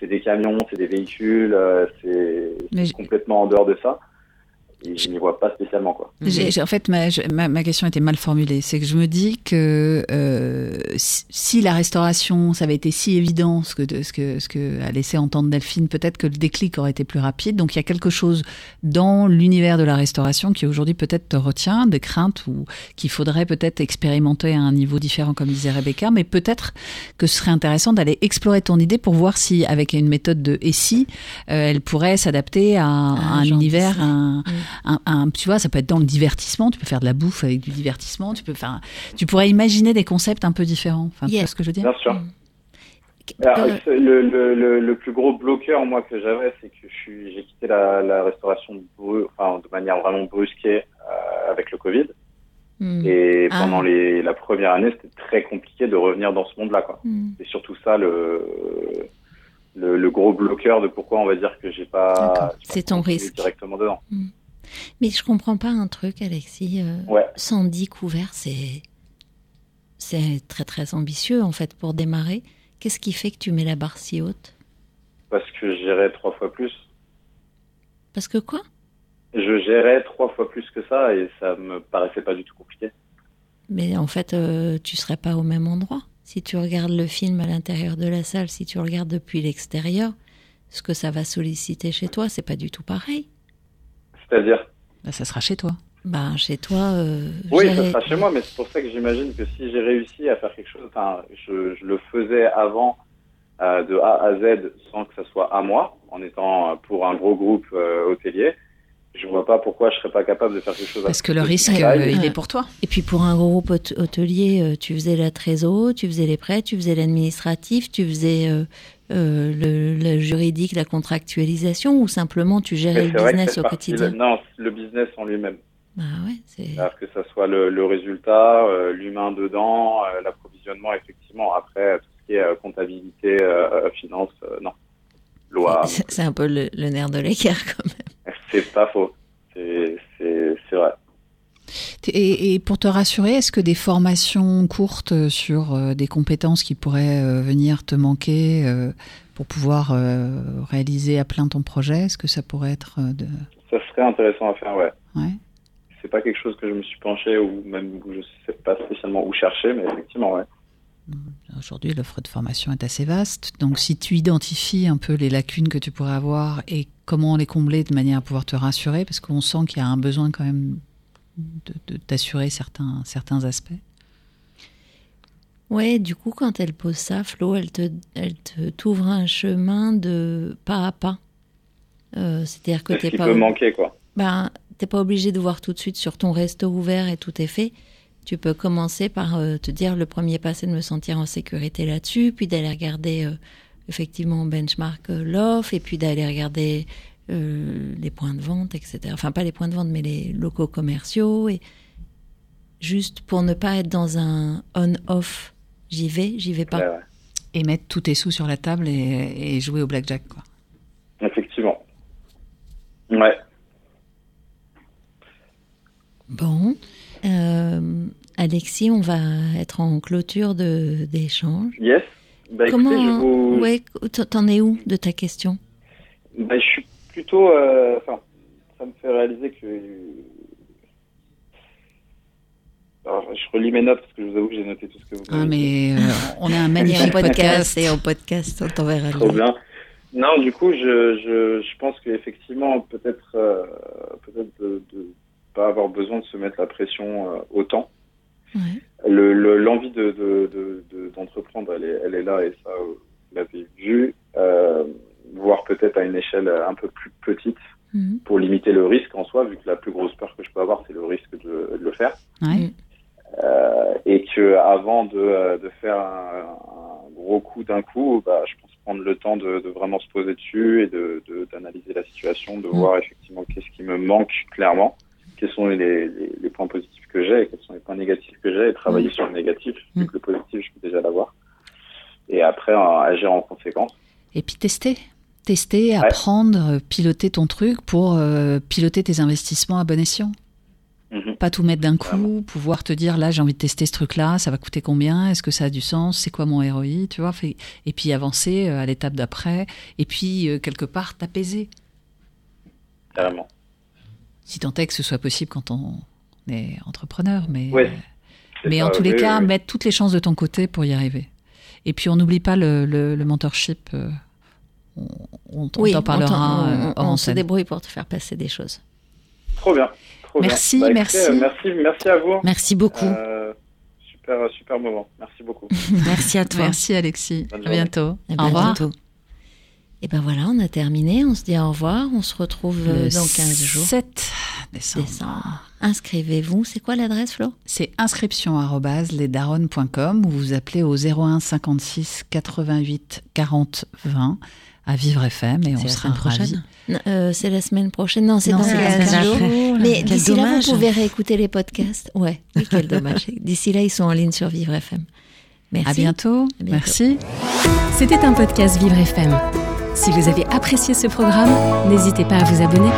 c'est des camions, c'est des véhicules, euh, c'est complètement en dehors de ça. Et je n'y vois pas spécialement quoi. J'ai- j'ai- en fait, ma, je- ma, ma question était mal formulée. C'est que je me dis que euh, si, si la restauration, ça avait été si évident, ce que, de- ce que, ce que a laissé entendre Delphine, peut-être que le déclic aurait été plus rapide. Donc il y a quelque chose dans l'univers de la restauration qui aujourd'hui peut-être te retient, des craintes ou qu'il faudrait peut-être expérimenter à un niveau différent, comme disait Rebecca. Mais peut-être que ce serait intéressant d'aller explorer ton idée pour voir si, avec une méthode de et si, euh, elle pourrait s'adapter à, un j'en univers, un, un, un- tu vois, ça peut être dans le divertissement. Tu peux faire de la bouffe avec du divertissement. Tu peux faire, tu pourrais imaginer des concepts un peu différents. Enfin, tu Yeah. vois ce que je veux dire Bien sûr. Mm. Alors, Euh, le, le, le, le plus gros bloqueur moi que j'avais, c'est que j'ai quitté la, la restauration bru- enfin, de manière vraiment brusquée euh, avec le Covid. Hmm. Et Ah. pendant les, la première année, c'était très compliqué de revenir dans ce monde-là. quoi. Hmm. C'est surtout ça le, le, le gros bloqueur de pourquoi on va dire que j'ai pas. C'est ton risque. Directement dedans. Mais je comprends pas un truc, Alexis. euh, Ouais. 110 couverts, c'est c'est très très ambitieux en fait pour démarrer. Qu'est-ce qui fait que tu mets la barre si haute? Parce que je gérais trois fois plus. Parce que quoi? Je gérais trois fois plus que ça et ça me paraissait pas du tout compliqué. Mais en fait, euh, tu serais pas au même endroit. Si tu regardes le film à l'intérieur de la salle, si tu regardes depuis l'extérieur, ce que ça va solliciter chez toi, c'est pas du tout pareil. C'est-à-dire Bah, Ça sera chez toi. Ben, chez toi, euh, Oui, ça sera chez moi, mais c'est pour ça que j'imagine que si j'ai réussi à faire quelque chose, enfin, je, je le faisais avant euh, de A à Z sans que ça soit à moi, en étant euh, pour un gros groupe euh, hôtelier. Je vois pas pourquoi je serais pas capable de faire quelque chose. à Parce que le risque, euh, il est pour toi. Et puis pour un groupe hôte- hôtelier, tu faisais la trésor, tu faisais les prêts, tu faisais l'administratif, tu faisais euh, le, le juridique, la contractualisation, ou simplement tu Mais le business au quotidien. Non, le business en lui-même. Bah ouais, que ça soit le, le résultat, euh, l'humain dedans, euh, l'approvisionnement, effectivement. Après, tout ce qui est comptabilité, finance, non. Loi, C'est un peu le, nerf de l'équerre quand même. c'est pas faux. C'est vrai. Et, et pour te rassurer, est-ce que des formations courtes sur euh, des compétences qui pourraient euh, venir te manquer euh, pour pouvoir euh, réaliser à plein ton projet, est-ce que ça pourrait être euh, de... Ça serait intéressant à faire, ouais. Ouais. C'est pas quelque chose que je me suis penché ou même où je sais pas spécialement où chercher, mais effectivement, ouais. Aujourd'hui, l'offre de formation est assez vaste. Donc, si tu identifies un peu les lacunes que tu pourrais avoir et comment les combler de manière à pouvoir te rassurer, parce qu'on sent qu'il y a un besoin quand même de, de t'assurer certains, certains aspects? Ouais, du coup, quand elle pose ça, Flo, elle te, elle te t'ouvre un chemin de pas à pas. Euh, C'est-à-dire que t'es pas, peut manquer, quoi. ben, t'es pas obligé de voir tout de suite sur ton resto ouvert et tout est fait. Tu peux commencer par euh, te dire le premier pas, c'est de me sentir en sécurité là-dessus, puis d'aller regarder euh, effectivement benchmark euh, l'offre, et puis d'aller regarder euh, les points de vente, etc. Enfin, pas les points de vente, mais les locaux commerciaux, et juste pour ne pas être dans un on-off. J'y vais, j'y vais pas. Ouais, ouais. Et mettre tous tes sous sur la table et, et jouer au blackjack, quoi. Effectivement. Ouais. Bon. Euh, Alexis, on va être en clôture de d'échange. Yes. Bah, écoutez, Comment je vous... Ouais, t'en es où de ta question? Bah, je suis plutôt. euh, Enfin, ça me fait réaliser que. Alors, je relis mes notes parce que je vous avoue que j'ai noté tout ce que vous Ah, mais euh, on est un magnifique podcast, et en podcast, on t'enverra le Trop bien. Non, du coup, je, je, je pense qu'effectivement, peut-être euh, peut-être de ne pas avoir besoin de se mettre la pression euh, autant. Ouais. Le- le- L'envie de, de, de, de- d'entreprendre, elle est, elle est là et ça, vous l'avez vu. Euh, voir peut-être à une échelle un peu plus petite Mhm. pour limiter le risque en soi, vu que la plus grosse peur que je peux avoir, c'est le risque de, de le faire. Ouais. Euh, et que avant de, euh, de faire un, un gros coup d'un coup, bah, je pense prendre le temps de, de vraiment se poser dessus et de de- d'analyser la situation, de Mm. voir effectivement qu'est-ce qui me manque clairement, quels sont les, les, les points positifs que j'ai quels sont les points négatifs que j'ai et travailler sur le négatif, vu que le positif, je peux déjà l'avoir. Et après, euh, agir en conséquence. Et puis tester. Tester, apprendre, euh, piloter ton truc pour euh, piloter tes investissements à bon escient. Mhm. Pas tout mettre d'un coup, pouvoir te dire là j'ai envie de tester ce truc-là, ça va coûter combien, est-ce que ça a du sens, c'est quoi mon ROI, tu vois, fait- et puis avancer euh, à l'étape d'après, et puis quelque part t'apaiser. Carrément. Si tant est que ce soit possible quand on est entrepreneur, mais, Ouais. Mais en tous les cas, oui. mettre toutes les chances de ton côté pour y arriver. Et puis on n'oublie pas le, le, le mentorship, on, on, Oui, t'en parlera euh, on- on se débrouille pour te faire passer des choses. Trop bien. Trop Merci, bien. Bah, merci. écoutez, euh, merci. Merci à vous. Merci beaucoup. Euh, super, super moment. Merci beaucoup. Merci à toi. Merci Alexis, à bientôt. Au ben, revoir. bientôt. Et ben voilà, on a terminé. On se dit au revoir. On se retrouve euh, Le dans 15 jours. 7 décembre. Décembre. Inscrivez-vous. C'est quoi l'adresse, Flo? C'est inscription@lesdaronnes.com ou vous appelez au 01 56 88 40 20 à Vivre FM et on la sera semaine prochaine. euh, C'est la semaine prochaine. Non, c'est dans c'est la 15 semaine jours. Mais d'ici là, vous pouvez réécouter les podcasts. Ouais, oui, quel dommage. D'ici là, ils sont en ligne sur Vivre FM. Merci. À bientôt. À bientôt. Merci. C'était un podcast Vivre FM. Si vous avez apprécié ce programme, n'hésitez pas à vous abonner.